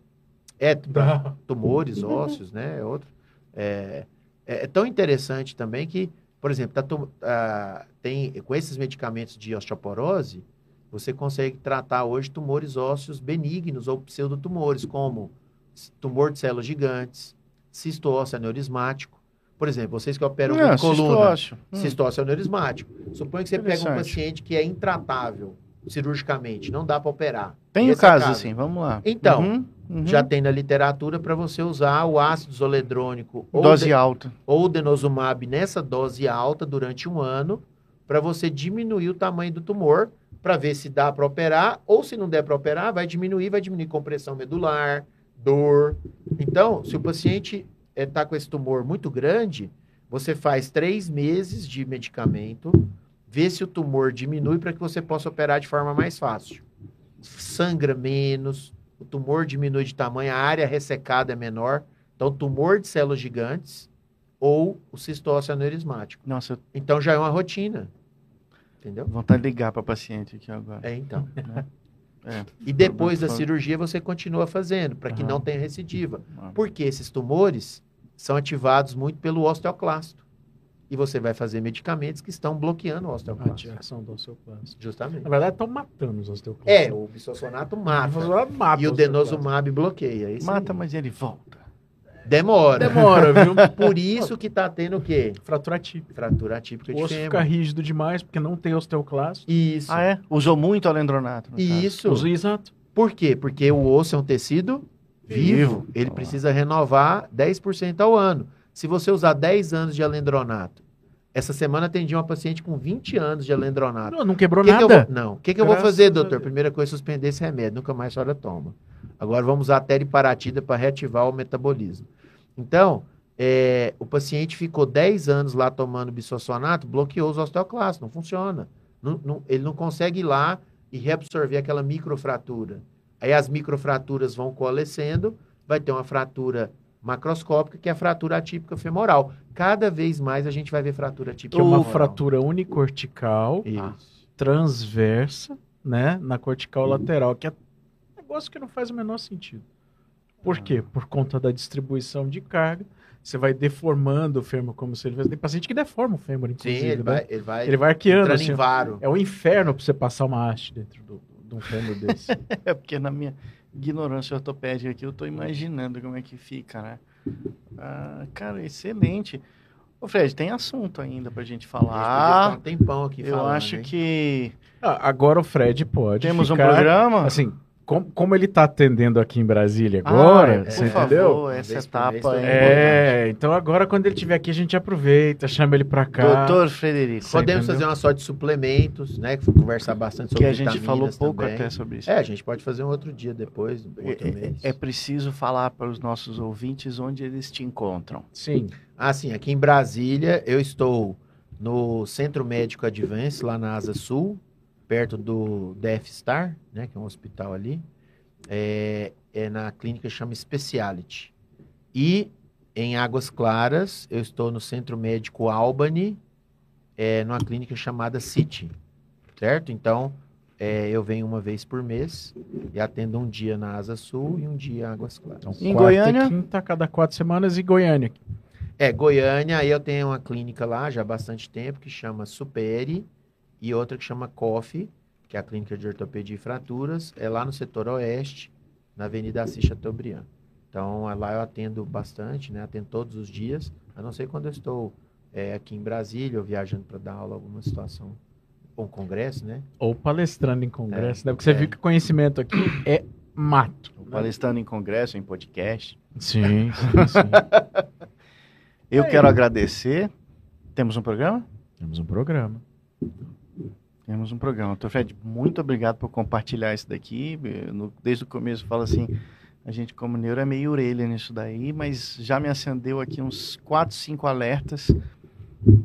É pra tumores ósseos, né? É outro. É, é- é tão interessante também que, por exemplo, tá ah, tem, com esses medicamentos de osteoporose, você consegue tratar hoje tumores ósseos benignos ou pseudotumores, como tumor de células gigantes, cisto ósseo aneurismático. Por exemplo, vocês que operam muito coluna, cistócio. Hum. cistócio aneurismático. Suponha que você pega um paciente que é intratável cirurgicamente, não dá para operar. Tem o Esse é caso, assim, vamos lá. Então, Uhum, uhum. Já tem na literatura para você usar o ácido zoledrônico ou, Dose de, alta. ou denosumab nessa dose alta durante um ano, para você diminuir o tamanho do tumor, para ver se dá para operar, ou se não der para operar, vai diminuir, vai diminuir compressão medular, dor. Então, se o paciente está com esse tumor muito grande, você faz três meses de medicamento, vê se o tumor diminui para que você possa operar de forma mais fácil. Sangra menos, o tumor diminui de tamanho, a área ressecada é menor. Então, tumor de células gigantes ou o cistócio aneurismático. Nossa, eu Então, já é uma rotina. Entendeu? vontade de ligar para paciente aqui agora. É, então. É. E depois da cirurgia, você continua fazendo, para que Aham. não tenha recidiva. Ah. Porque esses tumores são ativados muito pelo osteoclasto. E você vai fazer medicamentos que estão bloqueando o A osteoclasto. ativação do osteoclasto. Justamente. Na verdade, estão matando os osteoclastos. É, o bisossonato mata. mata E o osteoclasto. denosumab bloqueia. Esse Mata, mas ele volta. Demora. Demora, viu? Por isso que tá tendo o quê? Fratura típica. Fratura atípica O de osso fêmur. fica rígido demais porque não tem osteoclasto. Isso. Ah, é? Usou muito alendronato. Isso. Usa- Exato. Por quê? Porque o osso é um tecido vivo. Vivo. Ele Ah. precisa renovar 10% ao ano. Se você usar 10 anos de alendronato, essa semana atendi uma paciente com 20 anos de alendronato. Não, não quebrou Que que nada. vou- não. O que, que eu vou fazer, doutor? Primeira coisa, suspender esse remédio. Nunca mais a senhora toma. Agora vamos usar a teriparatida para reativar o metabolismo. Então, é, o paciente ficou 10 anos lá tomando bisossonato, bloqueou os osteoclastos. Não funciona. Não- não- ele não consegue ir lá e reabsorver aquela microfratura. Aí as microfraturas vão coalescendo, vai ter uma fratura macroscópica, que é a fratura atípica femoral. Cada vez mais a gente vai ver fratura atípica Que é uma femoral. fratura unicortical, Isso. transversa, né? Na cortical lateral, que é um negócio que não faz o menor sentido. Por quê? Por conta da distribuição de carga. Você vai deformando o fêmur como se ele fosse. Tem paciente que deforma o fêmur, Sim, inclusive. ele né? vai, ele vai, Ele vai arqueando. assim. É o inferno pra você passar uma haste dentro do, de um fêmur desse. É porque na minha ignorância ortopédica aqui, eu tô imaginando como é que fica, né? Ah, cara, excelente. Ô, Fred, tem assunto ainda pra gente A gente podia falar. ficar um tempão aqui eu falando, acho hein? que Ah, agora o Fred pode. temos um ficar- programa. Assim, com- como ele tá atendendo aqui em Brasília Ah, agora, por você favor, entendeu? essa por mês, etapa é. É, então agora quando ele estiver aqui a gente aproveita, chama ele pra cá. Doutor Frederico, Você Podemos entendeu? fazer uma só de suplementos, né? que Conversar bastante sobre que a gente falou pouco também. até sobre isso. É, a gente pode fazer um outro dia depois, outro É- mês. é, é preciso falar para os nossos ouvintes onde eles te encontram. Sim. Ah, sim, aqui em Brasília eu estou no Centro Médico Advance, lá na Asa Sul, perto do DF Star, né? Que é um hospital ali. É, é na clínica chama Speciality. E em Águas Claras, eu estou no Centro Médico Albany, é, numa clínica chamada City, certo? Então, é, eu venho uma vez por mês e atendo um dia na Asa Sul e um dia em Águas Claras. Então, Em Goiânia? e quinta, cada quatro semanas, e Goiânia. É, Goiânia, aí eu tenho uma clínica lá já há bastante tempo que chama Supere e outra que chama COF, que é a clínica de ortopedia e fraturas, é lá no setor oeste, na Avenida Assis Chateaubriand. Então, é lá eu atendo bastante, né? Atendo todos os dias, A não ser quando eu estou é, aqui em Brasília, ou viajando para dar aula alguma situação, ou um congresso, né? Ou palestrando em congresso, É, né? Porque você é. viu que conhecimento aqui é mato. Palestrando em congresso, em podcast. Sim, sim, sim. Eu É. quero agradecer. Temos um programa? Temos um programa. Temos um programa. Doutor Fred, muito obrigado por compartilhar isso daqui. Eu, no- desde o começo eu falo assim, a gente como neuro é meio orelha nisso daí, mas já me acendeu aqui uns 4, 5 alertas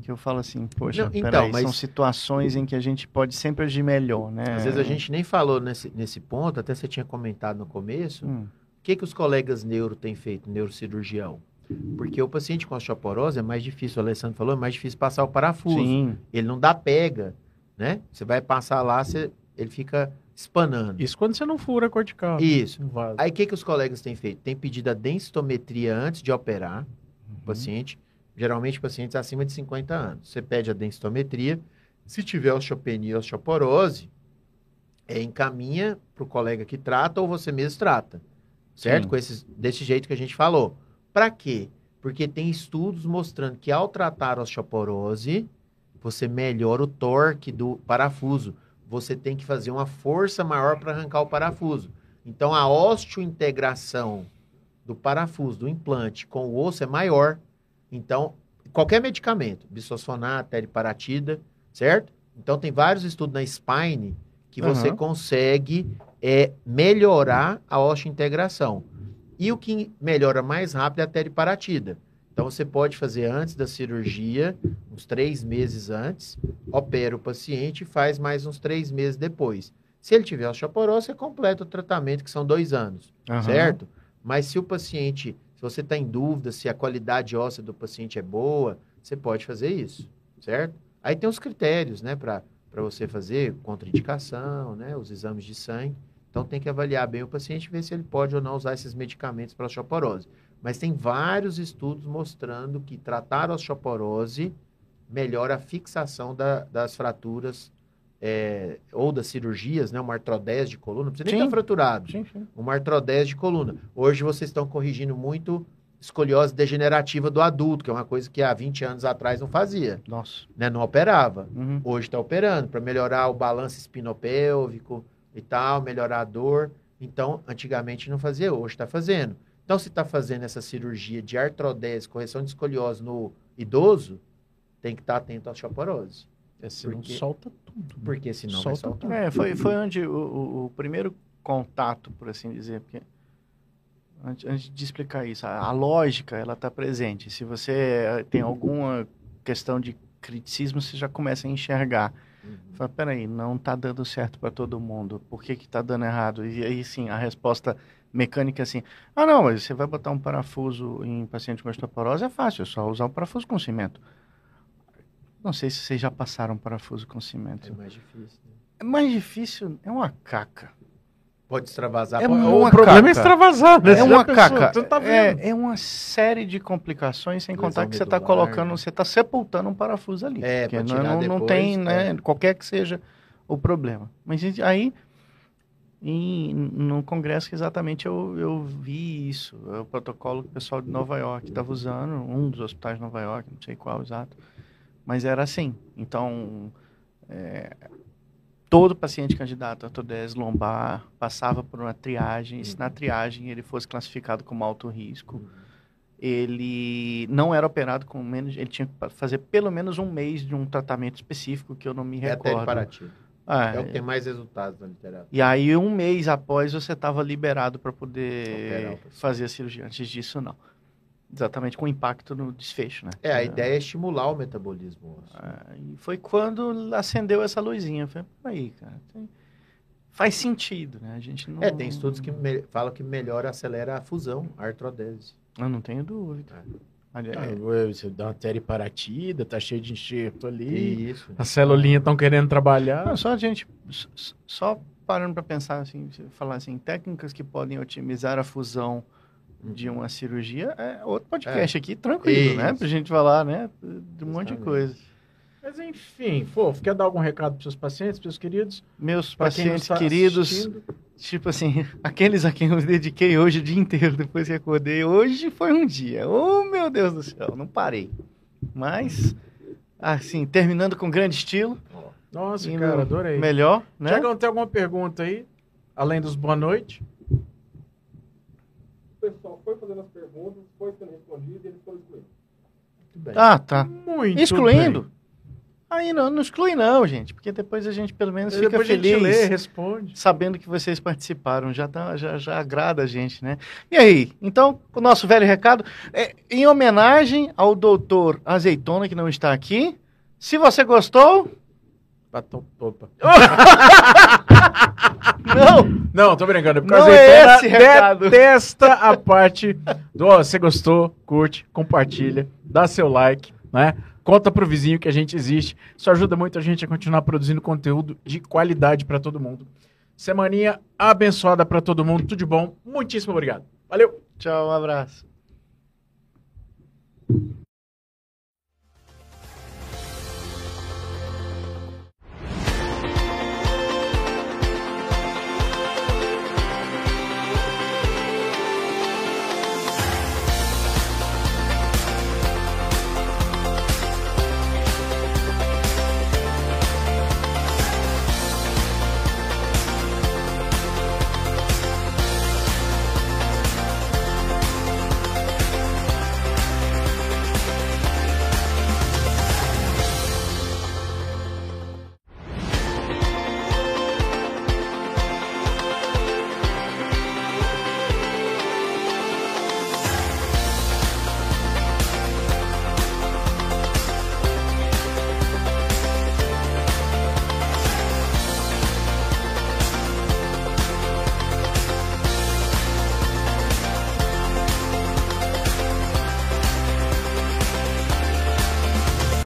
que eu falo assim, poxa, Não, então, peraí, mas- são situações em que a gente pode sempre agir melhor, né? Às vezes a gente nem falou nesse, nesse ponto, até você tinha comentado no começo, Hum, o que, que os colegas neuro têm feito, neurocirurgião? Porque o paciente com osteoporose é mais difícil, o Alessandro falou, é mais difícil passar o parafuso. sim, Ele não dá pega, né? Você vai passar lá, você, ele fica espanando. Isso quando você não fura a cortical. Isso. Aí o que, que os colegas têm feito? Tem pedido a densitometria antes de operar Uhum. o paciente, geralmente pacientes acima de 50 anos. Você pede a densitometria, se tiver osteopenia ou osteoporose, é, encaminha para o colega que trata ou você mesmo trata, certo? Sim. Com esses, desse jeito que a gente falou. Para quê? Porque tem estudos mostrando que ao tratar a osteoporose, você melhora o torque do parafuso. Você tem que fazer uma força maior para arrancar o parafuso. Então, a osteointegração do parafuso, do implante com o osso é maior. Então, qualquer medicamento, bisfosfonato, teriparatida, certo? Então, tem vários estudos na spine que você Aham. consegue é, melhorar a osteointegração. E o que melhora mais rápido é a teriparatida. Então, você pode fazer antes da cirurgia, uns três meses antes, opera o paciente e faz mais uns três meses depois. Se ele tiver osteoporose, você completa o tratamento, que são dois anos, aham. certo? Mas se o paciente, se você está em dúvida se a qualidade óssea do paciente é boa, você pode fazer isso, certo? Aí tem os critérios, né, para você fazer, contraindicação, né, os exames de sangue. Então tem que avaliar bem o paciente e ver se ele pode ou não usar esses medicamentos para osteoporose. Mas tem vários estudos mostrando que tratar a osteoporose melhora a fixação da- das fraturas é, ou das cirurgias, né? Uma artrodese de coluna, não precisa nem Sim. estar fraturado. Sim, sim. Uma artrodese de coluna. Hoje vocês estão corrigindo muito escoliose degenerativa do adulto, que é uma coisa que há 20 anos atrás não fazia, Nossa. né? Não operava. Uhum. Hoje está operando para melhorar o balanço espinopélvico e tal, melhorar a dor. Então, antigamente não fazia, hoje está fazendo. Então, se está fazendo essa cirurgia de artrodese, correção de escoliose no idoso, tem que estar atento à osteoporose. Você não Porque- solta tudo. né? Porque senão vai Solta soltar. É, foi, foi onde o, o- o primeiro contato, por assim dizer, porque antes, antes de explicar isso, a, a lógica ela está presente. Se você eh, tem alguma questão de criticismo, você já começa a enxergar. Uhum. Fala, peraí, não está dando certo para todo mundo. Por que que está dando errado? E aí sim, a resposta mecânica é assim: ah, não, mas você vai botar um parafuso em paciente com osteoporose é fácil, é só usar o parafuso com cimento. Não sei se vocês já passaram parafuso com É cimento. mais difícil. né? É mais difícil, é uma caca. Pode extravasar. É pode- o problema caca. é extravasar, né? É uma pensou? caca. Você não tá vendo. É, é uma série de complicações, sem Lesão contar que você está colocando, né? você está sepultando um parafuso ali. É, porque não, não, não depois, tem, né? é. Qualquer que seja o problema. Mas aí, em, no congresso, exatamente eu, eu vi isso. É o protocolo que o pessoal de Nova York estava usando, um dos hospitais de Nova York, não sei qual exato. Mas era assim. Então, é, todo paciente candidato a artrodese lombar passava por uma triagem. E se na triagem ele fosse classificado como alto risco, ele não era operado com menos, ele tinha que fazer pelo menos um mês de um tratamento específico que eu não me É recordo. teriparatida. Ah, É o que tem mais resultados na literatura. E aí um mês após você estava liberado para poder fazer a cirurgia. Antes disso não. Exatamente com impacto no desfecho, né? É, a ideia é estimular o metabolismo ósseo. Ah, e foi quando acendeu essa luzinha. Falei, peraí, cara, tem- faz sentido, né? A gente não. É, tem estudos que me- falam que melhora, acelera a fusão, a artrodese. Eu não tenho dúvida. Ah, é- Você dá uma teriparatida, tá cheio de enxerto ali. Isso. As celulinhas estão querendo trabalhar. Não, só a gente, só parando para pensar assim, falar assim, técnicas que podem otimizar a fusão de uma cirurgia, é outro podcast aqui, tranquilo, né? Isso. Pra gente falar, né? De um monte de coisa. Mas enfim, fofo, quer dar algum recado para seus pacientes, para seus queridos? Meus Pra pacientes tá queridos, assistindo? Tipo assim, aqueles a quem eu dediquei hoje o dia inteiro depois que acordei. Hoje foi um dia. Oh, meu Deus do céu, não parei. Mas, assim, terminando com grande estilo. Nossa, cara, adorei. Melhor, né? Tiagão, tem alguma pergunta aí? Além dos boa noite? O pessoal foi fazendo as perguntas, foi sendo respondido e eles foram excluindo. Muito bem. Ah, tá. Muito Excluindo? bem. Aí não, não exclui não, gente, porque depois a gente pelo menos fica Depois a gente feliz lê, responde. sabendo que vocês participaram. Já, tá, já, já agrada a gente, né? E aí, então, o nosso velho recado, é, em homenagem ao doutor Azeitona, que não está aqui, se você gostou, Batom, opa. não, Não, tô brincando. Porque Não a é azeitona esse recado. detesta a parte do, ó, você gostou, curte, compartilha, dá seu like, né? Conta pro vizinho que a gente existe. Isso ajuda muito a gente a continuar produzindo conteúdo de qualidade para todo mundo. Semaninha abençoada para todo mundo. Tudo de bom. Muitíssimo obrigado. Valeu. Tchau, um abraço.